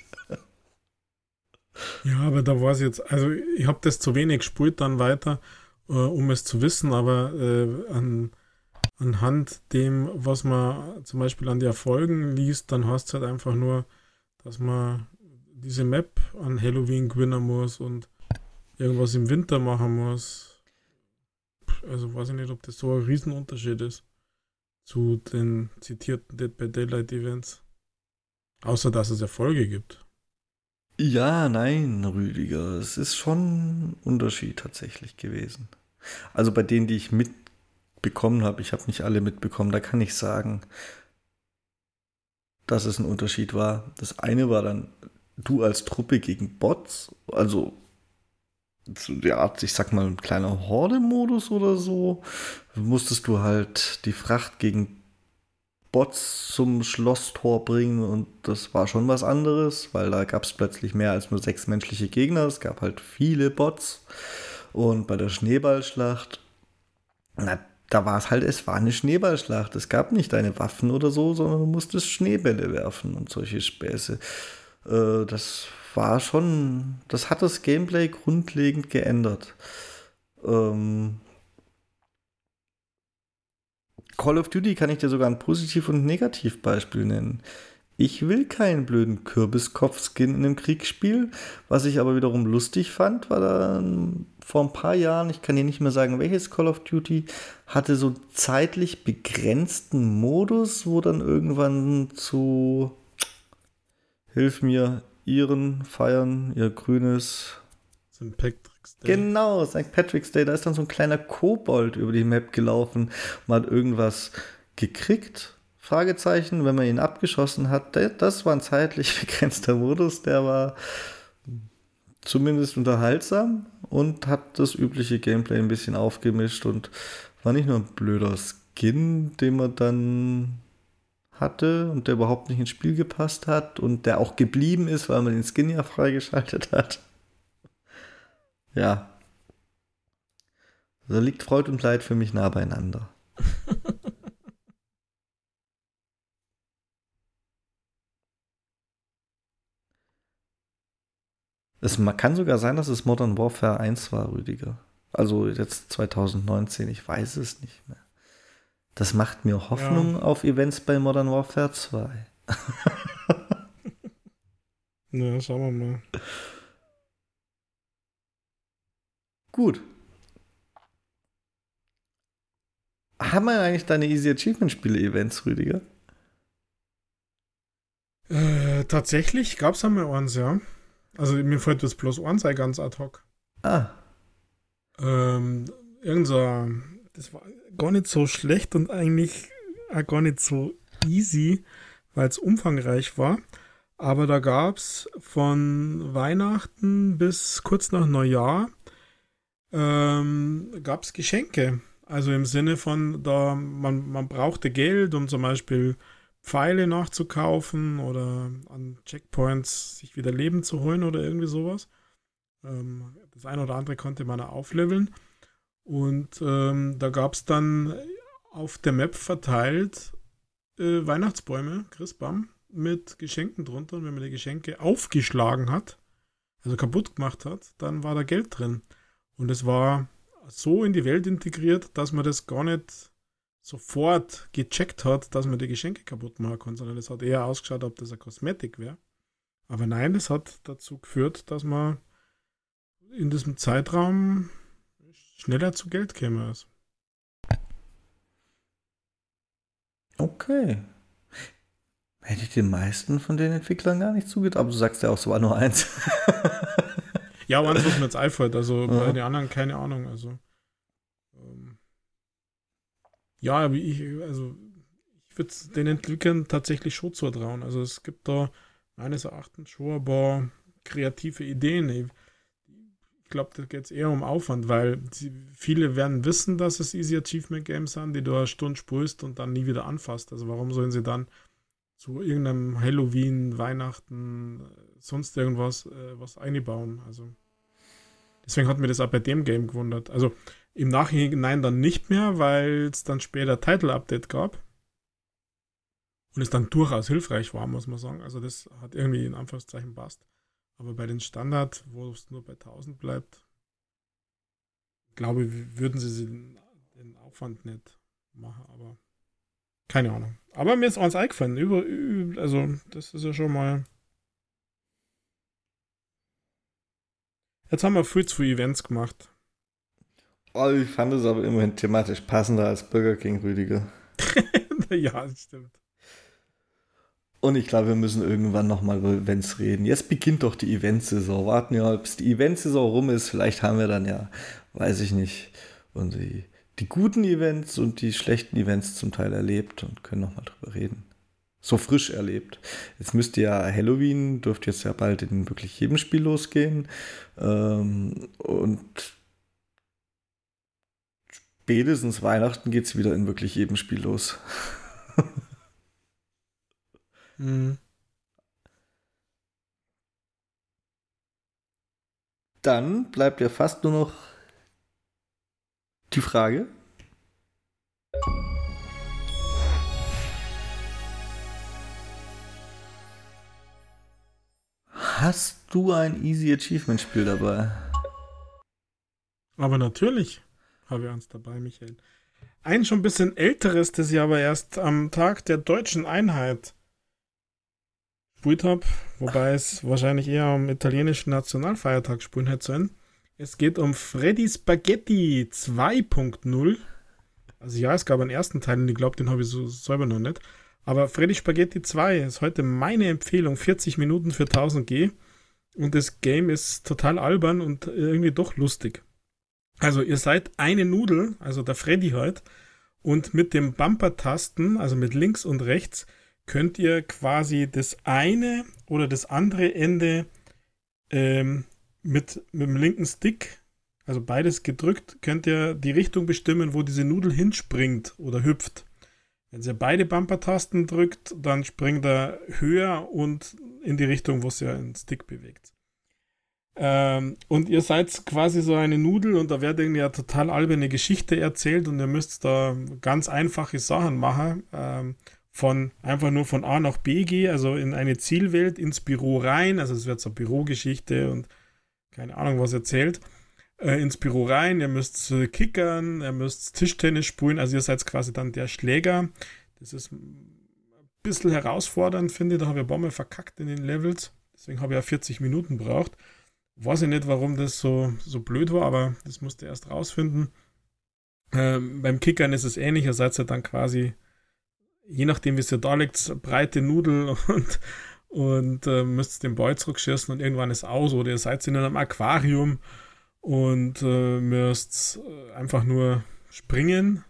Ja, aber da war es jetzt, also ich habe das zu wenig gespielt dann weiter, äh, um es zu wissen, aber äh, an, anhand dem, was man zum Beispiel an die Erfolgen liest, dann heißt es halt einfach nur, dass man diese Map an Halloween gewinnen muss und irgendwas im Winter machen muss. Also weiß ich nicht, ob das so ein Riesenunterschied ist zu den zitierten Dead by Daylight Events. Außer dass es Erfolge gibt. Ja, nein, Rüdiger. Es ist schon ein Unterschied tatsächlich gewesen. Also bei denen, die ich mitbekommen habe, ich habe nicht alle mitbekommen, da kann ich sagen, dass es ein Unterschied war. Das eine war dann du als Truppe gegen Bots, also zu der Art, ich sag mal, ein kleiner Horde-Modus oder so, musstest du halt die Fracht gegen Bots zum Schlosstor bringen und das war schon was anderes, weil da gab es plötzlich mehr als nur sechs menschliche Gegner, es gab halt viele Bots und bei der Schneeballschlacht, na, da war es halt, es war eine Schneeballschlacht, es gab nicht deine Waffen oder so, sondern du musstest Schneebälle werfen und solche Späße. Äh, das war schon, das hat das Gameplay grundlegend geändert. Ähm, Call of Duty kann ich dir sogar ein Positiv- und Negativbeispiel nennen. Ich will keinen blöden Kürbiskopf-Skin in einem Kriegsspiel. Was ich aber wiederum lustig fand, war dann vor ein paar Jahren, ich kann dir nicht mehr sagen, welches Call of Duty, hatte so zeitlich begrenzten Modus, wo dann irgendwann zu, hilf mir, ihren feiern, ihr grünes. Patrick's Day. Genau, St. Patrick's Day. Da ist dann so ein kleiner Kobold über die Map gelaufen. Man hat irgendwas gekriegt. Fragezeichen, wenn man ihn abgeschossen hat. Das war ein zeitlich begrenzter Modus. Der war zumindest unterhaltsam und hat das übliche Gameplay ein bisschen aufgemischt und war nicht nur ein blöder Skin, den man dann hatte und der überhaupt nicht ins Spiel gepasst hat und der auch geblieben ist, weil man den Skin ja freigeschaltet hat. Ja. Da liegt Freud und Leid für mich nah beieinander. es kann sogar sein, dass es Modern Warfare 1 war, Rüdiger. Also jetzt 2019, ich weiß es nicht mehr. Das macht mir Hoffnung ja. auf Events bei Modern Warfare 2. Na, ja, schauen wir mal. Gut. Haben wir eigentlich deine Easy Achievement Spiele Events, Rüdiger? Äh, tatsächlich gab es einmal eins, ja. Also mir fällt das bloß eins ein ganz ad hoc. Ah. Ähm, irgend so, das war gar nicht so schlecht und eigentlich auch gar nicht so easy, weil es umfangreich war. Aber da gab es von Weihnachten bis kurz nach Neujahr ähm, gab es Geschenke. Also im Sinne von, da man, man brauchte Geld, um zum Beispiel Pfeile nachzukaufen oder an Checkpoints sich wieder Leben zu holen oder irgendwie sowas. Ähm, das eine oder andere konnte man aufleveln. Und ähm, da gab es dann auf der Map verteilt äh, Weihnachtsbäume, Christbaum, mit Geschenken drunter. Und wenn man die Geschenke aufgeschlagen hat, also kaputt gemacht hat, dann war da Geld drin. Und es war so in die Welt integriert, dass man das gar nicht sofort gecheckt hat, dass man die Geschenke kaputt machen kann, sondern es hat eher ausgeschaut, ob das eine Kosmetik wäre. Aber nein, das hat dazu geführt, dass man in diesem Zeitraum schneller zu Geld käme es. Okay. Hätte ich den meisten von den Entwicklern gar nicht zugetraut. Aber du sagst ja auch, es war nur eins. ja, aber eins, was mir jetzt einfällt. Also ja. bei den anderen keine Ahnung. Also. Ähm, ja, aber ich, also ich würde den Entwicklern tatsächlich schon zutrauen. Also es gibt da meines Erachtens schon ein paar kreative Ideen. Ich, ich glaube, da geht es eher um Aufwand, weil sie, viele werden wissen, dass es Easy Achievement Games sind, die du eine Stunde spulst und dann nie wieder anfasst. Also warum sollen sie dann zu irgendeinem Halloween, Weihnachten, sonst irgendwas äh, was einbauen? Also deswegen hat mir das auch bei dem Game gewundert. Also im Nachhinein dann nicht mehr, weil es dann später Title-Update gab. Und es dann durchaus hilfreich war, muss man sagen. Also das hat irgendwie in Anführungszeichen passt. Aber bei den Standard, wo es nur bei 1000 bleibt, glaube ich, würden sie den Aufwand nicht machen. Aber keine Ahnung. Aber mir ist eins eingefallen. Über, also das ist ja schon mal... Jetzt haben wir viel zu viele Events gemacht. Oh, ich fand es aber immerhin thematisch passender als Burger King Rüdiger. ja, das stimmt. Und ich glaube, wir müssen irgendwann nochmal über Events reden. Jetzt beginnt doch die Eventsaison. Warten ja, bis die Eventsaison rum ist. Vielleicht haben wir dann ja, weiß ich nicht, und die, die guten Events und die schlechten Events zum Teil erlebt und können nochmal drüber reden. So frisch erlebt. Jetzt müsste ja Halloween, dürfte jetzt ja bald in wirklich jedem Spiel losgehen. Ähm, und spätestens Weihnachten geht es wieder in wirklich jedem Spiel los. mhm. Dann bleibt ja fast nur noch die Frage. Hast du ein Easy Achievement Spiel dabei? Aber natürlich habe ich eins dabei, Michael. Ein schon ein bisschen älteres, das ich aber erst am Tag der deutschen Einheit gespielt habe, wobei es wahrscheinlich eher am italienischen Nationalfeiertag gespielt hätte sollen. Es geht um Freddy Spaghetti 2.0. Also ja, es gab einen ersten Teil und ich glaube, den habe ich so selber noch nicht. Aber Freddy Spaghetti 2 ist heute meine Empfehlung. 40 Minuten für 1000 G. Und das Game ist total albern und irgendwie doch lustig. Also ihr seid eine Nudel, also der Freddy halt, und mit dem Bumper-Tasten, also mit links und rechts, könnt ihr quasi das eine oder das andere Ende ähm, mit, mit dem linken Stick, also beides gedrückt, könnt ihr die Richtung bestimmen, wo diese Nudel hinspringt oder hüpft. Wenn ihr beide Bumper-Tasten drückt, dann springt er höher und in die Richtung, wo es ja einen Stick bewegt. Ähm, und ihr seid quasi so eine Nudel und da wird irgendwie eine total alberne Geschichte erzählt und ihr müsst da ganz einfache Sachen machen. Ähm, von einfach nur von A nach B gehen, also in eine Zielwelt, ins Büro rein. Also es wird so Bürogeschichte und keine Ahnung, was erzählt. Äh, ins Büro rein, ihr müsst äh, kickern, ihr müsst Tischtennis spielen, also ihr seid quasi dann der Schläger. Das ist ein bisschen herausfordernd, finde ich. Da habe ich ein paar Mal verkackt in den Levels. Deswegen habe ich ja 40 Minuten braucht. Weiß ich nicht, warum das so, so blöd war, aber das musste erst rausfinden. Ähm, beim Kickern ist es ähnlich, ihr seid ja dann quasi, je nachdem wie es ja da liegt, breite Nudel und, und äh, müsst den Ball zurückschießen und irgendwann ist aus oder ihr seid in einem Aquarium und äh, müsst äh, einfach nur springen.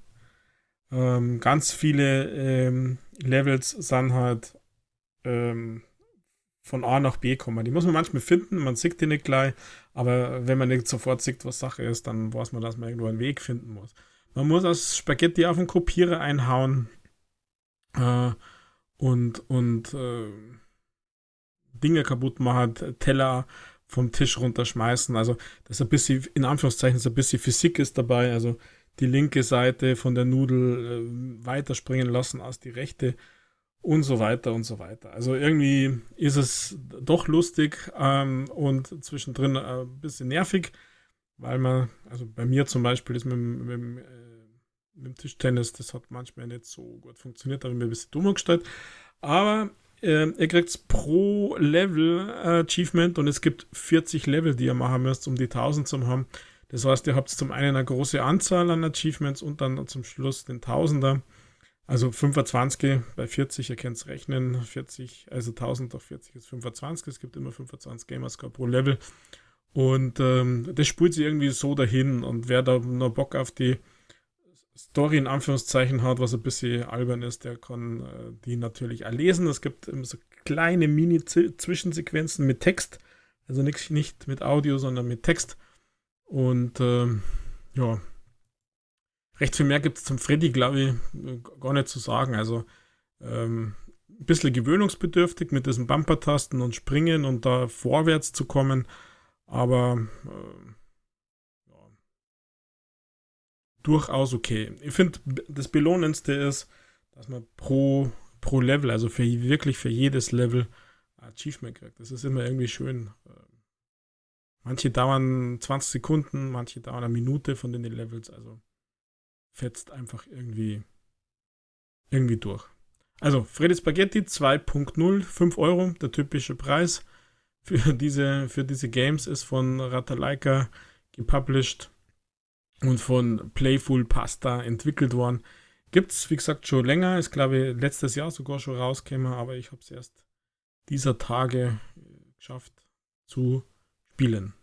Ähm, ganz viele ähm, Levels sind halt ähm, von A nach B kommen. Die muss man manchmal finden, man sieht die nicht gleich, aber wenn man nicht sofort sieht, was Sache ist, dann weiß man, dass man irgendwo einen Weg finden muss. Man muss das Spaghetti auf den Kopierer einhauen äh, und, und äh, Dinge kaputt machen, Teller vom Tisch runterschmeißen. Also, das ist ein bisschen, in Anführungszeichen, ist ein bisschen Physik ist dabei. Also, die linke Seite von der Nudel äh, weiterspringen lassen als die rechte und so weiter und so weiter. Also irgendwie ist es doch lustig ähm, und zwischendrin äh, ein bisschen nervig, weil man, also bei mir zum Beispiel ist mit, mit, mit, äh, mit dem Tischtennis, das hat manchmal nicht so gut funktioniert, da habe ich mir ein bisschen dumm gestellt. Aber äh, ihr kriegt pro Level Achievement und es gibt 40 Level, die ihr machen müsst, um die 1000 zu haben. Das heißt, ihr habt zum einen eine große Anzahl an Achievements und dann zum Schluss den Tausender. Also 25 bei 40, ihr könnt es rechnen, 40, also 1000 durch 40 ist 25, es gibt immer 25 Gamerscore pro Level. Und ähm, das spult sich irgendwie so dahin. Und wer da noch Bock auf die Story in Anführungszeichen hat, was ein bisschen albern ist, der kann äh, die natürlich auch lesen. Es gibt so kleine Mini-Zwischensequenzen mit Text. Also nicht, nicht mit Audio, sondern mit Text. Und ähm, ja, recht viel mehr gibt es zum Freddy, glaube ich, gar nicht zu sagen. Also ähm, ein bisschen gewöhnungsbedürftig mit diesen Bumper-Tasten und Springen und da vorwärts zu kommen. Aber äh, durchaus okay. Ich finde, das Belohnendste ist, dass man pro, pro Level, also für wirklich für jedes Level, Achievement kriegt. Das ist immer irgendwie schön. Manche dauern 20 Sekunden, manche dauern eine Minute von den Levels, also fetzt einfach irgendwie, irgendwie durch. Also, Freddy Spaghetti 2.0, 5 Euro, der typische Preis für diese, für diese Games ist von Ratalaika gepublished und von Playful Pasta entwickelt worden. Gibt es, wie gesagt, schon länger. Ist, glaube ich, letztes Jahr sogar schon rausgekommen, aber ich habe es erst dieser Tage geschafft zu spielen.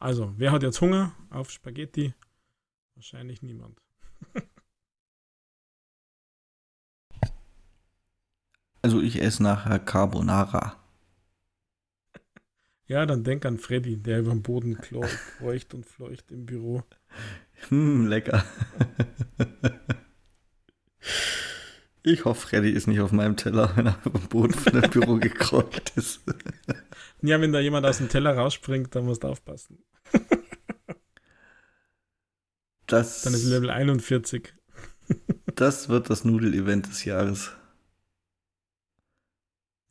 Also, wer hat jetzt Hunger auf Spaghetti? Wahrscheinlich niemand. also, ich esse nachher Carbonara. Ja, dann denk an Freddy, der über dem Boden kreucht und fleucht im Büro. Hm, lecker. Ich hoffe, Freddy ist nicht auf meinem Teller, wenn er auf dem Boden von dem Büro gekreucht ist. Ja, wenn da jemand aus dem Teller rausspringt, dann musst du aufpassen. Das, dann ist Level 41. Das wird das Nudel-Event des Jahres.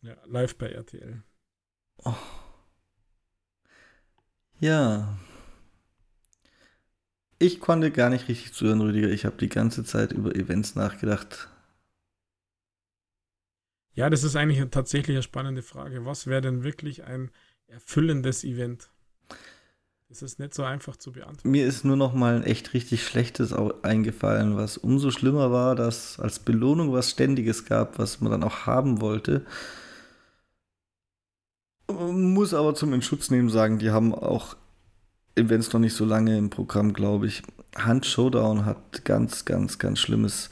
Ja, live bei RTL. Oh. Ja. Ich konnte gar nicht richtig zuhören, Rüdiger. Ich habe die ganze Zeit über Events nachgedacht. Ja, das ist eigentlich tatsächlich eine spannende Frage. Was wäre denn wirklich ein erfüllendes Event? Das ist nicht so einfach zu beantworten. Mir ist nur noch mal ein echt richtig schlechtes eingefallen, was umso schlimmer war, dass als Belohnung was Ständiges gab, was man dann auch haben wollte. Muss aber zum Entschutz nehmen sagen, die haben auch Events noch nicht so lange im Programm, glaube ich. Hand Showdown hat ganz, ganz, ganz schlimmes,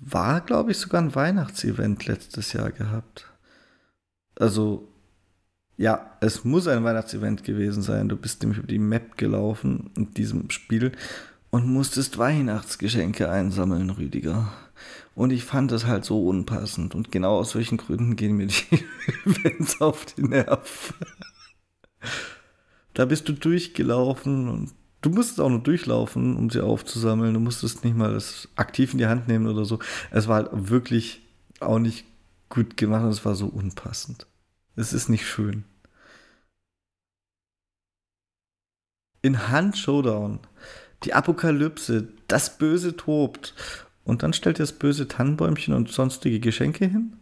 war, glaube ich, sogar ein Weihnachtsevent letztes Jahr gehabt. Also, ja, es muss ein Weihnachtsevent gewesen sein. Du bist nämlich über die Map gelaufen in diesem Spiel und musstest Weihnachtsgeschenke einsammeln, Rüdiger. Und ich fand das halt so unpassend. Und genau aus solchen Gründen gehen mir die Events auf die Nerven. da bist du durchgelaufen und du musstest auch nur durchlaufen, um sie aufzusammeln. Du musstest nicht mal das aktiv in die Hand nehmen oder so. Es war halt wirklich auch nicht gut gemacht und es war so unpassend. Es ist nicht schön. In Hand Showdown, die Apokalypse, das Böse tobt und dann stellt ihr das böse Tannenbäumchen und sonstige Geschenke hin?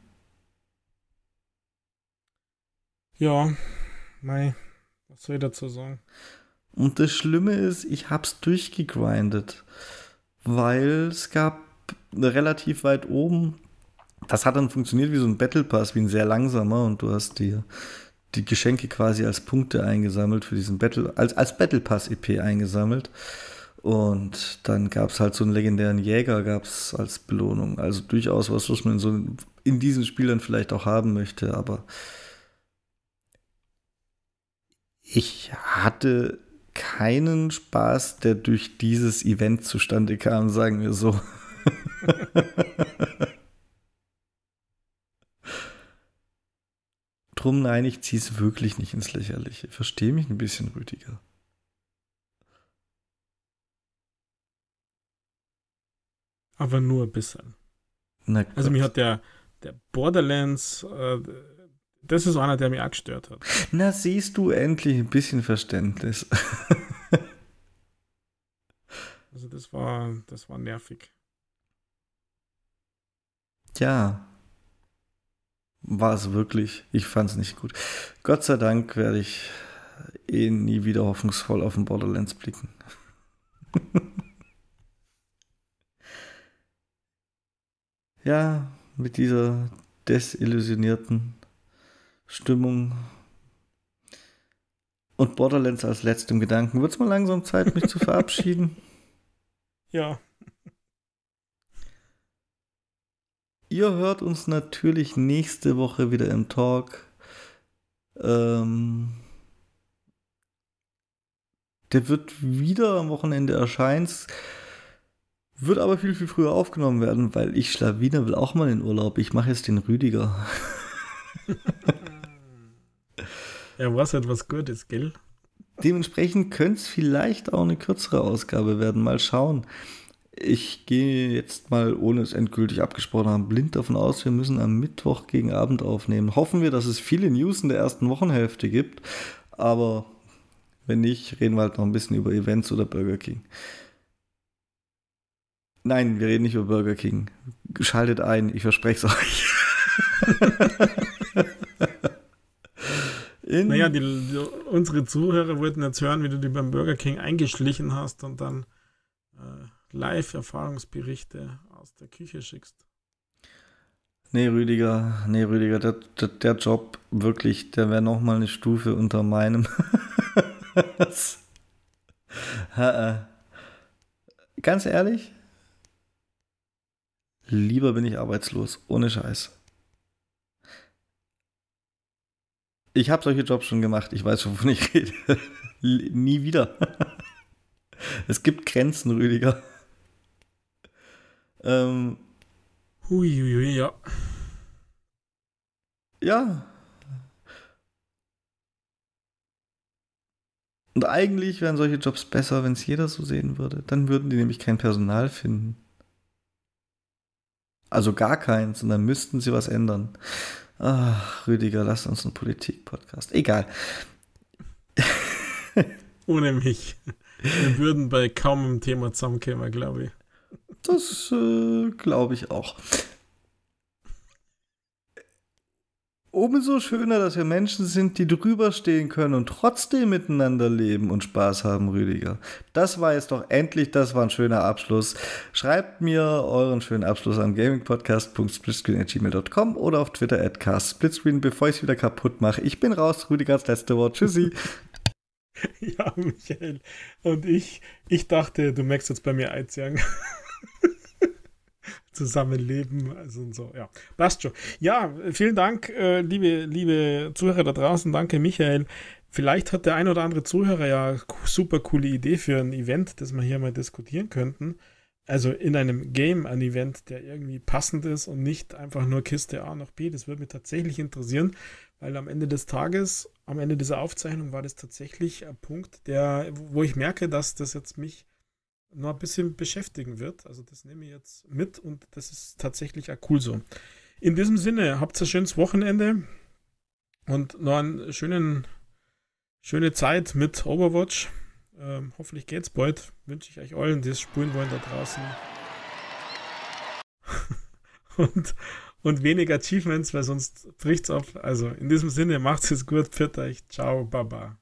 Ja, mei, was soll ich dazu sagen? Und das Schlimme ist, ich hab's durchgegrindet, weil es gab relativ weit oben, das hat dann funktioniert wie so ein Battle Pass, wie ein sehr langsamer und du hast dir die Geschenke quasi als Punkte eingesammelt für diesen Battle, als, als Battle Pass EP eingesammelt. Und dann gab es halt so einen legendären Jäger gab es als Belohnung. Also durchaus was, was man in, so, in diesen Spielern vielleicht auch haben möchte. Aber ich hatte keinen Spaß, der durch dieses Event zustande kam, sagen wir so. Drum nein, ich ziehe es wirklich nicht ins Lächerliche. Verstehe mich ein bisschen, Rüdiger. Aber nur ein bisschen. also mir hat der, der Borderlands, äh, das ist einer, der mich auch gestört hat. Na, siehst du endlich ein bisschen Verständnis. also das war, das war nervig. Ja. War es wirklich. Ich fand es nicht gut. Gott sei Dank werde ich eh nie wieder hoffnungsvoll auf den Borderlands blicken. ja, mit dieser desillusionierten Stimmung und Borderlands als letztem Gedanken. Wird es mal langsam Zeit, mich zu verabschieden? Ja. ihr hört uns natürlich nächste Woche wieder im Talk. Ähm, der wird wieder am Wochenende erscheinen. Wird aber viel, viel früher aufgenommen werden, weil ich Schlawiner will auch mal in Urlaub. Ich mache jetzt den Rüdiger. ja, was etwas Gutes, gell? Dementsprechend könnte es vielleicht auch eine kürzere Ausgabe werden. Mal schauen. Ich gehe jetzt mal, ohne es endgültig abgesprochen haben, blind davon aus, wir müssen am Mittwoch gegen Abend aufnehmen. Hoffen wir, dass es viele News in der ersten Wochenhälfte gibt. Aber wenn nicht, reden wir halt noch ein bisschen über Events oder Burger King. Nein, wir reden nicht über Burger King. Schaltet ein, ich verspreche es euch. In naja, die, die, unsere Zuhörer wollten jetzt hören, wie du dich beim Burger King eingeschlichen hast und dann äh, Live-Erfahrungsberichte aus der Küche schickst. Nee, Rüdiger, nee, Rüdiger, der, der, der Job wirklich, der wäre nochmal eine Stufe unter meinem. Äh. Ganz ehrlich, lieber bin ich arbeitslos, ohne Scheiß. Ich habe solche Jobs schon gemacht, ich weiß, wovon ich rede. Nie wieder. es gibt Grenzen, Rüdiger. Ähm, Huiuiui, ja. Ja. Und eigentlich wären solche Jobs besser, wenn es jeder so sehen würde. Dann würden die nämlich kein Personal finden. Also gar keins. Und dann müssten sie was ändern. Ach, Rüdiger, lass uns einen Politik-Podcast. Egal. Ohne mich. Wir würden bei kaum einem Thema zusammenkommen, glaube ich. Das äh, glaube ich auch. Umso schöner, dass wir Menschen sind, die drüber stehen können und trotzdem miteinander leben und Spaß haben, Rüdiger. Das war jetzt doch endlich, das war ein schöner Abschluss. Schreibt mir euren schönen Abschluss an gamingpodcast.splitscreen.gmail.com oder auf Twitter at castsplitscreen, bevor ich es wieder kaputt mache. Ich bin raus, Rüdigers letzte Wort. Tschüssi. ja, Michael. Und ich, ich dachte, du merkst jetzt bei mir einziehen. Zusammenleben, also so, ja. Passt schon. Ja, vielen Dank, äh, liebe, liebe Zuhörer da draußen. Danke, Michael. Vielleicht hat der ein oder andere Zuhörer ja super coole Idee für ein Event, das wir hier mal diskutieren könnten. Also in einem Game ein Event, der irgendwie passend ist und nicht einfach nur Kiste A nach B. Das würde mich tatsächlich interessieren, weil am Ende des Tages, am Ende dieser Aufzeichnung war das tatsächlich ein Punkt, der, wo ich merke, dass das jetzt mich noch ein bisschen beschäftigen wird. Also das nehme ich jetzt mit und das ist tatsächlich auch cool so. In diesem Sinne, habt ein schönes Wochenende und noch eine schönen, schöne Zeit mit Overwatch. Ähm, hoffentlich geht's bald. Wünsche ich euch allen, die es spulen wollen da draußen. und, und weniger Achievements, weil sonst bricht's auf. Also in diesem Sinne, macht's es gut, pfiat euch, ciao, baba.